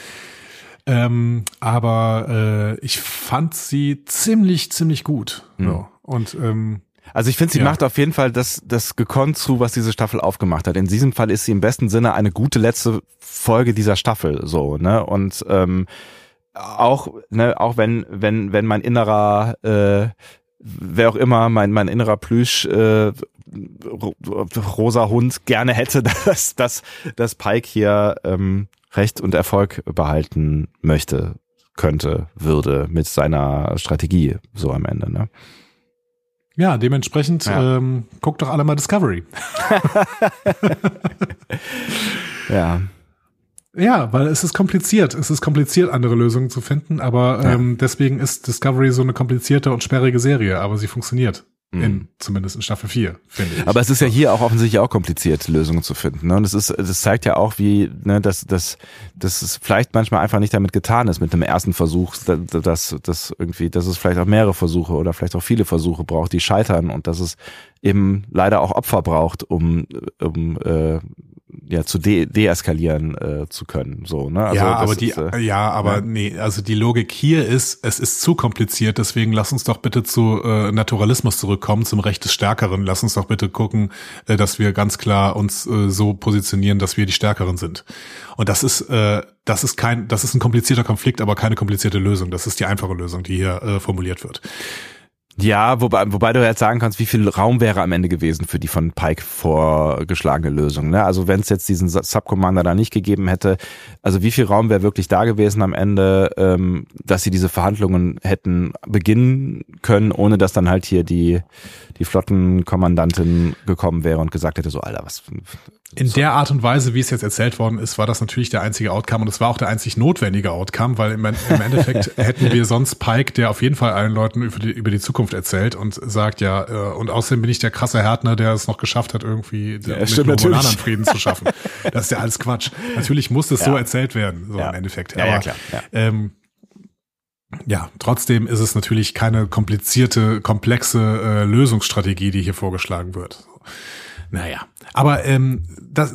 Ähm, aber äh, ich fand sie ziemlich, ziemlich gut. So. Und ähm, Also ich finde, sie Ja. macht auf jeden Fall das, das gekonnt zu, was diese Staffel aufgemacht hat. In diesem Fall ist sie im besten Sinne eine gute letzte Folge dieser Staffel, so, ne? Und ähm, auch, ne, auch wenn, wenn, wenn mein innerer, äh, wer auch immer, mein, mein innerer Plüsch, äh, rosa Hund gerne hätte, dass, dass, dass Pike hier ähm, Recht und Erfolg behalten möchte, könnte, würde mit seiner Strategie so am Ende, ne? ja, dementsprechend Ja. Ähm, guckt doch alle mal Discovery. Ja. Ja, weil es ist kompliziert. Es ist kompliziert, andere Lösungen zu finden, aber Ja. ähm, deswegen ist Discovery so eine komplizierte und sperrige Serie, aber sie funktioniert. Mhm. In, zumindest in Staffel 4, finde ich. Aber es ist ja hier auch offensichtlich auch kompliziert, Lösungen zu finden. Ne? Und es ist, es zeigt ja auch, wie, ne, dass, dass, dass es vielleicht manchmal einfach nicht damit getan ist mit dem ersten Versuch, dass, dass, dass irgendwie, dass es vielleicht auch mehrere Versuche oder vielleicht auch viele Versuche braucht, die scheitern und dass es eben leider auch Opfer braucht, um, um äh, ja zu de deeskalieren äh, zu können. So, ne? Also ja, aber die, ist, äh, ja, aber ja. nee, also die Logik hier ist, es ist zu kompliziert, deswegen lass uns doch bitte zu äh, Naturalismus zurückkommen, zum Recht des Stärkeren. Lass uns doch bitte gucken, äh, dass wir ganz klar uns äh, so positionieren, dass wir die Stärkeren sind. Und das ist, äh, das ist kein, das ist ein komplizierter Konflikt, aber keine komplizierte Lösung. Das ist die einfache Lösung, die hier äh, formuliert wird. Ja, wobei, wobei du jetzt sagen kannst, wie viel Raum wäre am Ende gewesen für die von Pike vorgeschlagene Lösung. Ne? Also wenn es jetzt diesen Subcommander da nicht gegeben hätte, also wie viel Raum wäre wirklich da gewesen am Ende, ähm, dass sie diese Verhandlungen hätten beginnen können, ohne dass dann halt hier die, die Flottenkommandantin gekommen wäre und gesagt hätte, so Alter, was... In der Art und Weise, wie es jetzt erzählt worden ist, war das natürlich der einzige Outcome und es war auch der einzig notwendige Outcome, weil im, im Endeffekt hätten wir sonst Pike, der auf jeden Fall allen Leuten über die, über die Zukunft erzählt und sagt ja, äh, und außerdem bin ich der krasse Härtner, der es noch geschafft hat, irgendwie mit stimmt natürlich. Frieden zu schaffen. Das ist ja alles Quatsch. Natürlich muss es so erzählt werden, so Ja. im Endeffekt. Ja, ja, Aber, klar, ja. Ähm, ja, trotzdem ist es natürlich keine komplizierte, komplexe äh, Lösungsstrategie, die hier vorgeschlagen wird. Naja, aber ähm, das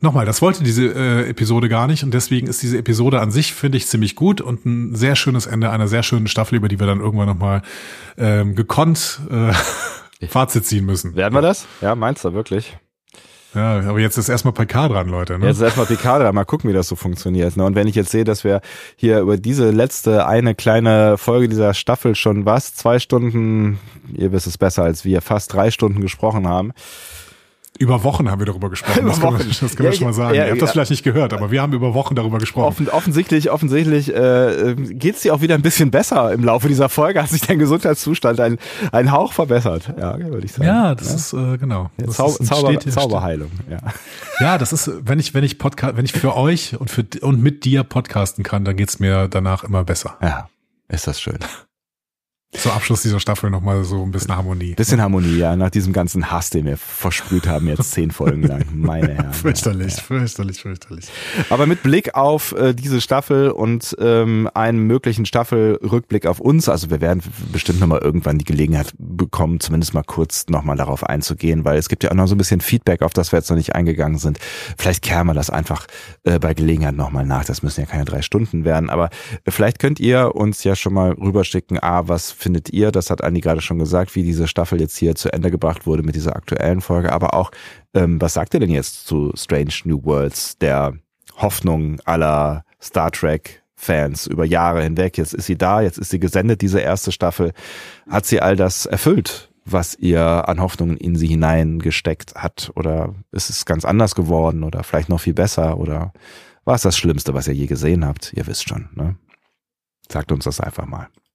nochmal, das wollte diese äh, Episode gar nicht und deswegen ist diese Episode an sich, finde ich, ziemlich gut und ein sehr schönes Ende einer sehr schönen Staffel, über die wir dann irgendwann nochmal ähm, gekonnt äh, Fazit ziehen müssen. Werden wir das? Ja, meinst du wirklich? Ja, aber jetzt ist erstmal PK dran, Leute. Ne? Jetzt ist erstmal PK da, mal gucken, wie das so funktioniert. Ne? Und wenn ich jetzt sehe, dass wir hier über diese letzte eine kleine Folge dieser Staffel schon was, zwei Stunden, ihr wisst es besser als wir, fast drei Stunden gesprochen haben. Über Wochen haben wir darüber gesprochen. Über das können wir, Wochen. das können wir Ja, schon mal sagen. ja, Ihr habt das ja. vielleicht nicht gehört, aber wir haben über Wochen darüber gesprochen. Offen, offensichtlich, offensichtlich äh, geht es dir auch wieder ein bisschen besser im Laufe dieser Folge. Hat sich dein Gesundheitszustand ein, ein Hauch verbessert. Ja, würde ich sagen. Ja, das ist äh, genau. Ja, Das Zau ist Zauber stetig- Zauberheilung. Ja. Ja, das ist, wenn ich, wenn ich Podcast, wenn ich für euch und für und mit dir podcasten kann, dann geht's mir danach immer besser. ja, ist das schön. Zum Abschluss dieser Staffel nochmal so ein bisschen Harmonie. Bisschen Harmonie, ja, nach diesem ganzen Hass, den wir versprüht haben, jetzt zehn Folgen lang. Meine Herren. Fürchterlich, fürchterlich, fürchterlich. Aber mit Blick auf äh, diese Staffel und ähm, einen möglichen Staffelrückblick auf uns, also wir werden bestimmt nochmal irgendwann die Gelegenheit bekommen, zumindest mal kurz nochmal darauf einzugehen, weil es gibt ja auch noch so ein bisschen Feedback, auf das wir jetzt noch nicht eingegangen sind. Vielleicht kehren wir das einfach äh, bei Gelegenheit nochmal nach. Das müssen ja keine drei Stunden werden, aber vielleicht könnt ihr uns ja schon mal rüberschicken, ah, was findet ihr, das hat Andi gerade schon gesagt, wie diese Staffel jetzt hier zu Ende gebracht wurde mit dieser aktuellen Folge, aber auch, ähm, was sagt ihr denn jetzt zu Strange New Worlds, der Hoffnung aller Star Trek Fans über Jahre hinweg. Jetzt ist sie da, jetzt ist sie gesendet, diese erste Staffel. Hat sie all das erfüllt, was ihr an Hoffnungen in sie hineingesteckt hat? Oder ist es ganz anders geworden oder vielleicht noch viel besser? Oder war es das Schlimmste, was ihr je gesehen habt? Ihr wisst schon, ne? Sagt uns das einfach mal.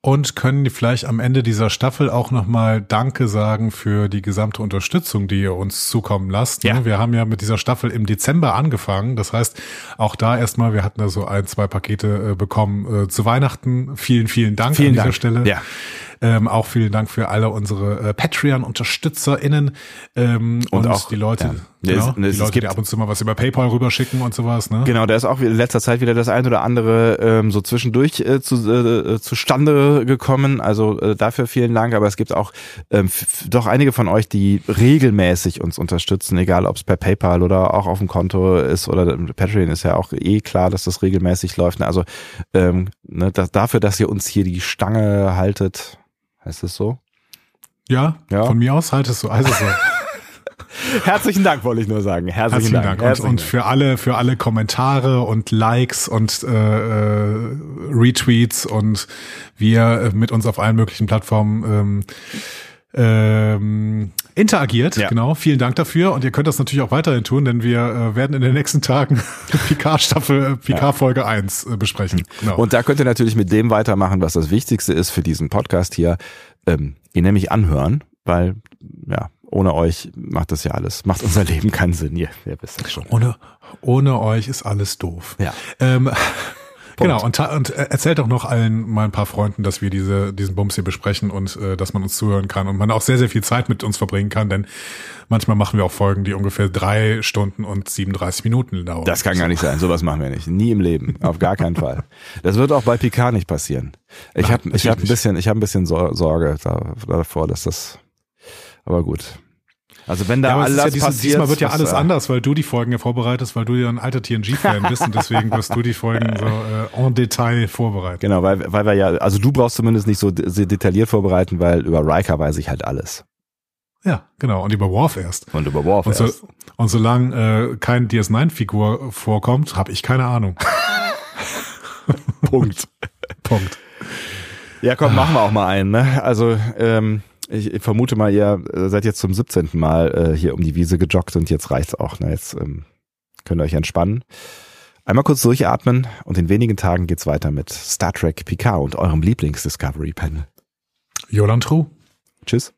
und können die vielleicht am Ende dieser Staffel auch nochmal Danke sagen für die gesamte Unterstützung, die ihr uns zukommen lasst. Ne? Ja. Wir haben ja mit dieser Staffel im Dezember angefangen. Das heißt, auch da erstmal, wir hatten da so ein, zwei Pakete äh, bekommen äh, zu Weihnachten. Vielen, vielen Dank vielen an dieser Dank. Stelle. Ja. Ähm, auch vielen Dank für alle unsere äh, Patreon-UnterstützerInnen ähm, und, und auch die Leute, ja. genau, es, die es Leute, gibt, die ab und zu mal was über PayPal rüberschicken und sowas. Ne? Genau, da ist auch in letzter Zeit wieder das ein oder andere ähm, so zwischendurch äh, zu, äh, zustande gekommen. Also äh, dafür vielen Dank. Aber es gibt auch ähm, doch einige von euch, die regelmäßig uns unterstützen, egal ob es per PayPal oder auch auf dem Konto ist oder Patreon ist ja auch eh klar, dass das regelmäßig läuft. Also ähm, ne, das, dafür, dass ihr uns hier die Stange haltet, Heißt es so? Ja, ja, von mir aus halt es so. Also so. Herzlichen Dank, wollte ich nur sagen. Herzlichen, Herzlichen Dank. Dank. Herzlichen und, und, für alle, für alle Kommentare und Likes und äh, äh, Retweets und wie ihr mit uns auf allen möglichen Plattformen ähm, ähm, interagiert. Ja. Genau, vielen Dank dafür. Und ihr könnt das natürlich auch weiterhin tun, denn wir äh, werden in den nächsten Tagen Picard-Staffel, äh, Picard-Folge ja. 1 äh, besprechen. Genau. Und da könnt ihr natürlich mit dem weitermachen, was das Wichtigste ist für diesen Podcast hier. Ähm, ihr nämlich anhören, weil, ja, ohne euch macht das ja alles, macht unser Leben keinen Sinn. Ihr, ihr wisst das schon. Ohne, ohne euch ist alles doof. Ja. Ähm, Genau, und, und erzählt auch noch allen mal ein paar Freunden, dass wir diese, diesen Bums hier besprechen und äh, dass man uns zuhören kann und man auch sehr, sehr viel Zeit mit uns verbringen kann, denn manchmal machen wir auch Folgen, die ungefähr drei Stunden und 37 Minuten dauern. Das kann gar nicht sein, sowas machen wir nicht. Nie im Leben, auf gar keinen Fall. Das wird auch bei Picard nicht passieren. Ich habe ich hab ein bisschen, ich habe ein bisschen Sorge davor, dass das, aber gut. Also wenn da ja, alles ja dieses, passiert, diesmal wird ja alles anders, weil du die Folgen ja vorbereitest, weil du ja ein alter TNG-Fan bist und deswegen wirst du die Folgen so äh, en Detail vorbereiten. Genau, weil, weil wir ja, also du brauchst zumindest nicht so detailliert vorbereiten, weil über Riker weiß ich halt alles. Ja, genau. Und über Worf erst. Und über Worf und so, erst. Und solange äh, kein DS9-Figur vorkommt, habe ich keine Ahnung. Punkt. Punkt. Ja, komm, machen wir auch mal einen. Ne? Also ähm, ich, vermute mal, ihr äh, seid jetzt zum 17. Mal äh, hier um die Wiese gejoggt und jetzt reicht's auch. Ne? Jetzt ähm, könnt ihr euch entspannen. Einmal kurz durchatmen und in wenigen Tagen geht's weiter mit Star Trek Picard und eurem Lieblings-Discovery-Panel. Jolan True. Tschüss.